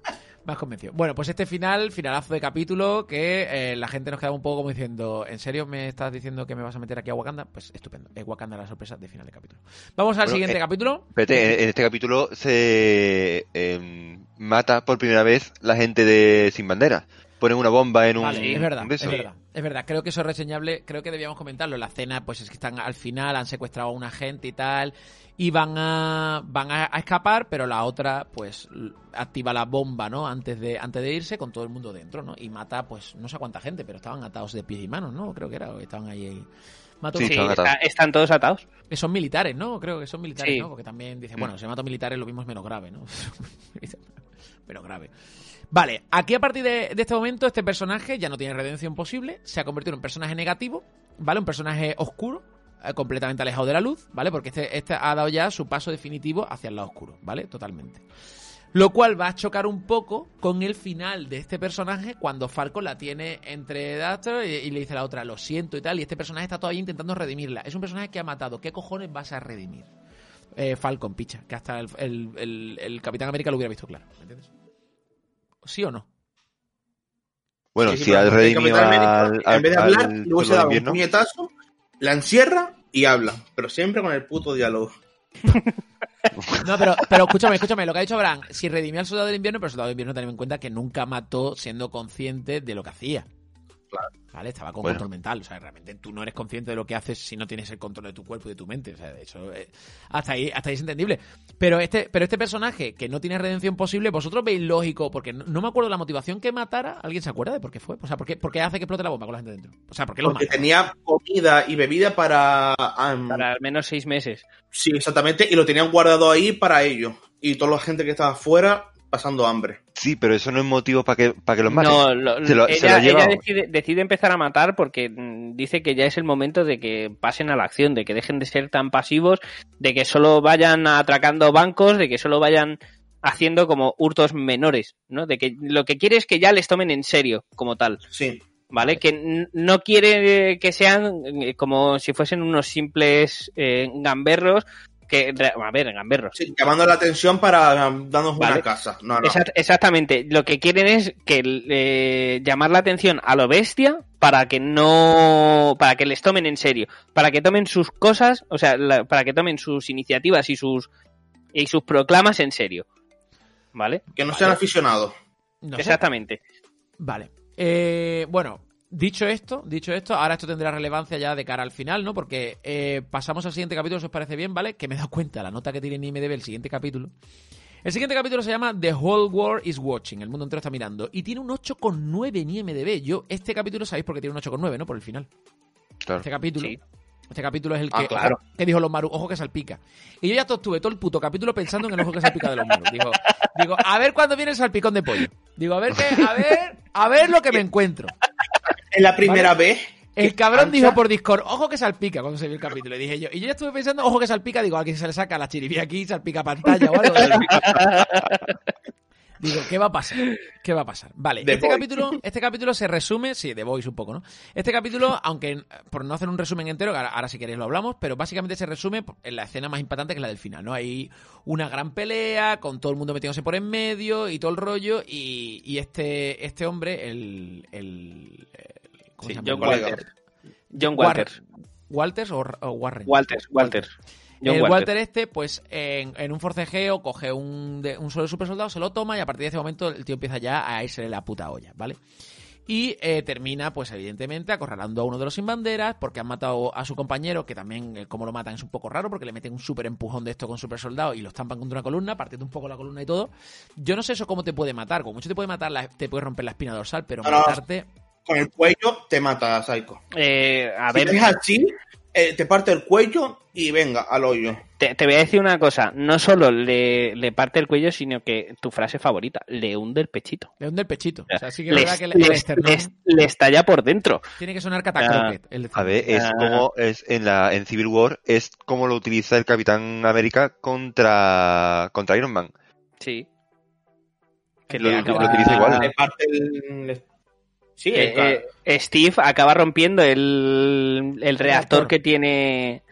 Más convencido. Bueno, pues este final, finalazo de capítulo, que eh, la gente nos quedaba un poco como diciendo, ¿en serio me estás diciendo que me vas a meter aquí a Wakanda? Pues estupendo. Es Wakanda la sorpresa de final de capítulo. Vamos al Bueno, siguiente eh, capítulo. Espérate, en, este capítulo se eh, mata por primera vez la gente de Sin Banderas. Ponen una bomba en un, Vale, es verdad, un de es esos. verdad, es verdad. Creo que eso es reseñable, creo que debíamos comentarlo. La cena, pues es que están al final, han secuestrado a una gente y tal, y van a van a, a escapar, pero la otra, pues, activa la bomba, ¿no? Antes de antes de irse, con todo el mundo dentro, ¿no? Y mata, pues, no sé a cuánta gente, pero estaban atados de pies y manos, ¿no? Creo que era, o estaban ahí. ahí. Mató Sí, Sí, están está- atados. están todos atados. que son militares, ¿no? Creo que son militares, Sí. ¿no? Porque también dicen, Mm. bueno, si mato militares lo mismo es menos grave, ¿no? Pero grave. Vale, aquí a partir de, de este momento este personaje ya no tiene redención posible, se ha convertido en un personaje negativo, ¿vale? Un personaje oscuro, eh, completamente alejado de la luz, ¿vale? Porque este, este ha dado ya su paso definitivo hacia el lado oscuro, ¿vale? Totalmente. Lo cual va a chocar un poco con el final de este personaje cuando Falco la tiene entre Duster y, y le dice a la otra, lo siento y tal, y este personaje está todavía intentando redimirla. Es un personaje que ha matado. ¿Qué cojones vas a redimir? Eh, Falcon, picha, que hasta el, el- el- el Capitán América lo hubiera visto claro. ¿Me entiendes? ¿Sí o no? Bueno, Sí, si redimido al, al, en vez de hablar, luego se da un puñetazo, la encierra y habla. Pero siempre con el puto diálogo. No, pero, pero escúchame, escúchame, lo que ha dicho Bran, si redimió al soldado del invierno, pero el soldado del invierno tenemos en cuenta que nunca mató siendo consciente de lo que hacía. Claro. ¿Vale? Estaba con Bueno. control mental. O sea, realmente tú no eres consciente de lo que haces si no tienes el control de tu cuerpo y de tu mente. O sea, eso eh, hasta ahí, hasta ahí es entendible. Pero este, pero este personaje que no tiene redención posible, vosotros veis lógico, porque no, no me acuerdo la motivación que matara. ¿Alguien se acuerda de por qué fue? O sea, ¿por qué, por qué hace que explote la bomba con la gente dentro? O sea, ¿por qué lo Porque mata? tenía comida y bebida para... al menos seis meses. Sí, exactamente. Y lo tenían guardado ahí para ellos. Y toda la gente que estaba afuera pasando hambre. Sí, pero eso no es motivo para que, para que los maten. No, lo- Se lo- se ella, lo lleva- ella decide, decide empezar a matar porque mm, dice que ya es el momento de que pasen a la acción, de que dejen de ser tan pasivos, de que solo vayan atracando bancos, de que solo vayan haciendo como hurtos menores, ¿no? De que lo que quiere es que ya les tomen en serio como tal, Sí. ¿vale? Que no quiere que sean eh, como si fuesen unos simples eh, gamberros que, a ver, gamberros. Sí, llamando la atención para um, darnos Vale. una casa. No, no. Exact- exactamente. Lo que quieren es que eh, llamar la atención a lo bestia para que no, para que les tomen en serio, para que tomen sus cosas, o sea, la- para que tomen sus iniciativas y sus y sus proclamas en serio, ¿vale? Que no sean aficionados. No sé. Exactamente. Vale. Eh, bueno, dicho esto, dicho esto, ahora esto tendrá relevancia ya de cara al final, ¿no? Porque eh, pasamos al siguiente capítulo, si os parece bien, ¿vale? Que me he dado cuenta, la nota que tiene en IMDB el siguiente capítulo. El siguiente capítulo se llama The Whole World is Watching, el mundo entero está mirando, y tiene un 8,9 en IMDB. Yo, este capítulo, sabéis por qué tiene un 8,9, ¿no? Por el final. Claro. Este capítulo. Sí. Este capítulo es el Ah, que, claro. ojo, que dijo los Maru, ojo que salpica. Y yo ya estuve todo el puto capítulo pensando en el ojo que salpica de los Maru. Digo, digo, a ver cuándo viene el salpicón de pollo. Digo, a ver qué, a ver, a ver lo que me encuentro. Es la primera vez. El cabrón Ancha- dijo por Discord, ojo que salpica cuando se vio el capítulo. Y dije yo, y yo ya estuve pensando, ojo que salpica, digo, a quien se le saca la chiribía aquí, salpica pantalla o algo. Digo, ¿qué va a pasar? ¿Qué va a pasar? Vale, The este capítulo, este capítulo se resume, sí, The Voice un poco, ¿no? Este capítulo, aunque por no hacer un resumen entero, ahora, ahora si queréis lo hablamos, pero básicamente se resume en la escena más impactante que es la del final, ¿no? Hay una gran pelea, con todo el mundo metiéndose por en medio y todo el rollo, y, y este, este hombre, el- ¿cómo Sí, se llama? John Walters. John War- Walters. O, o Warren. Walters, Walters. John el. Walter este, pues en, en un forcejeo coge un, de, un solo super soldado, se lo toma y a partir de ese momento el tío empieza ya a irse de la puta olla, ¿vale? Y eh, termina, pues evidentemente, acorralando a uno de los sin banderas porque han matado a su compañero, que también, eh, como lo matan, es un poco raro porque le meten un súper empujón de esto con super soldado y lo estampan contra una columna, partiendo un poco la columna y todo. Yo no sé eso cómo te puede matar, como mucho te puede matar, la- te puede romper la espina dorsal, pero No, no. Con el cuello te mata, Psycho. Eh, a Si ver, es así, eh, te parte el cuello y venga, al hoyo. te, te voy a decir una cosa. No solo le, le parte el cuello, sino que tu frase favorita, le hunde el pechito. Le hunde el pechito. O sea, sí que es Le, verdad que le- esternón le- le estalla por dentro. tiene que sonar catacroquet. A ver, es Ah. como es en la en Civil War es como lo utiliza el Capitán América contra contra Iron Man. Sí. Que lo, acaba- lo utiliza igual. Le parte el... Sí, Eh, claro. eh, Steve acaba rompiendo el, el reactor que tiene.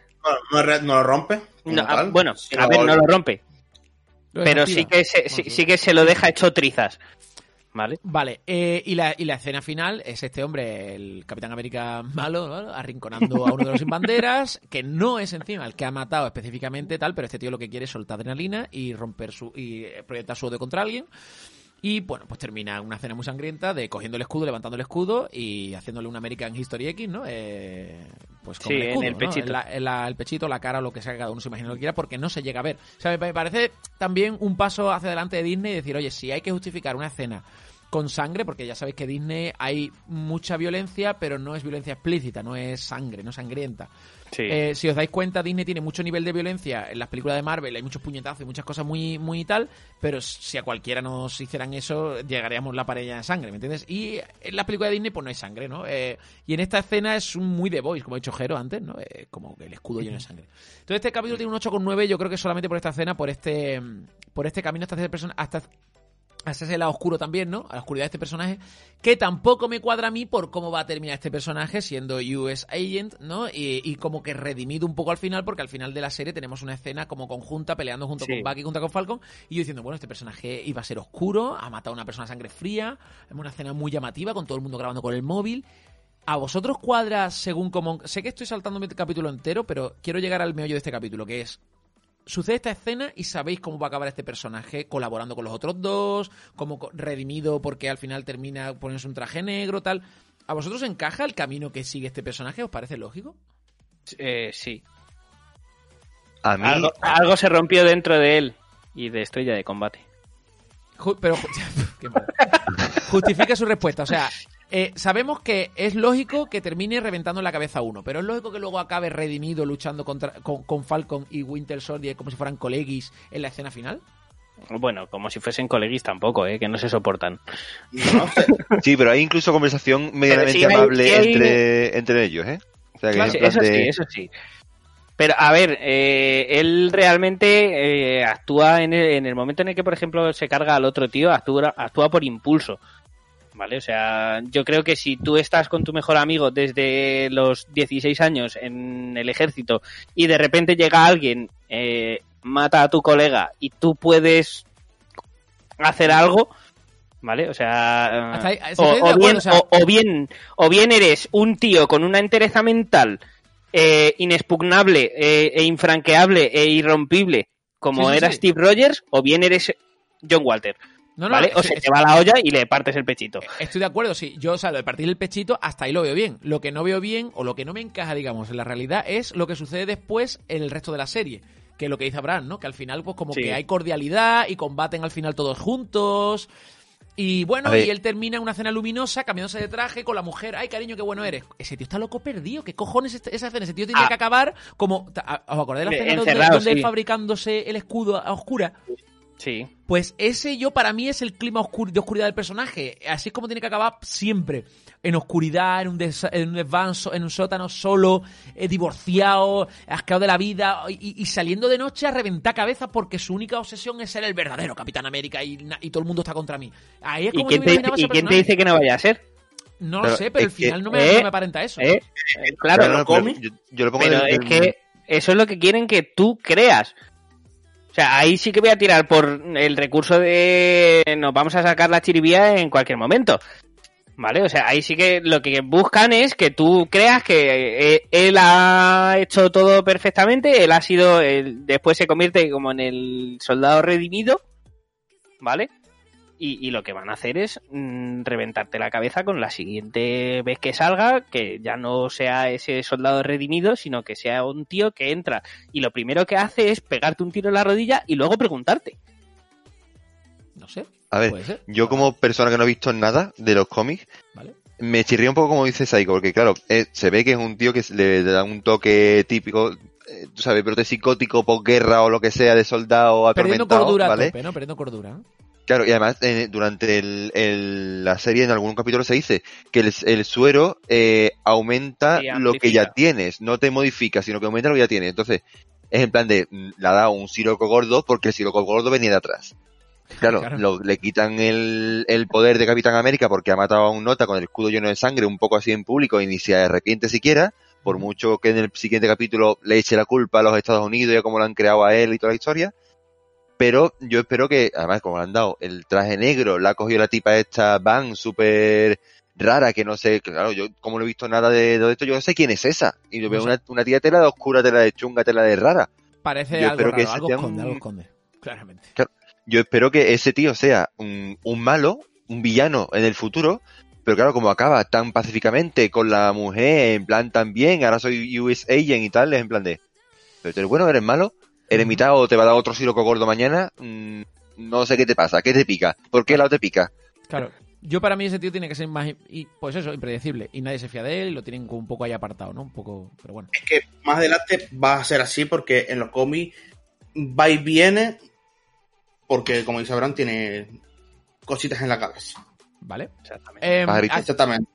Bueno, no, no lo rompe. como No, a- tal, bueno, a ver, no lo rompe, Lo pero sí que, se, sí, sí que se lo deja hecho trizas. ¿Vale? Vale, eh, y, la, y la escena final es este hombre, el Capitán América malo, ¿no? arrinconando a uno de los sin banderas, que no es encima el que ha matado específicamente tal, pero este tío lo que quiere es soltar adrenalina y romper su y eh, proyectar su odio contra alguien. Y bueno, pues termina una escena muy sangrienta de cogiendo el escudo, levantando el escudo y haciéndole un American History X, ¿no? Eh, pues con Sí, el en el pechito. La- en la- el pechito, la cara, lo que sea cada uno se imagine lo que quiera, porque no se llega a ver. O sea, me me parece también un paso hacia adelante de Disney y decir, oye, si hay que justificar una escena con sangre, porque ya sabéis que Disney hay mucha violencia, pero no es violencia explícita, no es sangre, no es sangrienta. Sí. Eh, si os dais cuenta, Disney tiene mucho nivel de violencia en las películas de Marvel, hay muchos puñetazos y muchas cosas muy, muy tal, pero si a cualquiera nos hicieran eso, llegaríamos la pared de sangre, ¿me entiendes? Y en las películas de Disney, pues no hay sangre, ¿no? Eh, y en esta escena es un muy The Voice, como ha dicho Jero antes, ¿no? Eh, como el escudo lleno de sangre. Entonces este capítulo tiene un 8,9, yo creo que solamente por esta escena, por este, por este camino hasta hacer persona, hasta ese lado oscuro también, ¿no? A la oscuridad de este personaje, que tampoco me cuadra a mí por cómo va a terminar este personaje siendo US Agent, ¿no? Y, y como que redimido un poco al final, porque al final de la serie tenemos una escena como conjunta peleando junto Sí. con Bucky, junto con Falcon, y yo diciendo, bueno, este personaje iba a ser oscuro, ha matado a una persona a sangre fría, es una escena muy llamativa, con todo el mundo grabando con el móvil. ¿A vosotros cuadra según como... Sé que estoy saltándome el capítulo entero, pero quiero llegar al meollo de este capítulo, que es sucede esta escena y sabéis cómo va a acabar este personaje colaborando con los otros dos, como co- redimido porque al final termina poniéndose un traje negro, tal. ¿A vosotros encaja el camino que sigue este personaje? ¿Os parece lógico? Eh, sí. A mí Algo, algo se rompió dentro de él y de estrella de combate. Ju- pero qué. Justifica su respuesta. O sea, eh, sabemos que es lógico que termine reventando en la cabeza a uno, pero es lógico que luego acabe redimido luchando contra, con, con Falcon y Winter Soldier como si fueran colegis en la escena final. Bueno, como si fuesen coleguis tampoco, ¿eh? que no se soportan. No sí, pero hay incluso conversación medianamente sí amable hay- entre, entre ellos, ¿eh? O sea, que Claro, eso de- sí, eso sí. Pero a ver, eh, él realmente eh, actúa en el, en el momento en el que, por ejemplo, se carga al otro tío, actúa, actúa por impulso. ¿Vale? O sea, yo creo que si tú estás con tu mejor amigo desde los 16 años en el ejército y de repente llega alguien, eh, mata a tu colega y tú puedes hacer algo, ¿vale? O sea, ahí- o, acuerdo, bien, o sea- o- o bien, o bien eres un tío con una entereza mental eh, inexpugnable eh, e infranqueable e irrompible como Sí, sí, era sí. Steve Rogers, o bien eres John Walter, No, no, ¿vale? o se te va la olla y le partes el pechito. Estoy de acuerdo, sí. Yo, o sea, lo de partir el pechito, hasta ahí lo veo bien. Lo que no veo bien, o lo que no me encaja, digamos, en la realidad, es lo que sucede después en el resto de la serie. Que es lo que dice Abraham, ¿no? Que al final, pues como Sí. que hay cordialidad y combaten al final todos juntos. Y bueno, y él termina en una cena luminosa, cambiándose de traje con la mujer. Ay, cariño, qué bueno eres. Ese tío está loco perdido. ¿Qué cojones es esa escena? Ese tío tendría Ah. que acabar como. ¿Os acordáis de la Eh, escena donde, él fabricándose el escudo a oscura? Sí. Pues ese yo para mí es el clima oscur- de oscuridad del personaje. Así es como tiene que acabar siempre. En oscuridad, en un, des- en un en un sótano solo, eh, divorciado, asqueado de la vida y, y saliendo de noche a reventar cabezas porque su única obsesión es ser el verdadero Capitán América y, y todo el mundo está contra mí. Ahí es ¿Y como quién, yo me te, y quién te dice que no vaya a ser? No lo sé, pero al que- final no me, ¿Eh? no me aparenta eso. ¿Eh? Claro, Pero no, pero yo, yo lo pongo pero es que eso es lo que quieren que tú creas. O sea, ahí sí que voy a tirar por el recurso de nos vamos a sacar la chiribía en cualquier momento. ¿Vale? O sea, ahí sí que lo que buscan es que tú creas que eh, él ha hecho todo perfectamente, él ha sido, él después se convierte como en el soldado redimido, ¿vale? Y, y lo que van a hacer es mm, reventarte la cabeza con la siguiente vez que salga, que ya no sea ese soldado redimido, sino que sea un tío que entra y lo primero que hace es pegarte un tiro en la rodilla y luego preguntarte. No sé. A ver, Puede ser. yo como persona que no he visto nada de los cómics, Vale. me chirría un poco como dice Saiko, porque claro, eh, se ve que es un tío que le da un toque típico, eh, tú sabes, brote psicótico, posguerra o lo que sea de soldado Perdiendo atormentado, cordura a ¿vale? tope, ¿no? Perdiendo cordura. Claro, y además eh, durante el- el- la serie en algún capítulo se dice que el, el suero eh, aumenta lo que ya tienes, no te modifica, sino que aumenta lo que ya tienes. Entonces, es en plan de, mm, le ha dado un siroco gordo porque el siroco gordo venía de atrás. Claro, Claro. lo- le quitan el, el poder de Capitán América porque ha matado a un nota con el escudo lleno de sangre, un poco así en público, y ni se arrepiente siquiera, por mucho que en el siguiente capítulo le eche la culpa a los Estados Unidos y a cómo lo han creado a él y toda la historia. Pero yo espero que, además, como le han dado el traje negro, la ha cogido la tipa esta Van, súper rara, que no sé, claro, yo como no he visto nada de, de esto, yo no sé quién es esa. Y yo No veo sé. una, una tía tela de oscura, tela de chunga, tela de rara. Parece Yo algo espero raro, que algo esconde, un- algo esconde. Claramente. Yo espero que ese tío sea un, un malo, un villano en el futuro, pero claro, como acaba tan pacíficamente con la mujer, en plan también, ahora soy US Agent y tal, es en plan de, pero tú eres bueno, eres malo, mitad o te va a dar otro siroco gordo mañana, Mm, no sé qué te pasa, qué te pica, ¿por qué lado te pica? Claro. Yo para mí ese tío tiene que ser más, y, pues eso, impredecible. Y nadie se fía de él y lo tienen como un poco ahí apartado, ¿no? Un poco, pero bueno. Es que más adelante va a ser así porque en los cómics va y viene porque, como dice Abraham, tiene cositas en la cabeza. ¿Vale? Exactamente. Eh, Pajarito. ah, Exactamente.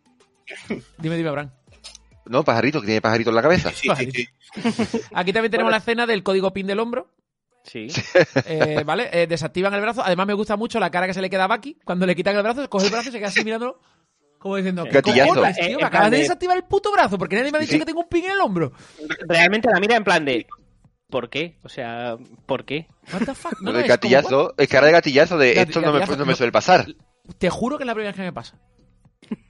dime, dime, Abraham. No, pajarito, que tiene pajarito en la cabeza. Sí, sí, sí. Aquí también tenemos Bueno. la escena del código PIN del hombro. Sí. eh, ¿Vale? Eh, desactivan el brazo. Además, me gusta mucho la cara que se le queda a Bucky. Cuando le quitan el brazo, coge el brazo y se queda así mirándolo. Como diciendo, ¿qué Gatillazo. cojones, tío? Eh, Me en acabas de de- desactivar el puto brazo porque nadie me ha dicho Sí. que tengo un pin en el hombro. Realmente la mira en plan de. ¿Por qué? O sea, ¿por qué? What the fuck? No, Lo no, de es como, gatillazo, es cara de gatillazo de Gati- esto no me, no me suele pasar. Te juro que es la primera vez que me pasa.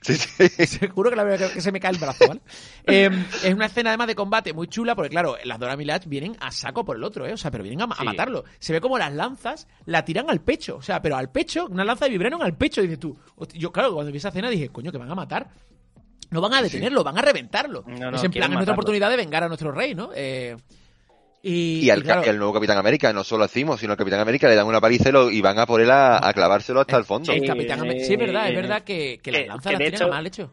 Sí, sí. Te juro que la que se me cae el brazo, ¿vale? Eh, es una escena además de combate muy chula porque, claro, las Dora Milaje vienen a saco por el otro, ¿eh? O sea, pero vienen a, matarlo. Se ve como las lanzas la tiran al pecho. O sea, pero al pecho, una lanza de vibranium al pecho. Dices tú, yo, claro, cuando vi esa escena dije, coño, que van a matar. No van a detenerlo, van a reventarlo. No, no, es en plan, es nuestra oportunidad de vengar a nuestro rey, ¿no? Eh, y, Y al, y claro, y al nuevo Capitán América, no solo a Zimo, sino al Capitán América le dan una paliza y, lo- y van a por él a, a clavárselo hasta el fondo. el Sí, Capitán América- Sí, es verdad, es verdad que, que las lanzas que las hecho- mal hecho.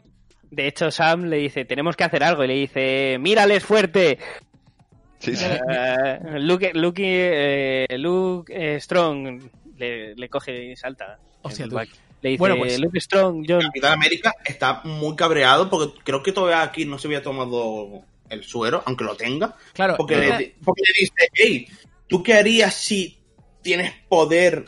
De hecho, Sam le dice, tenemos que hacer algo. Y le dice, mírales fuerte. Sí, sí. Eh, Luke, Luke, eh, Luke eh, Strong le, le coge y salta. Hostia. Le dice, Bueno, pues- Luke Strong, John. Capitán América está muy cabreado porque creo que todavía aquí no se había tomado el suero, aunque lo tenga. Claro, Porque, le, porque le dice, hey, ¿tú qué harías si tienes poder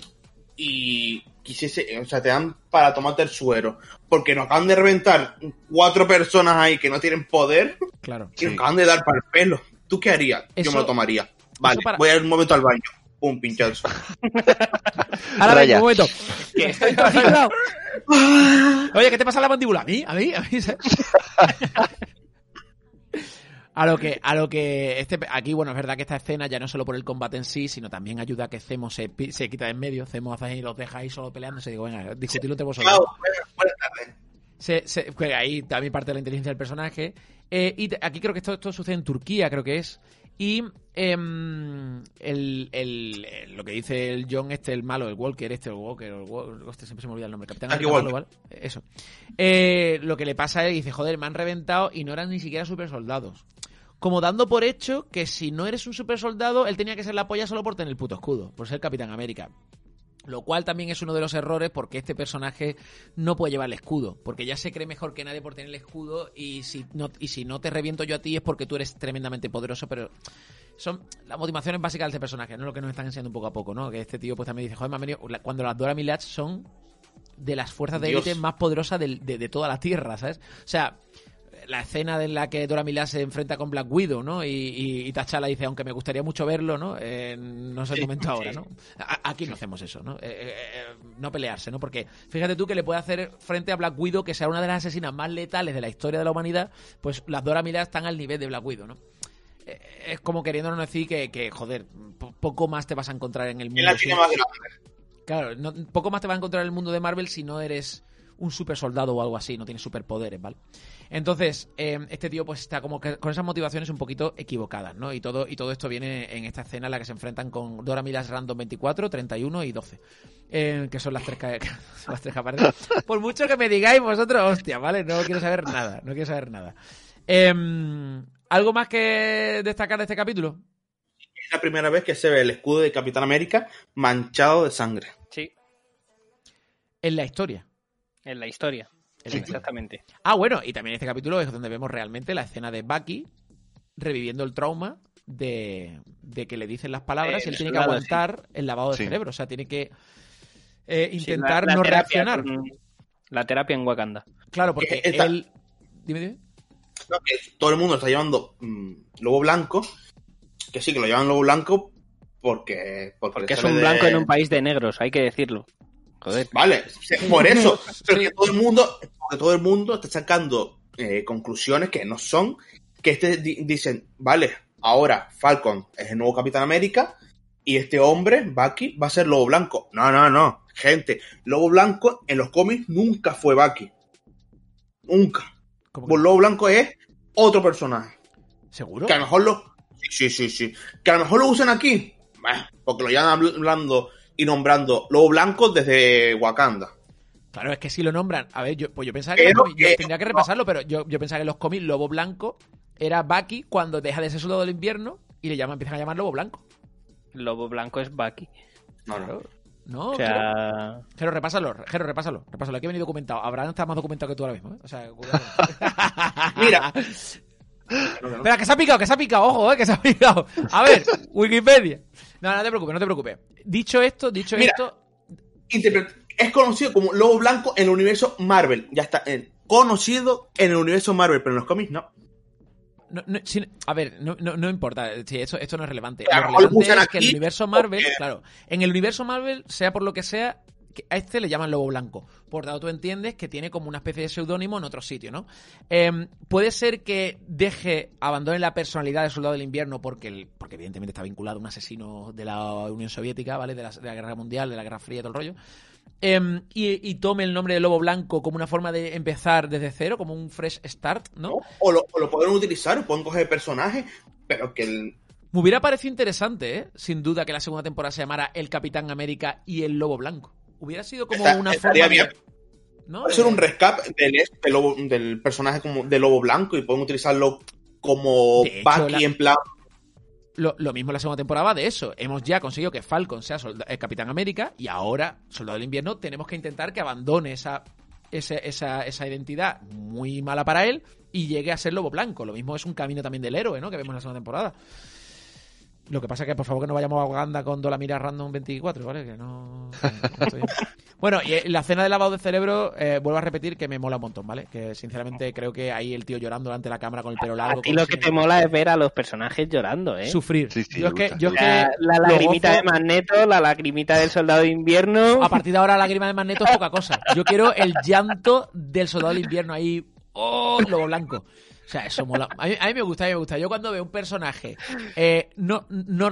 y quisiese, o sea, te dan para tomarte el suero? Porque nos acaban de reventar cuatro personas ahí que no tienen poder claro. y nos acaban de dar para el pelo. ¿Tú qué harías? Eso- Yo me lo tomaría. Vale, para- voy a ir un momento al baño. Pum, pinchazo. Ahora Raya. venga, un momento. Estoy. Oye, ¿qué te pasa en la mandíbula? ¿A mí? ¿A mí? ¿A mí? A lo que, a lo que este, aquí, bueno, es verdad que esta escena ya no solo por el combate en sí, sino también ayuda a que Zemo se, se quita de en medio, Zemo hace y los deja ahí solo peleándose, digo, venga, discutirlo entre vosotros. Chao, buenas, buenas tardes. Se, se- que ahí también parte de la inteligencia del personaje. Eh, y aquí creo que esto, esto sucede en Turquía, creo que es. Y em, el, el- lo que dice el John, este, el malo, el Walker, este, el Walker, el Walker, hostia, siempre se me olvida el nombre, Capitán Jackie América Walker. malo, ¿vale? Eso. Eh, lo que le pasa es, dice, joder, me han reventado y no eran ni siquiera super soldados. Como dando por hecho que si no eres un super soldado, él tenía que ser la polla solo por tener el puto escudo, por ser Capitán América. Lo cual también es uno de los errores porque este personaje no puede llevar el escudo. Porque ya se cree mejor que nadie por tener el escudo y si no, y si no te reviento yo a ti es porque tú eres tremendamente poderoso, pero son las motivaciones básicas de este personaje, no lo que nos están enseñando poco a poco, ¿no? Que este tío pues también dice, joder, me venido- cuando las Dora Milaje son de las fuerzas de élite más poderosas de, de toda la Tierra, ¿sabes? O sea, la escena en la que Dora Milaje se enfrenta con Black Widow, ¿no? Y, y, y T'Challa dice, aunque me gustaría mucho verlo, ¿no? Eh, no es el momento ahora. ¿no? A- aquí no hacemos eso, ¿no? Eh, eh, no pelearse, ¿no? Porque fíjate tú que le puede hacer frente a Black Widow, que sea una de las asesinas más letales de la historia de la humanidad, pues las Dora Milaje están al nivel de Black Widow, ¿no? Es como queriéndonos decir que, que, joder, po- poco más te vas a encontrar en el mundo. ¿Quién la si- tiene más grande? Claro, no- poco más te va a encontrar en el mundo de Marvel si no eres un super soldado o algo así, no tienes superpoderes, ¿vale? Entonces, eh, este tío pues está como que con esas motivaciones un poquito equivocadas, ¿no? Y todo, y todo esto viene en esta escena en la que se enfrentan con Dora Milas Random 24, 31 y 12. eh, que son las tres que, son las tres aparecen. Por mucho que me digáis vosotros, hostia, ¿vale? No quiero saber nada, no quiero saber nada. Em, ¿Algo más que destacar de este capítulo? Es la primera vez que se ve el escudo de Capitán América manchado de sangre. Sí, En la historia. En la historia. Exactamente. Ah, bueno, y también este capítulo es donde vemos realmente la escena de Bucky reviviendo el trauma de, de que le dicen las palabras y él tiene que aguantar el lavado de Sí. cerebro. O sea, tiene que eh, Sí, intentar la- la no terapia reaccionar. La terapia en Wakanda. Claro, porque Eh, esta- él. Dime, dime. No, que todo el mundo está llevando mm, lobo blanco. Que sí, que lo llevan lobo blanco porque. Porque, Porque es un de- blanco en un país de negros, hay que decirlo. Joder. Vale, sí, por eso. Pero Sí. que todo el mundo, todo el mundo está sacando eh, conclusiones que no son. Que este di- dicen, vale, ahora Falcon es el nuevo Capitán América. Y este hombre, Bucky, va a ser Lobo Blanco. No, no, no. Gente, Lobo Blanco en los cómics nunca fue Bucky. Nunca. ¿Cómo que- Pues Lobo Blanco es otro personaje. ¿Seguro? Que a lo mejor lo. Sí, sí, sí. Que a lo mejor lo usan aquí. Bah, Porque lo llevan hablando y nombrando Lobo Blanco desde Wakanda. Claro, es que si lo nombran. A ver, yo, pues yo pensaba que, Pero los yo que- tendría que repasarlo, pero yo, yo pensaba que en los cómics Lobo Blanco era Bucky cuando deja de ser soldado del invierno y le llaman, empiezan a llamar Lobo Blanco. Lobo blanco es Bucky. No, no. No, O sea, Jero, repásalo, Jero, repásalo, repásalo. Aquí he venido documentado. Abraham está más documentado que tú ahora mismo, ¿eh? O sea, cuidado. Mira. Espera, que se ha picado, que se ha picado, ojo, eh, que se ha picado. A ver, Wikipedia. No, no te preocupes, no te preocupes. Dicho esto, dicho Mira. esto, Es conocido como Lobo Blanco en el universo Marvel. Ya está. eh, conocido en el universo Marvel, pero en los cómics no. no- no, sin- a ver, no, no, no importa, esto, esto no es relevante. A lo relevante es que en el universo Marvel, claro, en el universo Marvel, sea por lo que sea, que a este le llaman Lobo Blanco. Por tanto, tú entiendes que tiene como una especie de seudónimo en otro sitio, ¿no? Em, puede ser que deje, abandone la personalidad de Soldado del Invierno porque, el- porque evidentemente está vinculado a un asesino de la Unión Soviética, ¿vale? De la, de la Guerra Mundial, de la Guerra Fría y todo el rollo. Em, y, y tome el nombre de Lobo Blanco como una forma de empezar desde cero, como un fresh start, ¿no? O, lo, o lo pueden utilizar, pueden coger personajes, pero que el. Me hubiera parecido interesante, ¿eh? Sin duda, que la segunda temporada se llamara El Capitán América y el Lobo Blanco. Hubiera sido como una forma bien. ¿no? Puede ser un rescap del, del, lobo- del personaje como de Lobo Blanco y pueden utilizarlo como hecho, Bucky la- en plan. Lo, lo mismo en la segunda temporada va de eso. Hemos ya conseguido que Falcon sea solda- eh, Capitán América y ahora, Soldado del Invierno, tenemos que intentar que abandone esa, esa, esa, esa identidad muy mala para él y llegue a ser Lobo Blanco. Lo mismo es un camino también del héroe, ¿no? Que vemos en la segunda temporada. Lo que pasa es que, por favor, que no vayamos a Uganda con Dolamira Random 24, ¿vale? Que no... que bueno, y eh, la cena de lavado de cerebro, eh, vuelvo a repetir que me mola un montón, ¿vale? Que sinceramente creo que ahí el tío llorando delante de la cámara con el pelo largo... a ti lo que te mola es ver a los personajes llorando, ¿eh? Sufrir. Sí, sí, yo es que, gusta. yo es que La, la lo lagrimita gozo- de Magneto, la lagrimita del soldado de invierno. A partir de ahora, la lágrima de Magneto es poca cosa. Yo quiero el llanto del soldado del invierno ahí. ¡Oh! Lobo blanco. O sea, eso mola. A mí, a mí me gusta, a mí me gusta. Yo cuando veo un personaje eh, no, no,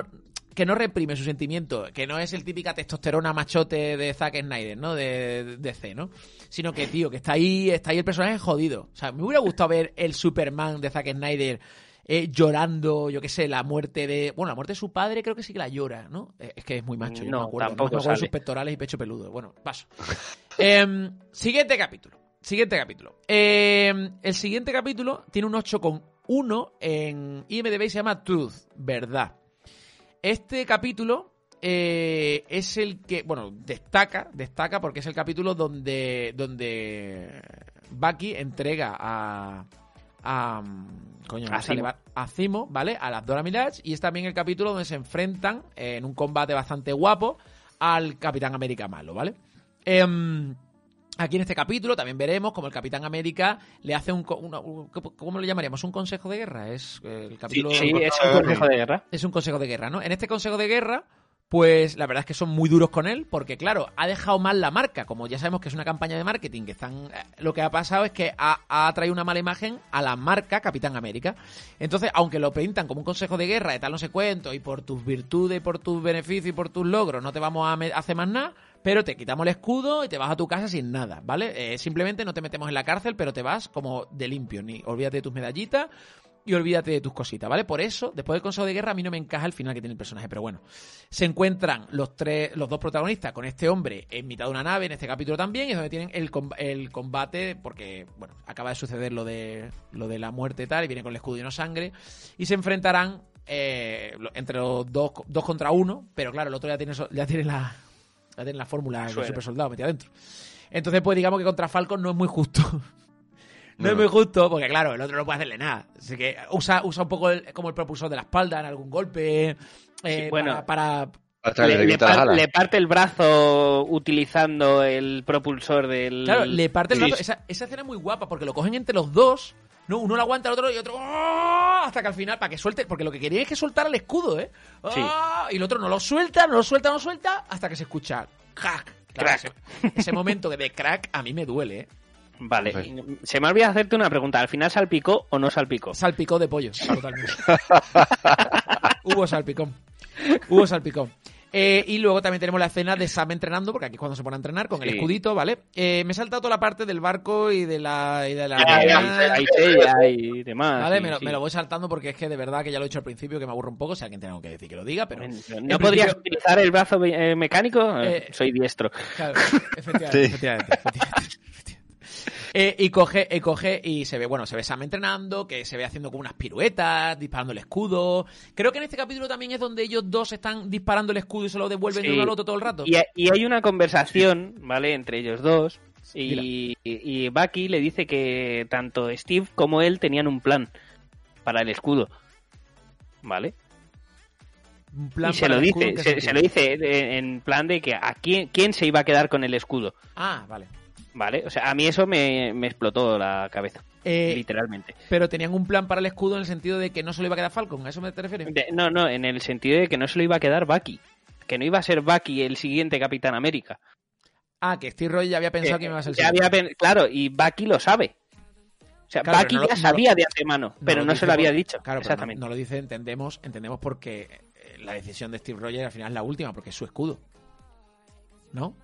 que no reprime su sentimiento, que no es el típica testosterona machote de Zack Snyder, ¿no? De, de C, ¿no? Sino que, tío, que está ahí, está ahí el personaje jodido. O sea, me hubiera gustado ver el Superman de Zack Snyder eh, llorando, yo qué sé, la muerte de. Bueno, la muerte de su padre creo que sí que la llora, ¿no? Eh, Es que es muy macho, yo no, me acuerdo. tampoco no me acuerdo sus pectorales y pecho peludo. Bueno, paso. Em, siguiente capítulo. Siguiente capítulo. Em, el siguiente capítulo tiene un 8,1 en IMDb y se llama Truth, verdad. Este capítulo eh, es el que, bueno, destaca, destaca porque es el capítulo donde, donde Bucky entrega a, a coño, A va- a Zemo, ¿vale? A las Dora Milaje y es también el capítulo donde se enfrentan eh, en un combate bastante guapo al Capitán América malo, ¿vale? Em, Aquí en este capítulo también veremos como el Capitán América le hace un, co- una- un- ¿cómo lo llamaríamos? ¿Un consejo de guerra? Es eh, el capítulo Sí, es un consejo de guerra. es un consejo de guerra, ¿no? En este consejo de guerra, Pues la verdad es que son muy duros con él, porque claro, ha dejado mal la marca. Como ya sabemos que es una campaña de marketing, que están. eh, Lo que ha pasado es que ha, ha traído una mala imagen a la marca Capitán América. Entonces, aunque lo pintan como un consejo de guerra, de tal no sé cuento, y por tus virtudes, y por tus beneficios y por tus logros, no te vamos a hacer más nada, pero te quitamos el escudo y te vas a tu casa sin nada, ¿vale? Eh, simplemente no te metemos en la cárcel, pero te vas como de limpio, ni olvídate de tus medallitas y olvídate de tus cositas, ¿vale? Por eso, después del Consejo de Guerra, a mí no me encaja el final que tiene el personaje, pero bueno. Se encuentran los tres, los dos protagonistas con este hombre en mitad de una nave, en este capítulo también, y es donde tienen el, el combate, porque, bueno, acaba de suceder lo de, lo de la muerte y tal, y viene con el escudo y no sangre, y se enfrentarán eh, entre los dos, dos contra uno, pero claro, el otro ya tiene, ya tiene la, ya tiene la fórmula del super soldado metida dentro. Entonces, pues digamos que contra Falcon no es muy justo. No, No, es muy justo, porque claro, el otro no puede hacerle nada. Así que usa, usa un poco el- como el propulsor de la espalda en algún golpe. eh, Sí, bueno. para, para- Le, le par- le parte el brazo utilizando el propulsor del. Claro, le parte el brazo. Esa, esa escena es muy guapa porque lo cogen entre los dos. No, uno lo aguanta al otro y otro. ¡ah! Hasta que al final, para que suelte. Porque lo que quería es que soltara el escudo, ¿eh? Sí. ¡Ah! Y el otro no lo suelta, no lo suelta, no lo suelta. Hasta que se escucha. ¡Crack! Claro, Crack. Ese, ese momento que de crack a mí me duele, ¿eh? Vale. Vale. Se me olvidó hacerte una pregunta. ¿Al final salpicó o no salpicó? Salpicó de pollo, totalmente. Hubo salpicón. Hubo salpicón. Eh, y luego también tenemos la escena de Sam entrenando, porque aquí es cuando se pone a entrenar con el escudito, ¿vale? Eh, me he saltado toda la parte del barco y de la. Y de la Hay, Ah, y demás. Vale, sí, me lo, sí. me lo voy saltando porque es que de verdad que ya lo he dicho al principio que me aburre un poco. Si alguien tiene algo que decir que lo diga, pero. ¿No podrías utilizar el brazo eh, mecánico? Eh, Soy diestro. Claro, efectivamente, Sí. efectivamente, efectivamente, efectivamente. Eh, y coge, y coge y se ve, bueno, se ve Sam entrenando, que se ve haciendo como unas piruetas, disparando el escudo. Creo que en este capítulo también es donde ellos dos están disparando el escudo y se lo devuelven de uno al otro todo el rato. Y, y hay una conversación, ¿vale? Entre ellos dos. Y, y Bucky le dice que tanto Steve como él tenían un plan para el escudo. ¿Vale? Un plan y se lo dice, ¿en qué se, se lo dice de- en plan de que a quién, quién se iba a quedar con el escudo. Ah, vale. ¿Vale? O sea, a mí eso me, me explotó la cabeza. Eh, literalmente. pero tenían un plan para el escudo en el sentido de que no se lo iba a quedar Falcon, ¿a eso me te refieres? De- no, no, en el sentido de que no se lo iba a quedar Bucky. Que no iba a ser Bucky el siguiente Capitán América. Ah, que Steve Rogers ya había pensado Eh, que iba a ser el había Claro, y Bucky lo sabe. O sea, Claro, Bucky pero no lo- ya no lo- sabía de antemano, pero no dice se lo había dicho. Claro, Exactamente. No, no lo dice, entendemos, entendemos porque eh, la decisión de Steve Rogers al final es la última, porque es su escudo. ¿No?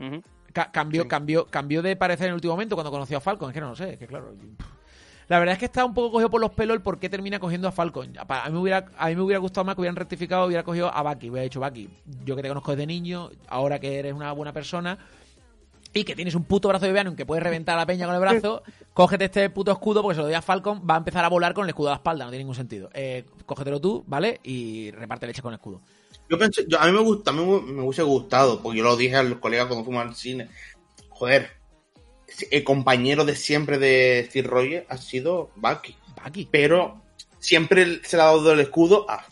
Ujú. Ca- cambió, cambió, cambió de parecer en el último momento cuando conoció a Falcon. Es que no lo sé, es que claro. yo- La verdad es que está un poco cogido por los pelos el por qué termina cogiendo a Falcon. A mí me hubiera, a mí me hubiera gustado más que hubieran rectificado, hubiera cogido a Bucky. Hubiera dicho, Bucky, yo que te conozco desde niño, ahora que eres una buena persona y que tienes un puto brazo de Vibranium que puedes reventar a la peña con el brazo, cógete este puto escudo porque se lo doy a Falcon, va a empezar a volar con el escudo a la espalda, no tiene ningún sentido. Eh, cógetelo tú, ¿vale? Y reparte leche con el escudo. Yo pensé, yo- a mí me gusta, a mí me, hubiese gustado, porque yo lo dije a los colegas cuando fuimos al cine. Joder, el compañero de siempre de Steve Rogers ha sido Bucky. Bucky. Pero siempre se le ha dado el escudo a,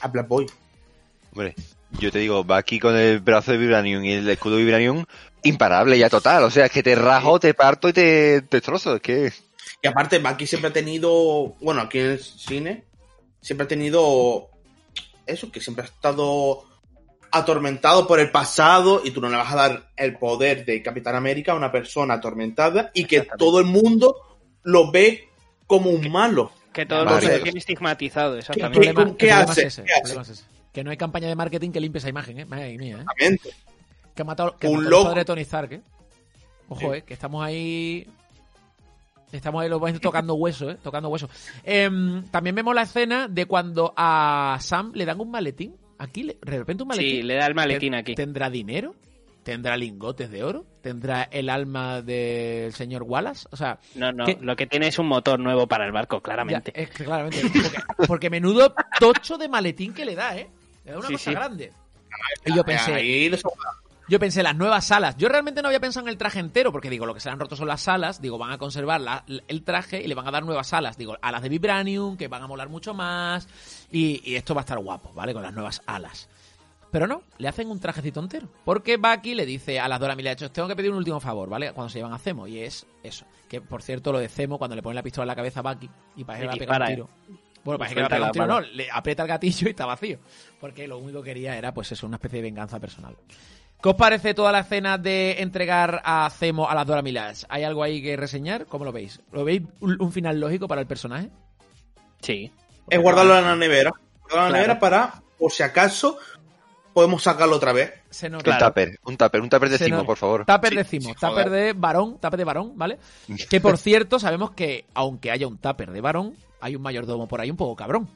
a Black Boy. Hombre, yo te digo, va aquí con el brazo de Vibranium y el escudo de Vibranium, imparable ya total. O sea, es que te rajo, te parto y te, te destrozo. Es que. Y aparte, Bucky siempre ha tenido, bueno, aquí en el cine, siempre ha tenido eso, que siempre ha estado atormentado por el pasado y tú no le vas a dar el poder de Capitán América a una persona atormentada y que todo el mundo lo ve como un malo. Que todo Vale. lo que tiene estigmatizado, El exactamente. ¿Qué- problema- qué el problema hace? es ese, ¿Qué el hace? problema es ese. Que no hay campaña de marketing que limpie esa imagen, ¿eh? Madre mía, ¿eh? Exactamente. Que ha matado, que ha Un matado loco. el padre de Tony Stark, ¿eh? Ojo, Sí. ¿eh? Que estamos ahí... Estamos ahí los vais tocando hueso, ¿eh? Tocando hueso. Em, también vemos la escena de cuando a Sam le dan un maletín. Aquí, le- de repente un maletín. Sí, le da el maletín aquí. ¿Tendrá dinero? ¿Tendrá lingotes de oro? ¿Tendrá el alma del señor Wallace? O sea, No, no, ¿Qué? lo que tiene es un motor nuevo para el barco, ya, claramente. es que claramente. Porque, porque menudo tocho de maletín que le da, ¿eh? Le da una Sí, cosa sí. grande. Y yo pensé, Ahí los- yo pensé, las nuevas salas. Yo realmente no había pensado en el traje entero, porque digo, lo que se le han roto son las salas. Digo, van a conservar la- el traje y le van a dar nuevas salas. Digo, alas de Vibranium, que van a molar mucho más. Y, y esto va a estar guapo, ¿vale? Con las nuevas alas. Pero no, le hacen un trajecito entero. Porque Bucky le dice a las Dora Milaje, tengo que pedir un último favor, ¿vale? Cuando se llevan a Zemo. Y es eso. Que, por cierto, lo de Zemo, cuando le ponen la pistola en la cabeza a Bucky y para Y él va a pegar un tiro. Bueno, parece que le Enfrenta pega un la tiro, no, le aprieta el gatillo y está vacío. Porque lo único que quería era, pues eso, una especie de venganza personal. ¿Qué os parece toda la escena de entregar a Zemo a las Dora Milaje? ¿Hay algo ahí que reseñar? ¿Cómo lo veis? ¿Lo veis un, final lógico para el personaje? Sí. Es guardarlo en la nevera. Guardarlo en la nevera para, por si acaso, podemos sacarlo otra vez. Se nota. Claro. Un tupper, un tupper, un tupper de cimo, nos- por favor. Tupper Sí, decimos, sí, tupper de varón, tupper de varón, ¿vale? Que por cierto, sabemos que aunque haya un tupper de varón, hay un mayordomo por ahí un poco cabrón.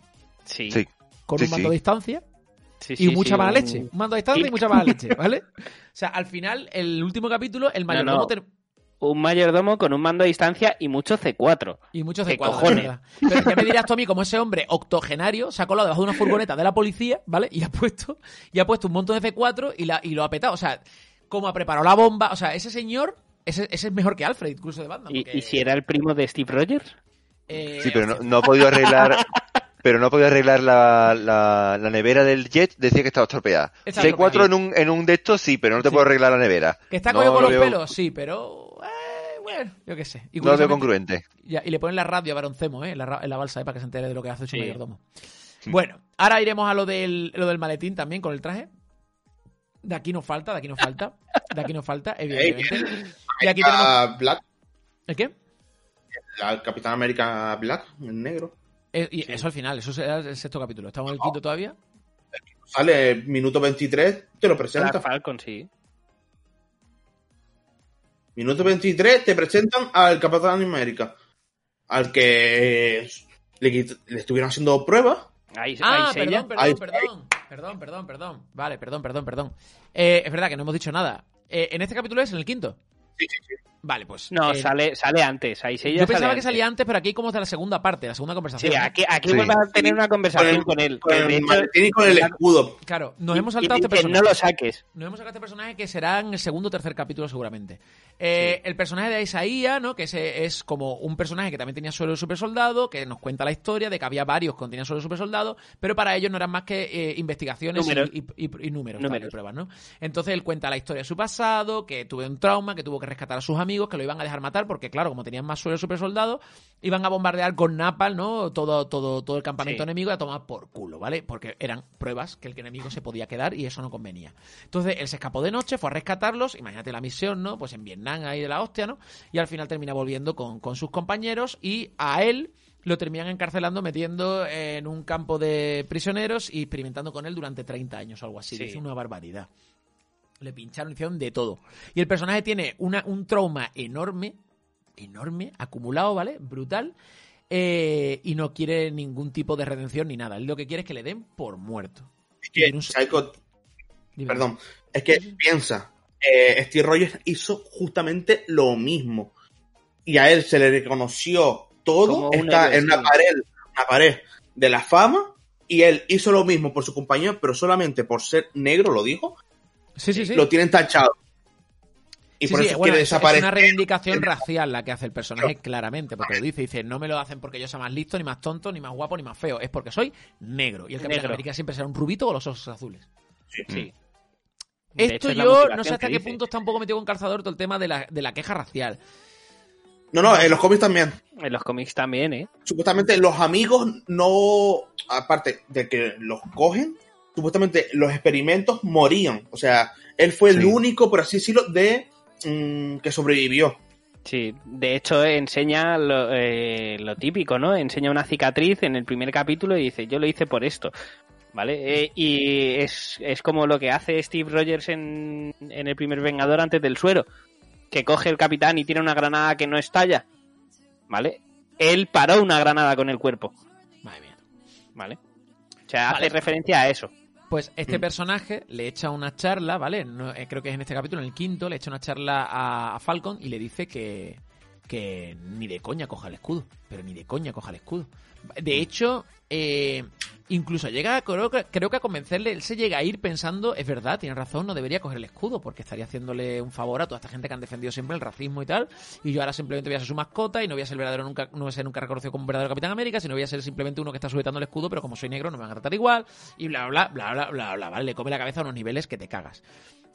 Sí. Sí. Con Sí, un mando sí. a distancia Sí, y sí, mucha sí, mala un- leche. Un mando a distancia y mucha mala leche, ¿vale? O sea, al final, el último capítulo, el mayordomo no. ter- Un mayordomo con un mando a distancia y mucho C4. y muchos ¿Qué de cuadros, cojones? de verdad. Pero ya me dirás tú a mí, como ese hombre octogenario se ha colado debajo de una furgoneta de la policía, ¿vale? Y ha puesto, y ha puesto un montón de C4 y, la, y lo ha petado. O sea, como ha preparado la bomba. O sea, ese señor, ese, ese es mejor que Alfred, incluso de Batman. ¿Y, porque, y si era el primo de Steve Rogers? eh, Sí, pero no, no ha podido arreglar. Pero no podido arreglar la, la, la nevera del jet, decía que estaba estropeada. Está C4 estropeada. en un, en un de estos sí, pero no te Sí. puedo arreglar la nevera. Que está No cogido con lo los veo- pelos, sí, pero. eh, bueno, yo qué sé. Y No lo veo congruente. Ya, y le ponen la radio a Baroncemo, ¿eh? En la, ra- en la balsa, ¿eh? Para que se entere de lo que hace su Sí. mayordomo. Bueno, ahora iremos a lo del, lo del maletín también con el traje. De aquí nos falta, de aquí nos falta. De aquí nos falta, evidentemente. Y aquí tenemos. A Black, ¿El qué? al Capitán América Black, el negro. Eh, y eso al final, eso será el sexto capítulo. ¿Estamos en el quinto todavía? Sale minuto 23, te lo presenta. Black Falcon, sí. Minuto 23 te presentan al Capitán América. Al que le, quit- le estuvieron haciendo pruebas. Ahí, Ah, ahí perdón, perdón, Ahí- perdón. Perdón, perdón, perdón. Vale, perdón, perdón, perdón. Eh, es verdad que no hemos dicho nada. Eh, ¿En este capítulo es en el quinto? Sí, sí, sí. Vale, pues. No, eh, sale, sale antes. Ahí sella Yo pensaba sale que salía antes, pero aquí como de la segunda parte, la segunda conversación. Sí, aquí, aquí Sí. vuelve a tener una conversación con él. Con el hecho, con el escudo. Claro, nos y- hemos saltado este personaje. no lo saques. Nos hemos sacado este personaje que será en el segundo o tercer capítulo seguramente. Eh, El personaje de Isaías, ¿no? Que ese es como un personaje que también tenía suelo de super soldado, que nos cuenta la historia de que había varios que tenían suelo de super soldado, pero para ellos no eran más que eh, investigaciones y- Números. Y, y- y números, claro, Números. y pruebas, ¿no? Entonces él cuenta la historia de su pasado, que tuvo un trauma, que tuvo que rescatar a sus amigos, que lo iban a dejar matar, porque claro, como tenían más suelo super soldado, iban a bombardear con napal, ¿no? Todo, todo, todo el campamento Sí. enemigo y a tomar por culo, ¿vale? Porque eran pruebas que el enemigo se podía quedar y eso no convenía. Entonces él se escapó de noche, fue a rescatarlos, imagínate la misión, ¿no? Pues en Vietnam ahí de la hostia, ¿no? Y al final termina volviendo con, con sus compañeros y a él lo terminan encarcelando, metiendo en un campo de prisioneros y experimentando con él durante 30 años o algo así. Sí. Es una barbaridad. Le pincharon, hicieron de todo. Y el personaje tiene una, un trauma enorme, enorme, acumulado, ¿vale? Brutal. eh, y no quiere ningún tipo de redención ni nada. Él lo que quiere es que le den por muerto. Es que, un- Psycho- perdón, es que piensa, eh, Steve Rogers hizo justamente lo mismo. Y a él se le reconoció todo, está en una pared, una pared de la fama, y él hizo lo mismo por su compañero, pero solamente por ser negro, lo dijo, Sí, sí, sí. lo tienen tachado. Y Sí, por sí, eso bueno, quiere es- es desaparecer. una reivindicación racial la que hace el personaje claramente, porque lo dice, dice, no me lo hacen porque yo sea más listo, ni más tonto, ni más guapo, ni más feo, es porque soy negro. Y el Capitán Negro. América siempre será un rubito con los ojos azules. Sí. De Esto hecho, es yo no sé hasta qué dice. punto está un poco metido con calzador todo el tema de la, de la queja racial. No, no, en los cómics también. En los cómics también, ¿eh? Supuestamente los amigos no, aparte de que los cogen, supuestamente los experimentos morían. O sea, él fue el único, por así decirlo, de mm, que sobrevivió. Sí, de hecho enseña lo, eh, lo típico, ¿no? Enseña una cicatriz en el primer capítulo y dice, yo lo hice por esto, ¿vale? Eh, y es, es como lo que hace Steve Rogers en, en el primer Vengador antes del suero, que coge el capitán y tiene una granada que no estalla, ¿vale? Él paró una granada con el cuerpo, Madre mía. ¿vale? O sea, Vale. hace referencia a eso. Pues este Mm. personaje le echa una charla, ¿vale? No, eh, creo que es en este capítulo, en el quinto, le echa una charla a, a Falcon y le dice que, que ni de coña coja el escudo. Pero ni de coña coja el escudo. De hecho, eh, incluso llega, creo que, creo que a convencerle, él se llega a ir pensando, es verdad, tiene razón, no debería coger el escudo, porque estaría haciéndole un favor a toda esta gente que han defendido siempre el racismo y tal, y yo ahora simplemente voy a ser su mascota y no voy a ser verdadero nunca, no voy a ser nunca reconocido como un verdadero Capitán América, sino voy a ser simplemente uno que está sujetando el escudo, pero como soy negro no me van a tratar igual, y bla bla bla bla bla bla, ¿vale? Le come la cabeza a unos niveles que te cagas.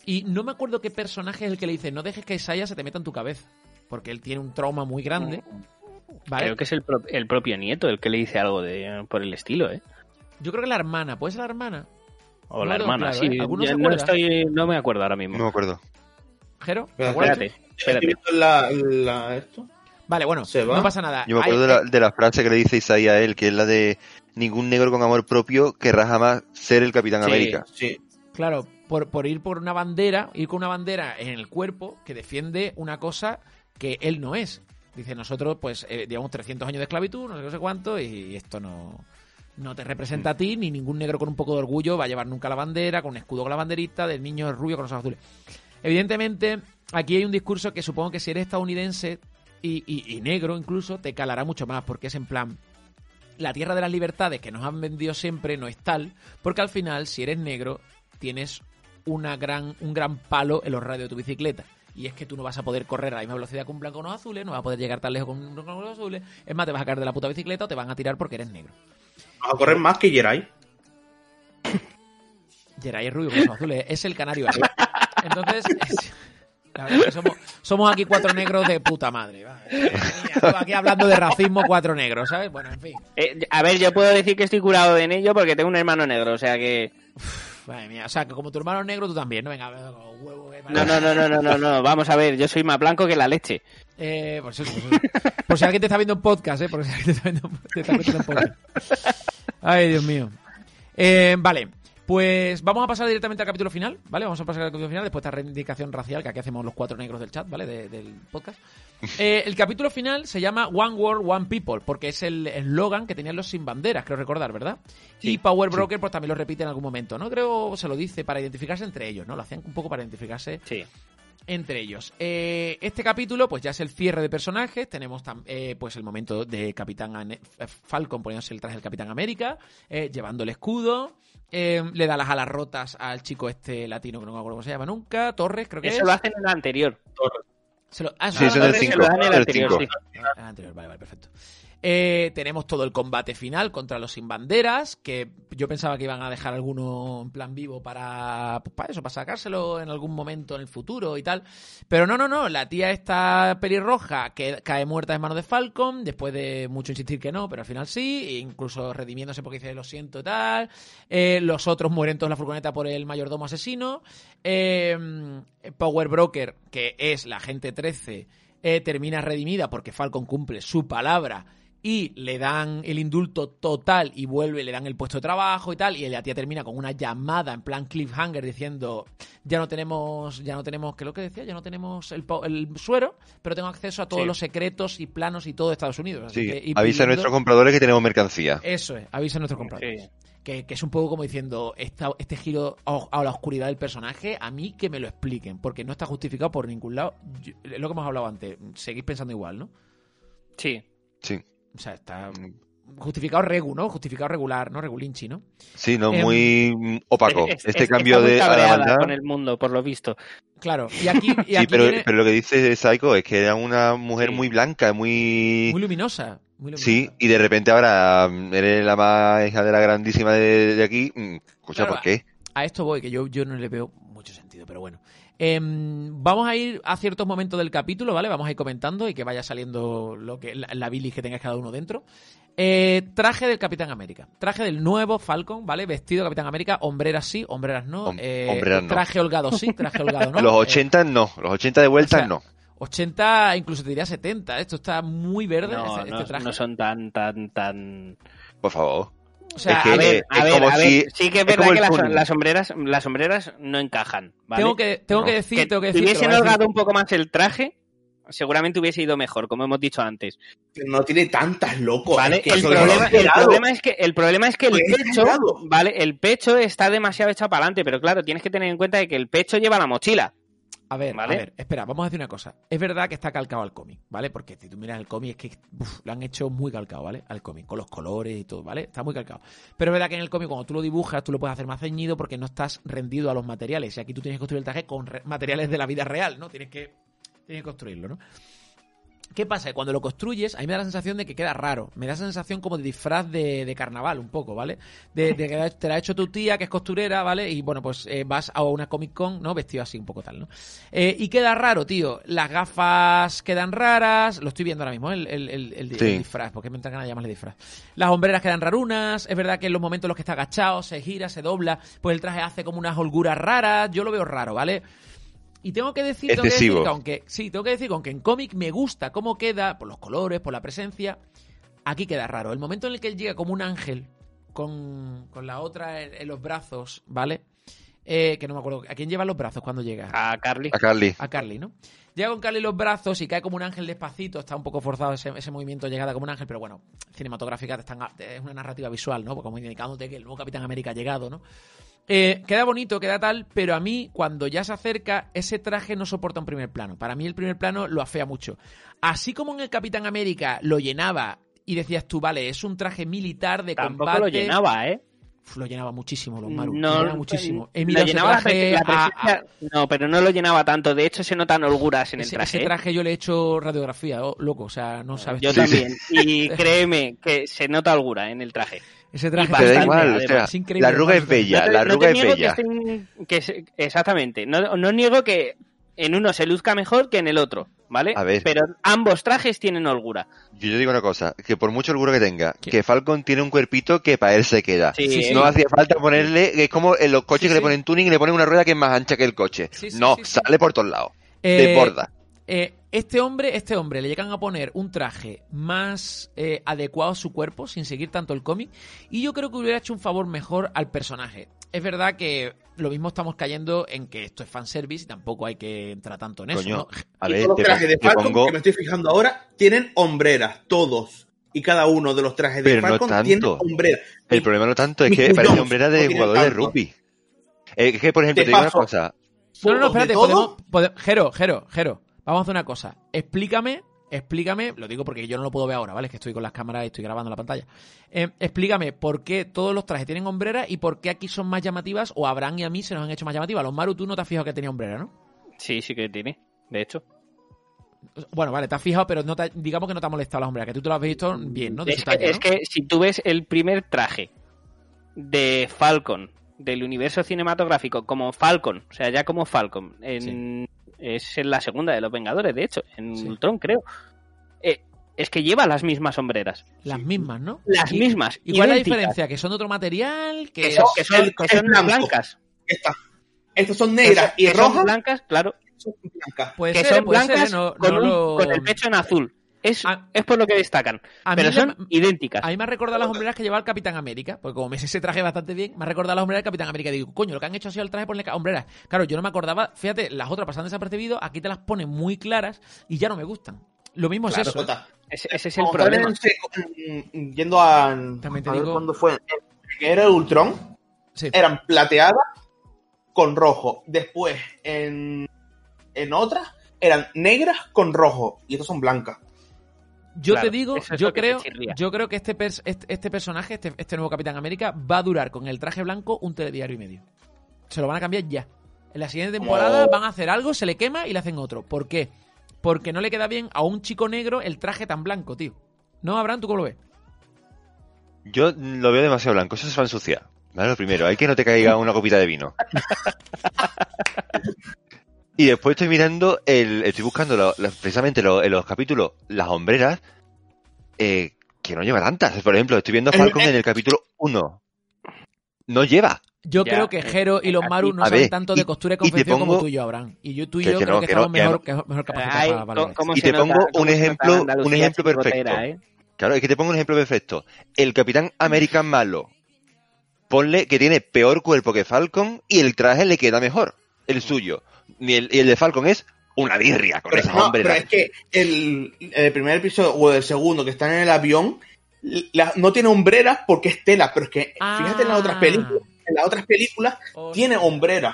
Y no me acuerdo qué personaje es el que le dice, no dejes que Isaiah se te meta en tu cabeza, porque él tiene un trauma muy grande ¿vale? Creo que es el, pro- el propio nieto el que le dice algo de por el estilo, ¿eh? Yo creo que la hermana, ¿puede ser la hermana? O No la hermana, claro, sí. ¿eh? ¿Alguno Ya se no, estoy, no me acuerdo ahora mismo. No me acuerdo. ¿Jero? ¿Te Espérate. Espérate, la, la- esto. Vale, bueno, ¿Se va? no pasa nada. Yo me Hay- acuerdo de la, de la frase que le dice Isaías a él, que es la de ningún negro con amor propio querrá jamás ser el Capitán Sí. América. Sí. Claro, por, por ir por una bandera, ir con una bandera en el cuerpo que defiende una cosa que él no es. Dice, nosotros, pues, eh, llevamos 300 años de esclavitud, no sé cuánto, y esto no, no te representa a ti, ni ningún negro con un poco de orgullo va a llevar nunca la bandera, con un escudo con la banderita, del niño rubio con los ojos azules. Evidentemente, aquí hay un discurso que supongo que si eres estadounidense y, y- y negro incluso, te calará mucho más, porque es en plan, la tierra de las libertades que nos han vendido siempre no es tal, porque al final, si eres negro, tienes una gran, un gran palo en los radios de tu bicicleta. Y es que tú no vas a poder correr a la misma velocidad con un blanco con unos azules, no vas a poder llegar tan lejos con un blanco con unos azules. Es más, te vas a caer de la puta bicicleta o te van a tirar porque eres negro. Vas a correr más que Jerai. Geray es rubio con los azules, es el canario azul. Entonces, es- la verdad es que somos, somos aquí cuatro negros de puta madre. va. Mira, Aquí hablando de racismo, cuatro negros, ¿sabes? Bueno, en fin. Eh, a ver, yo puedo decir que estoy curado en ello porque tengo un hermano negro, o sea que... Madre mía, o sea, que como tu hermano es negro, tú también, ¿no? Venga, huevo, eh, No, no, no, no, no, no, no, vamos a ver, yo soy más blanco que la leche. Eh, pues eso, pues eso. Por si alguien te está viendo en podcast, ¿eh? Por si alguien te está viendo, te está viendo en podcast. Ay, Dios mío. Eh, vale, pues vamos a pasar directamente al capítulo final, ¿vale? Vamos a pasar al capítulo final después de esta reivindicación racial que aquí hacemos los cuatro negros del chat, ¿vale? De- del podcast. Eh, el capítulo final se llama One World, One People, porque es el eslogan que tenían los sin banderas, creo recordar, ¿verdad? y Power Broker, pues también lo repite en algún momento, ¿no? Creo se lo dice para identificarse entre ellos, ¿no? Lo hacían un poco para identificarse Sí. entre ellos. Eh, este capítulo, pues ya es el cierre de personajes. Tenemos eh, pues el momento de Capitán Ane- Falcon poniéndose el traje del Capitán América, eh, llevando el escudo. Eh, le da las alas rotas al chico este latino que no me acuerdo cómo se llama nunca, Torres, creo que Eso es. lo hacen en el anterior. Se lo- ah, Sí, eso es la el Torres, 5. lo dan en el el anterior, 5. sí. Ah, el anterior, vale, vale, perfecto. Eh, tenemos todo el combate final contra los sin banderas, que yo pensaba que iban a dejar alguno en plan vivo para, pues, para eso, para sacárselo en algún momento en el futuro y tal. Pero no, no, no, la tía está pelirroja, que cae muerta en manos de Falcon, después de mucho insistir que no, pero al final sí, e incluso redimiéndose porque dice lo siento y tal. Eh, los otros mueren todos en la furgoneta por el mayordomo asesino. Eh, Power Broker, que es la gente 13, eh, termina redimida porque Falcon cumple su palabra y le dan el indulto total y vuelve, le dan el puesto de trabajo y tal, y la tía termina con una llamada en plan cliffhanger diciendo ya no tenemos, ya no tenemos, ¿qué es lo que decía? Ya no tenemos el, el suero, pero tengo acceso a todos Sí. los secretos y planos y todo de Estados Unidos. Así Sí, que, y avisa a nuestros compradores que tenemos mercancía. Eso es, avisa a nuestros compradores. Sí. Que, que es un poco como diciendo, esta- este giro a, a la oscuridad del personaje, a mí que me lo expliquen, porque no está justificado por ningún lado. Yo- es lo que hemos hablado antes, seguís pensando igual, ¿no? Sí. Sí, O sea, está justificado regu, ¿no? Justificado regular, ¿no? Regulinchi, ¿no? sí, no, Em, muy mm, opaco. Es- este es- cambio de a con el mundo, por lo visto. Claro, y aquí, y Sí, aquí pero, viene pero lo que dice Psycho es que era una mujer Sí. muy blanca, muy... muy luminosa. Muy luminosa. Sí, y de repente ahora mm, eres la más hija de la grandísima de, de aquí. mm, Escucha, Claro, ¿por qué? A esto voy, que yo, yo no le veo mucho sentido, pero bueno. Em, vamos a ir a ciertos momentos del capítulo, ¿vale? Vamos a ir comentando y que vaya saliendo lo que la, la bilis que tenga cada uno dentro. Eh, traje del Capitán América. Traje del nuevo Falcon, ¿vale? Vestido de Capitán América. Hombreras sí, hombreras no. Hom- Eh, hombreras no. Traje holgado sí, traje holgado no. los Eh, 80 no, los 80 de vuelta o sea, no. 80, incluso te diría 70. Esto está muy verde, No, este, este no, traje. no son tan, tan, tan... Por favor. O sea, es que- a ver, a ver, a ver, si- sí que es es verdad que las, sombreras, las sombreras no encajan, ¿vale? tengo que, tengo que decir, que tengo que decir. lo hubiesen holgado un poco más el traje, seguramente hubiese ido mejor, como hemos dicho antes. No tiene tantas locos. ¿Vale? es que El problema, es el, exagerado. problema es que, el problema es que el Pues es pecho. ¿vale? El pecho está demasiado echado para adelante, pero claro, tienes que tener en cuenta de que el pecho lleva la mochila. A ver, ¿Vale? a ver, espera, vamos a decir una cosa. Es verdad que está calcado al cómic, ¿vale? Porque si tú miras el cómic es que uf, lo han hecho muy calcado, ¿vale? Al cómic, con los colores y todo, ¿vale? Está muy calcado. Pero es verdad que en el cómic cuando tú lo dibujas tú lo puedes hacer más ceñido porque no estás rendido a los materiales. Y aquí tú tienes que construir el traje con materiales de la vida real, ¿no? Tienes que, tienes que construirlo, ¿no? ¿Qué pasa? Que Cuando lo construyes, a mí me da la sensación de que queda raro. Me da esa sensación como de disfraz de, de carnaval, un poco, ¿vale? De, de que te la ha hecho tu tía, que es costurera, ¿vale? Y bueno, pues eh, vas a una Comic Con, ¿no? Vestido así, un poco tal, ¿no? Eh, y queda raro, tío. Las gafas quedan raras. Lo estoy viendo ahora mismo, ¿eh? el, el, el- el- el Sí. disfraz, porque me entra ganas de llamarle disfraz. Las hombreras quedan rarunas. Es verdad que en los momentos en los que está agachado, se gira, se dobla, pues el traje hace como unas holguras raras. Yo lo veo raro, ¿vale? Y tengo que decir, tengo que decir Excesivo. que aunque, sí, tengo que decir que aunque en cómic me gusta cómo queda, por los colores, por la presencia, aquí queda raro. El momento en el que él llega como un ángel, con, con la otra en, en los brazos, ¿vale? Eh, que no me acuerdo. ¿A quién lleva los brazos cuando llega? A Carly. A Carly. A Carly, ¿no? Llega con Carly los brazos y cae como un ángel despacito. Está un poco forzado ese, ese movimiento llegada como un ángel, pero bueno, cinematográfica te están- es una narrativa visual, ¿no? Porque como indicándote que el nuevo Capitán América ha llegado, ¿no? Eh, queda bonito, queda tal, pero a mí, cuando ya se acerca, ese traje no soporta un primer plano. Para mí, el primer plano lo afea mucho. Así como en el Capitán América lo llenaba y decías tú, vale, es un traje militar de Tampoco combate. lo llenaba, ¿eh? Uf, Lo llenaba muchísimo, los Maru. No, lo llenaba muchísimo. He lo llenaba traje a- a- No, pero no lo llenaba tanto. De hecho, se notan holguras en el traje. ese ¿eh? traje yo le he hecho radiografía, oh, loco, o sea, no sabes. Yo también. Y créeme que se nota holgura en el traje. Ese traje Y Te da bastante, igual, o además. sea, Es increíble, la arruga es bella, No te- la no te arruga es que bella. estén- que exactamente. No, no niego que en uno se luzca mejor que en el otro, ¿vale? A ver. Pero ambos trajes tienen holgura. Yo te digo una cosa, que por mucho orgullo que tenga, ¿Qué? que Falcon tiene un cuerpito que para él se queda. Sí, Sí, sí. No hacía falta ponerle, es como en los coches Sí, que sí. le ponen tuning y le ponen una rueda que es más ancha que el coche. Sí, sí, no, sí, sí. sale por todos lados. Eh, Desborda. eh, este hombre, este hombre le llegan a poner un traje más eh, adecuado a su cuerpo, sin seguir tanto el cómic, y yo creo que hubiera hecho un favor mejor al personaje. Es verdad que lo mismo estamos cayendo en que esto es fanservice y tampoco hay que entrar tanto en eso, Coño, ¿no? a y ver, todos los trajes de Falcon, pongo, que me estoy fijando ahora, tienen hombreras, todos. Y cada uno de los trajes de Pero no Falcon tanto. tiene hombreras. el problema no tanto es que parece hombrera no de tiene jugador de rugby. Es que, por ejemplo, Te te digo una cosa. No, no, no, espérate, podemos, pode- Jero, Jero, Jero, vamos a hacer una cosa. Explícame, explícame, lo digo porque yo no lo puedo ver ahora, ¿vale? Es que estoy con las cámaras y estoy grabando la pantalla. Eh, explícame por qué todos los trajes tienen hombreras y por qué aquí son más llamativas o a Abraham y a mí se nos han hecho más llamativas. Los Maru, tú no te has fijado que tenía hombrera, ¿no? Sí, sí que tiene. De hecho. Bueno, vale, te has fijado, pero no te- digamos que no te ha molestado la hombreras, que tú te lo has visto bien, ¿no? De Es que, es ¿no? que si tú ves el primer traje de Falcon del universo cinematográfico como Falcon, o sea, ya como Falcon, en- es en la segunda de los Vengadores, de hecho, en Sí. Ultron creo. Eh, es que lleva las mismas sombreras. Las mismas, ¿no? Las Y- mismas. ¿Y cuál es la diferencia? ¿Que son de otro material? ¿Que, Que son, que son- que blancas. Estas, estas son negras y son rojas. blancas, claro. son blancas. Puede que ser, son puede blancas. No- con, no un- lo- con el pecho en azul. Es, A- es por lo que destacan. A Pero mí son me- idénticas. A mí me ha recordado las hombreras que lleva el Capitán América, porque como me sé ese traje bastante bien, me ha recordado las hombreras del Capitán América. Digo, coño, lo que han hecho ha sido el traje ponerle hombreras. Claro, yo no me acordaba, fíjate, las otras pasan desapercibido, aquí te las ponen muy claras y ya no me gustan. Lo mismo Claro, es eso. ¿eh? Ese, ese es el problema. en Yendo a. También te a digo- cuándo fue. En era Ultron. Sí. Eran plateadas con rojo. Después, en. En otras, eran negras con rojo. Y estas son blancas. Yo Claro, te digo, es yo creo, yo creo que este, pers- este, este personaje, este, este nuevo Capitán América, va a durar con el traje blanco un telediario y medio. Se lo van a cambiar ya. En la siguiente temporada Como- van a hacer algo, se le quema y le hacen otro. ¿Por qué? Porque no le queda bien a un chico negro el traje tan blanco, tío. ¿No, Abraham? ¿Tú cómo lo ves? Yo lo veo demasiado blanco, eso se va a ensuciar. ¿Vale? Lo primero, hay que no te caiga una copita de vino. y después estoy mirando, el, estoy buscando lo- lo- precisamente lo- en los capítulos las hombreras, eh, que no lleva tantas. Por ejemplo, estoy viendo a Falcon en el capítulo 1. No lleva. Yo Ya, creo que eh, Jero y los Maru no saben ver, tanto de costura y confección como tú y yo, Abraham. Y yo, tú y Que- yo que creo no, que que estamos no, que mejor, no. que- mejor capacitados Ay, para valorar ¿cómo Y te nota- pongo un ejemplo- un ejemplo perfecto. eh? Claro, es que te pongo un ejemplo perfecto. El Capitán América malo. Ponle que tiene peor cuerpo que Falcon y el traje le queda mejor. El suyo. Y el, y el de Falcon es una birria con Pero, esas no, pero es que el, el primer episodio o el segundo que están en el avión la- no tiene hombreras porque es tela, pero es que fíjate en las otras Ah. películas, en las otras películas tiene hombreras.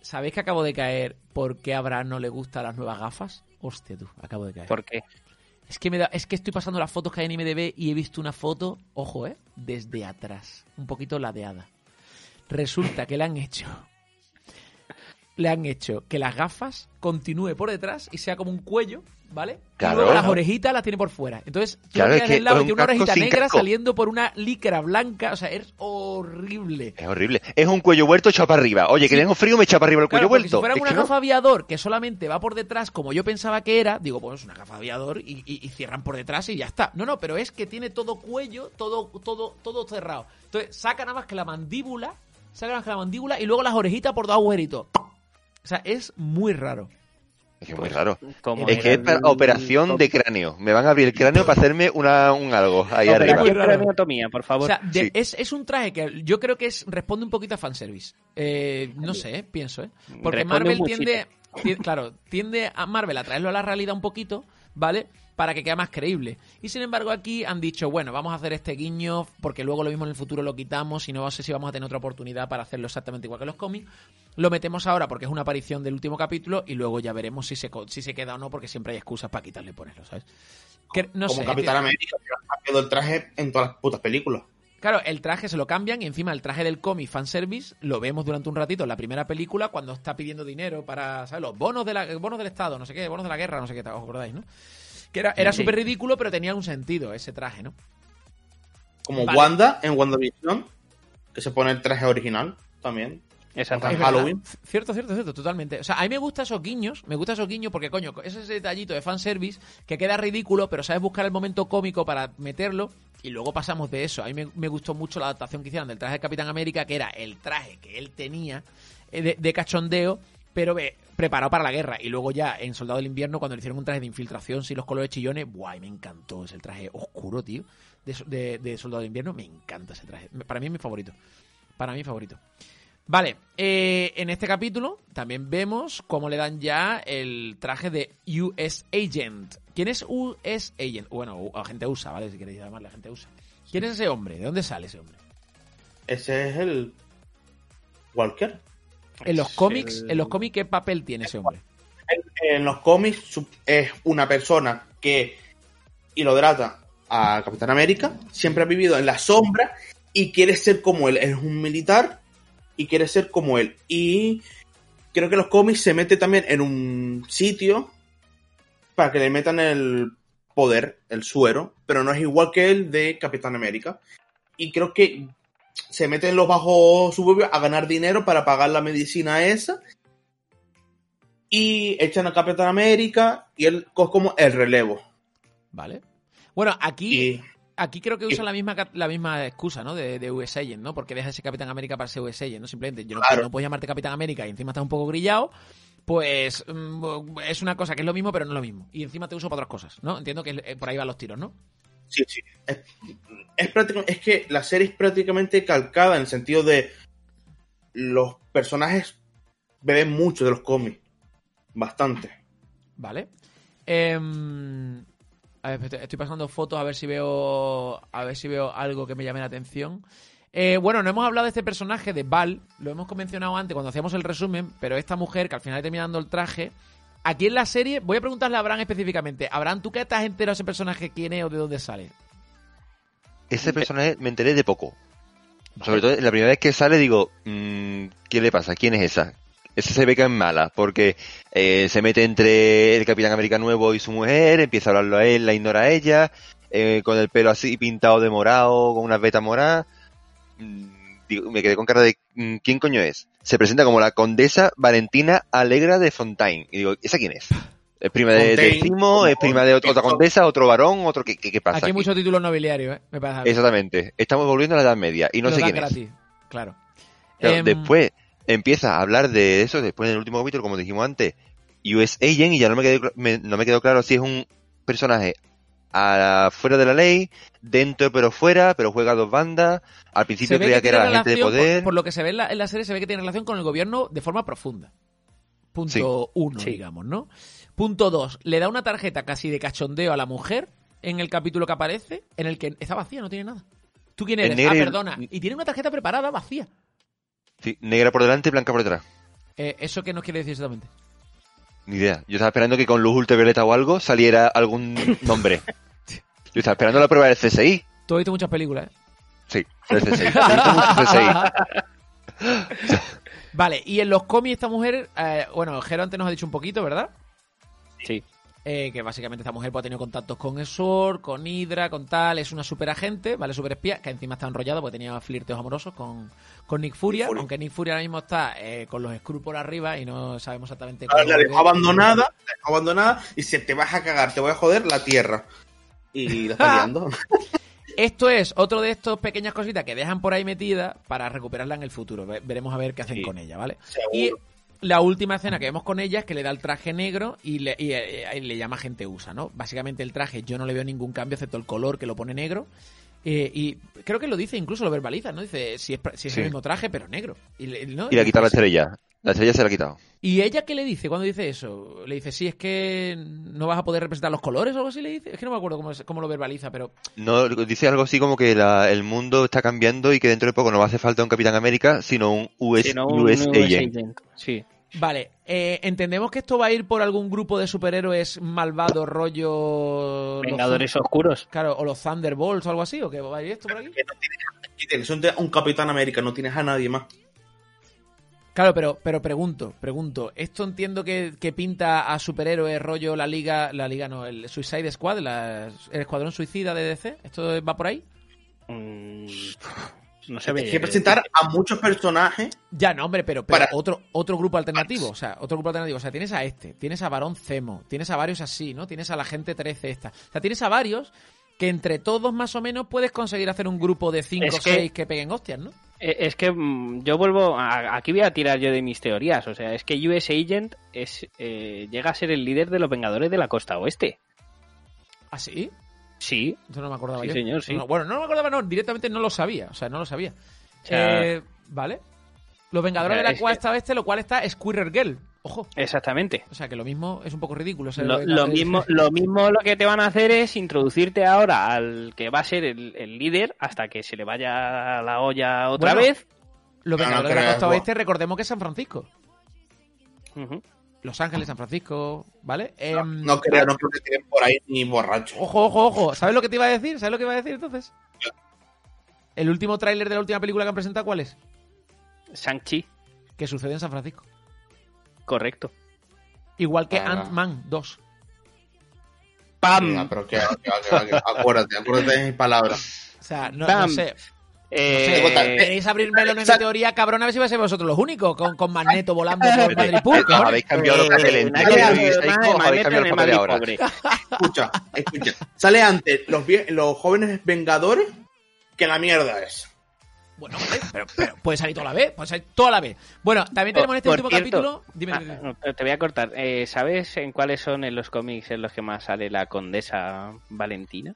¿Sabéis que acabo de caer por qué a Abraham no le gustan las nuevas gafas? Hostia, tú, acabo de caer. ¿Por qué? Es que, me da, es que estoy pasando las fotos que hay en IMDB y he visto una foto, ojo, ¿eh? Desde atrás, un poquito ladeada. Resulta que le han hecho le han hecho que las gafas continúe por detrás y sea como un cuello, ¿vale? Claro. y luego las orejitas las tiene por fuera. Entonces, tú Claro, es que del lado y tiene una orejita negra casco. saliendo por una licra blanca. O sea, es horrible. Es horrible. Es un cuello vuelto echado para arriba. Oye, que tengo frío, me echa para arriba el Claro, cuello vuelto. si fuera una que no. gafa aviador que solamente va por detrás, como yo pensaba que era, digo, pues es una gafa aviador y, y- y cierran por detrás y ya está. No, no, pero es que tiene todo cuello, todo, todo, todo cerrado. Entonces, saca nada más que la mandíbula, saca nada más que la mandíbula y luego las orejitas por dos agujeritos. O sea, es muy raro. Es que es muy raro. Como Es que es era para el- operación de cráneo. Me van a abrir el cráneo para hacerme una, un algo ahí arriba. Operación Muy raro. craneotomía, por O favor. sea, de- Sí. es, es un traje que yo creo que es responde un poquito a fanservice. Eh, no sé, eh, pienso, ¿eh? Porque Responde Marvel tiende, ti- claro, tiende a Marvel a traerlo a la realidad un poquito, ¿vale? Para que quede más creíble. Y sin embargo aquí han dicho, bueno, vamos a hacer este guiño porque luego lo mismo en el futuro lo quitamos y no sé si vamos a tener otra oportunidad para hacerlo exactamente igual que los cómics. Lo metemos ahora porque es una aparición del último capítulo y luego ya veremos si se, si se queda o no porque siempre hay excusas para quitarle y ponerlo, ¿sabes? Que, no como sé, Capitán. América, que ha cambiado el traje en todas las putas películas. Claro, el traje se lo cambian y encima el traje del cómic fanservice lo vemos durante un ratito en la primera película cuando está pidiendo dinero para, ¿sabes? Los bonos, de la, bonos del Estado, no sé qué, bonos de la guerra, no sé qué, ¿os acordáis, no? Que era, era Sí. súper ridículo, pero tenía un sentido ese traje, ¿no? Como Vale. Wanda en WandaVision, que se pone el traje original también. Verdad. Halloween. Cierto, cierto, cierto, totalmente. O sea, a mí me gustan esos guiños, me gustan esos guiños porque, coño, ese es ese detallito de fanservice que queda ridículo, pero sabes buscar el momento cómico para meterlo y luego pasamos de eso. A mí me, gustó mucho la adaptación que hicieron del traje de Capitán América, que era el traje que él tenía eh, de, de cachondeo, pero preparado para la guerra. Y luego ya en Soldado del Invierno, cuando le hicieron un traje de infiltración sin los colores chillones, guay, me encantó. Es el traje oscuro, tío, de, de Soldado del Invierno, me encanta ese traje. Para mí es mi favorito. Para mí favorito. Vale, eh, en este capítulo también vemos cómo le dan ya el traje de US Agent. ¿Quién es US Agent? Bueno, agente USA, ¿vale? Si queréis llamarle agente USA. ¿Quién es ese hombre? ¿De dónde sale ese hombre? Ese es el Walker. En los cómics, el- en los cómics, ¿qué papel tiene ese hombre? En los cómics es una persona que idolatra a Capitán América, siempre ha vivido en la sombra y quiere ser como él. Es un militar y quiere ser como él. Y creo que los cómics se mete también en un sitio para que le metan el poder, el suero, pero no es igual que el de Capitán América. Y creo que se mete en los bajos suburbios a ganar dinero para pagar la medicina esa y echan a Capitán América y él coge como el relevo. ¿Vale? Bueno, aquí, Y aquí creo que usa la misma la misma excusa, ¿no? De, de US Agent, ¿no? Porque deja ese Capitán América para ser US Agent, ¿no? Simplemente, yo no, Claro. no puedo llamarte Capitán América y encima estás un poco grillado, pues mm, es una cosa que es lo mismo, pero no es lo mismo. Y encima te uso para otras cosas, ¿no? Entiendo que eh, por ahí van los tiros, ¿no? sí, sí. Es, es, es que la serie es prácticamente calcada en el sentido de los personajes beben mucho de los cómics. Bastante. Vale. Ver, estoy- estoy pasando fotos a ver si veo a ver si veo algo que me llame la atención. Eh, bueno, no hemos hablado de este personaje de Val, lo hemos mencionado antes cuando hacíamos el resumen, pero esta mujer que al final termina dando el traje, aquí en la serie, voy a preguntarle a Abraham específicamente, Abraham, ¿tú qué estás entero de ese personaje? ¿Quién es o de dónde sale? Ese personaje me enteré de poco. Sobre todo, la primera vez que sale digo, mm, ¿qué le pasa? ¿Quién es esa? Esa se ve que es mala, porque eh, se mete entre el Capitán América nuevo y su mujer, empieza a hablarlo a él, la ignora a ella, eh, con el pelo así pintado de morado, con unas vetas moradas. Mm, digo, me quedé con cara de, mm, ¿quién coño es? Se presenta como la condesa Valentina Alegra de Fontaine. Y digo, ¿esa quién es? ¿Es prima de, de Timo? ¿Es prima de ot- otra condesa? ¿Otro varón? ¿Otro qué, qué, qué pasa? Aquí hay muchos títulos nobiliarios, ¿eh? Me parece. Exactamente. Estamos volviendo a la Edad Media y no Lo sé quién es. Claro, Em, Después empieza a hablar de eso, después en el último capítulo, como dijimos antes, US Agent, y ya no me quedó, me- no me quedó claro si es un personaje a- fuera de la ley, dentro pero fuera, pero juega a dos bandas. Al principio creía que, tiene era agente de relación, poder. Por, por lo que se ve en la, en la serie, se ve que tiene relación con el gobierno de forma profunda. Punto uno, Sí. digamos, ¿no? Punto dos, le da una tarjeta casi de cachondeo a la mujer en el capítulo que aparece, en el que está vacía, no tiene nada. ¿Tú quién eres? Ah, perdona. Y tiene una tarjeta preparada vacía. Sí, negra por delante y blanca por detrás. Eh, ¿Eso qué nos quiere decir exactamente? Ni idea. Yo estaba esperando que con luz ultravioleta o algo saliera algún nombre. Yo estaba esperando la prueba del CSI. Tú has visto muchas películas, ¿eh? Sí, del CSI. He visto mucho CSI. Vale, y en los cómics esta mujer, eh, bueno, Jero antes nos ha dicho un poquito, ¿verdad? Sí. Eh, que básicamente esta mujer pues, ha tenido contactos con el SWORD, con Hydra, con tal, es una super agente, ¿vale? Super espía, que encima está enrollado porque tenía flirteos amorosos con, con Nick Furia, aunque Nick Furia ahora mismo está eh, con los Skrulls por arriba y no sabemos exactamente Ahora la dejó abandonada, la dejó abandonada y se te vas a cagar, te voy a joder la tierra. Y la está liando. Esto es otro de estos pequeñas cositas que dejan por ahí metida para recuperarla en el futuro. Ve- Veremos a ver qué hacen Sí. con ella, ¿vale? Seguro. Y la última escena que vemos con ella es que le da el traje negro y le, y, eh, y le llama gente USA, ¿no? Básicamente el traje yo no le veo ningún cambio excepto el color que lo pone negro. Eh, y creo que lo dice, incluso lo verbaliza, ¿no? Dice si es, si es Sí. el mismo traje, pero negro. Y, le- ¿no? Y le ha quitado la estrella. La estrella se la ha quitado. ¿Y ella qué le dice cuando dice eso? Le dice, sí, es que no vas a poder representar los colores o algo así le dice. Es que no me acuerdo cómo, es- cómo lo verbaliza, pero No, dice algo así como que la- el mundo está cambiando y que dentro de poco no va a hacer falta un Capitán América, sino un US, Sí, no, un US US agent. agent. Sí. Vale, eh, entendemos que esto va a ir por algún grupo de superhéroes malvados, rollo. Vengadores oscuros. claro, o los Thunderbolts o algo así, o que va a ir esto por aquí. Que no tienes, tienes un, un Capitán América, no tienes a nadie más. Claro, pero, pero pregunto, pregunto. Esto entiendo que, que pinta a superhéroes, rollo la liga, la liga no, el Suicide Squad, la- el escuadrón suicida de DC. ¿Esto va por ahí? Mm, no se ve. Tienes que presentar a muchos personajes. Ya, no, hombre, pero, pero Para- otro, otro grupo alternativo. O sea, otro grupo alternativo. O sea, tienes a este, tienes a Barón Zemo, tienes a varios así, ¿no? Tienes a la gente 13 esta. O sea, tienes a varios que entre todos más o menos puedes conseguir hacer un grupo de 5 o Es que- 6 que peguen hostias, ¿no? Eh, Es que mm, yo vuelvo. a- aquí voy a tirar yo de mis teorías. O sea, es que US Agent es, eh, llega a ser el líder de los Vengadores de la Costa Oeste. ¿Ah, sí? Sí. Eso no me acordaba Sí, yo. señor, sí. No, bueno, no me acordaba, no, directamente no lo sabía. O sea, no lo sabía. sea- Eh, vale. Los Vengadores O sea, de la Costa Oeste, lo cual está Squirrel Girl. Ojo. Exactamente. O sea, que lo mismo es un poco ridículo. Lo, Vengadores- mismo, lo mismo lo que te van a hacer es introducirte ahora al que va a ser el, el líder hasta que se le vaya la olla otra Bueno, vez. Los No, no Vengadores de la Costa. Oeste, recordemos que es San Francisco. Los Ángeles, San Francisco, ¿vale? Em, No creo, no creo que tienen por ahí ni borrachos. Ojo, ojo, ojo. ¿Sabes lo que te iba a decir? ¿Sabes lo que iba a decir entonces? El último tráiler de la última película que han presentado, ¿cuál es? Shang-Chi, Que sucede en San Francisco. Correcto. Igual que Ah. Ant-Man 2. ¡Pam! Pero que, que- que- que- acuérdate, acuérdate de mis palabras. O sea, no, sé. Eh, No sé, ¿Queréis abrir melones de teoría, cabrón? A ver si vais a ser vosotros los únicos con, con Magneto volando por Madrid habéis cambiado los eh, papeles. habéis cambiado los el papeles ahora. Escucha, escucha. Sale antes los, vie- los jóvenes vengadores que la mierda es. Bueno, hombre, pero, pero puede salir toda la vez, puede salir toda la vez. Bueno, también tenemos en este Por último cierto, capítulo. Dime, ah, dime, te voy a cortar. Eh, ¿Sabes en cuáles son en los cómics en los que más sale la condesa Valentina?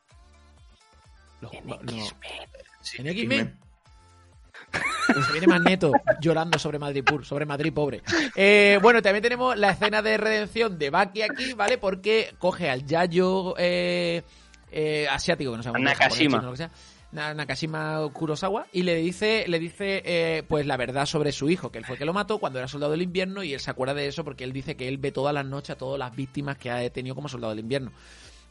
Los- En X-Men. en X-Men. Se viene Magneto llorando sobre Madrid Pur, sobre Madrid pobre. Eh, bueno, también tenemos la escena de redención de Baki aquí, ¿vale? Porque coge al Yayo eh, eh, asiático, que no sabemos Nakashima. japonés, chino, lo que sea, Na- Nakashima Kurosawa, y le dice, le dice eh, pues la verdad sobre su hijo, que él fue que lo mató cuando era soldado del invierno, y él se acuerda de eso porque él dice que él ve todas las noches a todas las víctimas que ha tenido como soldado del invierno.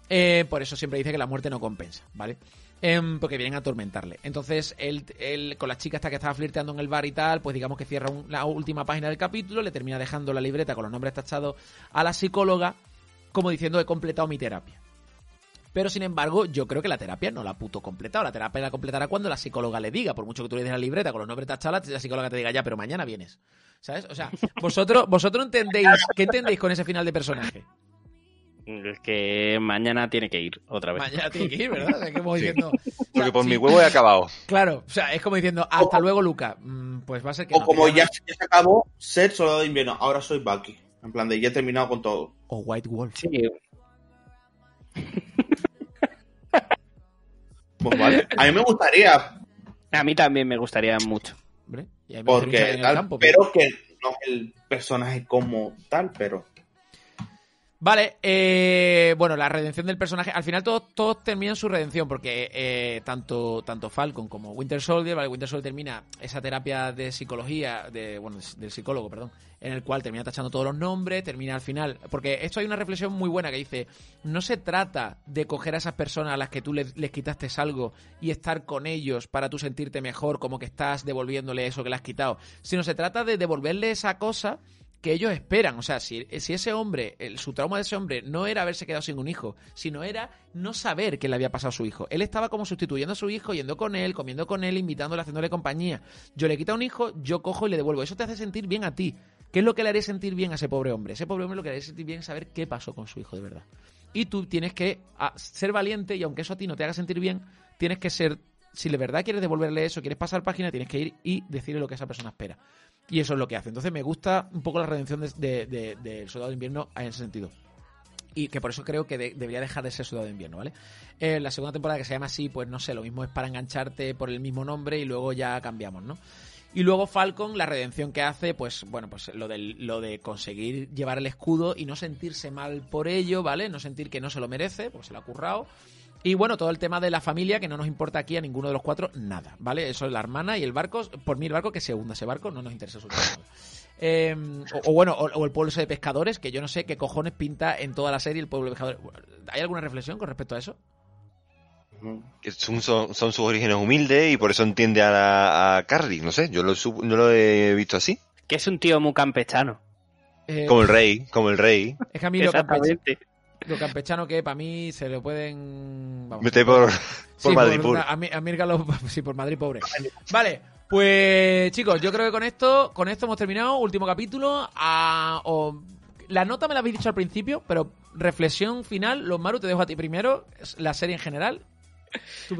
Eh, por eso siempre dice que la muerte no compensa, ¿vale? Em, porque vienen a atormentarle. Entonces, él, él con la chica esta que estaba flirteando en el bar y tal, pues digamos que cierra la última página del capítulo, le termina dejando la libreta con los nombres tachados a la psicóloga, como diciendo he completado mi terapia. Pero sin embargo, yo creo que la terapia no la ha puto completado. La terapia la completará cuando la psicóloga le diga, por mucho que tú le des la libreta con los nombres tachados, la psicóloga te diga ya, pero mañana vienes. ¿Sabes? O sea, vosotros, vosotros entendéis, ¿qué entendéis con ese final de personaje? Es que mañana tiene que ir otra vez. Mañana tiene que ir, ¿verdad? O sea, que como diciendo, o sea, Porque por sí, mi huevo he acabado. Claro, o sea, es como diciendo, hasta luego, Luca. Mm, Pues va a ser que. O no, como ya se acabó ser soldado de invierno, ahora soy Bucky. En plan de ya he terminado con todo. O White Wolf. Sí, Pues vale. A mí me gustaría, a mí también me gustaría mucho. Porque tal, campo, pero que no es el personaje como tal, pero Vale, eh, bueno, la redención del personaje. Al final todos, todos terminan su redención, porque eh, tanto, tanto Falcon como Winter Soldier, ¿vale? Winter Soldier termina esa terapia de psicología, de, bueno, del psicólogo, perdón, en el cual termina tachando todos los nombres, termina al final. Porque esto hay una reflexión muy buena que dice: no se trata de coger a esas personas a las que tú les, les quitaste algo y estar con ellos para tú sentirte mejor, como que estás devolviéndole eso que le has quitado, sino se trata de devolverle esa cosa que ellos esperan. O sea, si, ese hombre, su trauma de ese hombre no era haberse quedado sin un hijo, sino era no saber qué le había pasado a su hijo. Él estaba como sustituyendo a su hijo, yendo con él, comiendo con él, invitándole, haciéndole compañía. Yo le quito un hijo, yo cojo y le devuelvo. Eso te hace sentir bien a ti. ¿Qué es lo que le haría sentir bien a ese pobre hombre? Ese pobre hombre lo que le haría sentir bien es saber qué pasó con su hijo de verdad. Y tú tienes que a, ser valiente y aunque eso a ti no te haga sentir bien, tienes que ser, si de verdad quieres devolverle eso, quieres pasar página, tienes que ir y decirle lo que esa persona espera. Y eso es lo que hace. Entonces me gusta un poco la redención del de, de, Soldado de Invierno en ese sentido. Y que por eso creo que de, debería dejar de ser Soldado de Invierno, ¿vale? Eh, la segunda temporada que se llama así, pues no sé, lo mismo es para engancharte por el mismo nombre y luego ya cambiamos, ¿no? Y luego Falcon, la redención que hace, pues bueno, pues lo de, lo de conseguir llevar el escudo y no sentirse mal por ello, ¿vale? No sentir que no se lo merece, pues se lo ha currado. Y bueno, todo el tema de la familia, que no nos importa aquí a ninguno de los cuatro, nada, ¿vale? Eso es la hermana y el barco, por mí el barco que se hunda ese barco, no nos interesa absolutamente eh, o, o, bueno, o, o, el pueblo ese de pescadores, que yo no sé qué cojones pinta en toda la serie el pueblo de pescadores. ¿Hay alguna reflexión con respecto a eso? Que son, son, son, sus orígenes humildes y por eso entiende a, la, a Carly, no sé, yo lo, no lo he visto así. Que es un tío muy campechano. Eh, como el rey, como el rey. Es que a mí lo campechano, lo campechano que para mí se lo pueden... Vamos, Mete por, por sí, Madrid, por, a, mí, a mí, sí, por Madrid pobre. Vale, pues chicos, yo creo que con esto, con esto hemos terminado. Último capítulo. A, o, la nota me la habéis dicho al principio, pero reflexión final. Los Maru, te dejo a ti primero. La serie en general.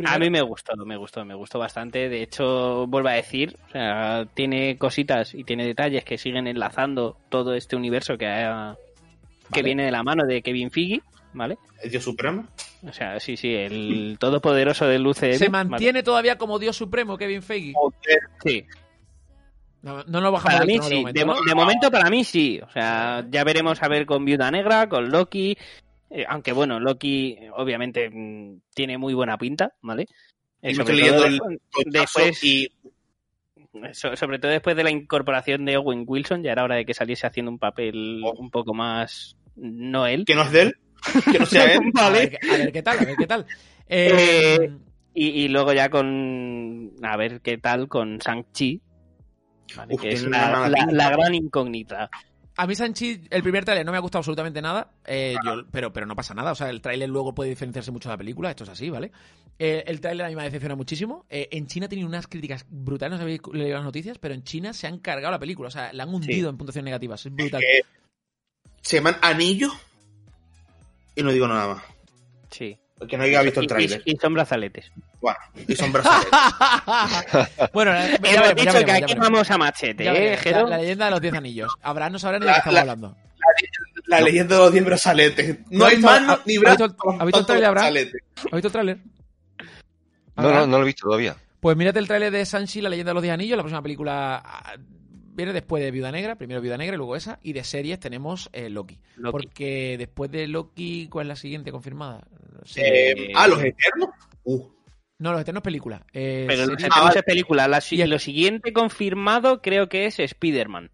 A mí me gustó, me gustó, me gustó bastante. De hecho, vuelvo a decir, o sea, tiene cositas y tiene detalles que siguen enlazando todo este universo que, ha, que viene de la mano de Kevin Feige, ¿vale? ¿El Dios Supremo? O sea, sí, sí, el todopoderoso del UCM. ¿Se mantiene ¿vale? todavía como Dios Supremo Kevin Feige? Sí. No, no lo bajamos para mí de, sí. momento, de, ¿no? de, momento para mí sí. O sea, ya veremos a ver con Viuda Negra, con Loki. Eh, aunque bueno, Loki obviamente mmm, tiene muy buena pinta, ¿vale? Eh, sobre, todo el después, y... so, sobre todo después de la incorporación de Owen Wilson, ya era hora de que saliese haciendo un papel oh. un poco más no él. Que no es de él. Que no sea él. vale. a, ver, a, ver, qué tal, a ver qué tal. Eh... Eh, y, y, luego ya con. A ver qué tal con Shang-Chi. Vale, Uf, que es la, la, la, gran incógnita. A mí Sanchi, el primer tráiler no me ha gustado absolutamente nada, eh, yo, pero, pero no pasa nada. O sea, el tráiler luego puede diferenciarse mucho de la película, esto es así, ¿vale? Eh, el tráiler a mí me decepciona muchísimo. Eh, en China tiene unas críticas brutales, no sé si leído las noticias, pero en China se han cargado la película, o sea, la han hundido sí. en puntuaciones negativas, es brutal. Es se llaman Anillo y no digo nada más. Sí. Porque no haya visto el tráiler. Y, y, son brazaletes. Bueno, y son brazaletes. bueno, ya hemos dicho ya que aquí vamos a machete, ya ¿eh, la, la, leyenda de los 10 anillos. Abraham no sabrá ni de qué estamos hablando. La, la, leyenda de los 10 brazaletes. No, hay mano ni brazo. ¿Has visto el tráiler, Abraham? ¿Has visto el tráiler? No, no, no lo he visto todavía. Pues mírate el tráiler de Sanchi, la leyenda de los 10 anillos, la próxima película viene después de Viuda Negra, primero Viuda Negra y luego esa, y de series tenemos eh, Loki. Loki. Porque después de Loki, ¿cuál es la siguiente confirmada? Eh, ah, los Eternos. Uh. No, los Eternos película. Eh, Pero los Eternos es película. La, y el... Lo siguiente confirmado creo que es Spider-Man.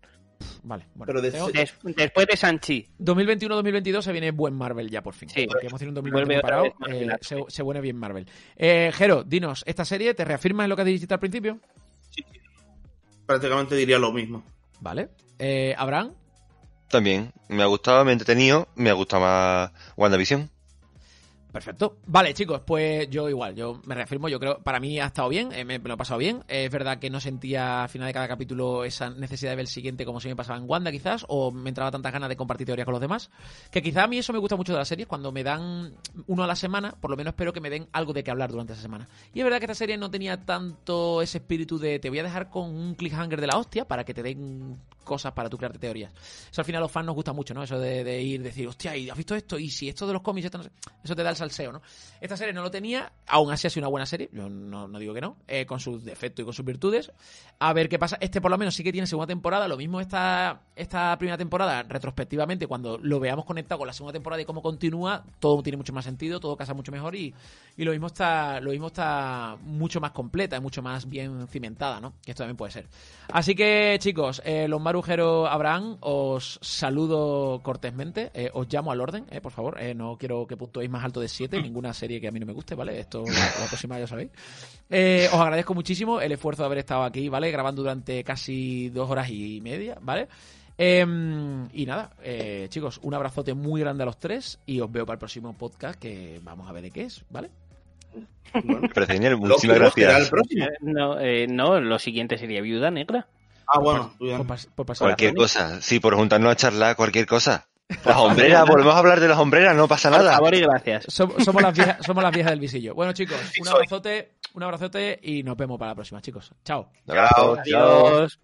Vale, bueno. Pero de, Des, después de Sanchi. 2021-2022 se viene buen Marvel ya por fin. Sí. Porque hemos tenido un 2020 parado. Eh, se, se viene bien Marvel. Eh, Jero, dinos, ¿esta serie te reafirmas en lo que has dicho al principio? Prácticamente diría lo mismo. Vale. Eh, ¿Abraham? También. Me ha gustado, me ha entretenido, me ha gustado más WandaVision. Perfecto. Vale, chicos, pues yo igual, yo me reafirmo, yo creo, para mí ha estado bien, eh, me, lo he pasado bien. Es verdad que no sentía al final de cada capítulo esa necesidad de ver el siguiente como si me pasaba en Wanda quizás, o me entraba tantas ganas de compartir teorías con los demás, que quizá a mí eso me gusta mucho de las series, cuando me dan uno a la semana, por lo menos espero que me den algo de qué hablar durante esa semana. Y es verdad que esta serie no tenía tanto ese espíritu de te voy a dejar con un cliffhanger de la hostia para que te den cosas para tú crearte teorías. Eso al final a los fans nos gusta mucho, ¿no? Eso de, de ir, decir, hostia, ¿y has visto esto? Y si esto de los cómics, esto no sé. Eso te da el salseo, ¿no? Esta serie no lo tenía, aún así ha sido una buena serie, yo no, digo que no, eh, con sus defectos y con sus virtudes. A ver qué pasa. Este por lo menos sí que tiene segunda temporada, lo mismo esta, esta primera temporada, retrospectivamente, cuando lo veamos conectado con la segunda temporada y cómo continúa, todo tiene mucho más sentido, todo casa mucho mejor y, y lo mismo está lo mismo está mucho más completa mucho más bien cimentada, ¿no? Que esto también puede ser. Así que, chicos, eh, los marujeros Abraham, os saludo cortésmente, eh, os llamo al orden, eh, por favor, eh, no quiero que puntuéis más alto de 7, ninguna serie que a mí no me guste, ¿vale? Esto la, la próxima ya sabéis. Eh, os agradezco muchísimo el esfuerzo de haber estado aquí, ¿vale? Grabando durante casi dos horas y media, ¿vale? Em, y nada, eh, chicos, un abrazote muy grande a los tres y os veo para el próximo podcast que vamos a ver de qué es, ¿vale? Bueno, muchísimas el gracias. próximo. No, eh, no, lo siguiente sería Viuda Negra. Ah, bueno, Por, pas- por pasar Cualquier cosa, sí, por juntarnos a charlar, cualquier cosa. Las hombreras, volvemos a hablar de las hombreras, no pasa Por nada. favor y gracias. Som- somos, las viejas, somos las viejas del visillo. Bueno, chicos, un abrazote, un abrazote y nos vemos para la próxima, chicos. Chao. Chao. Adiós.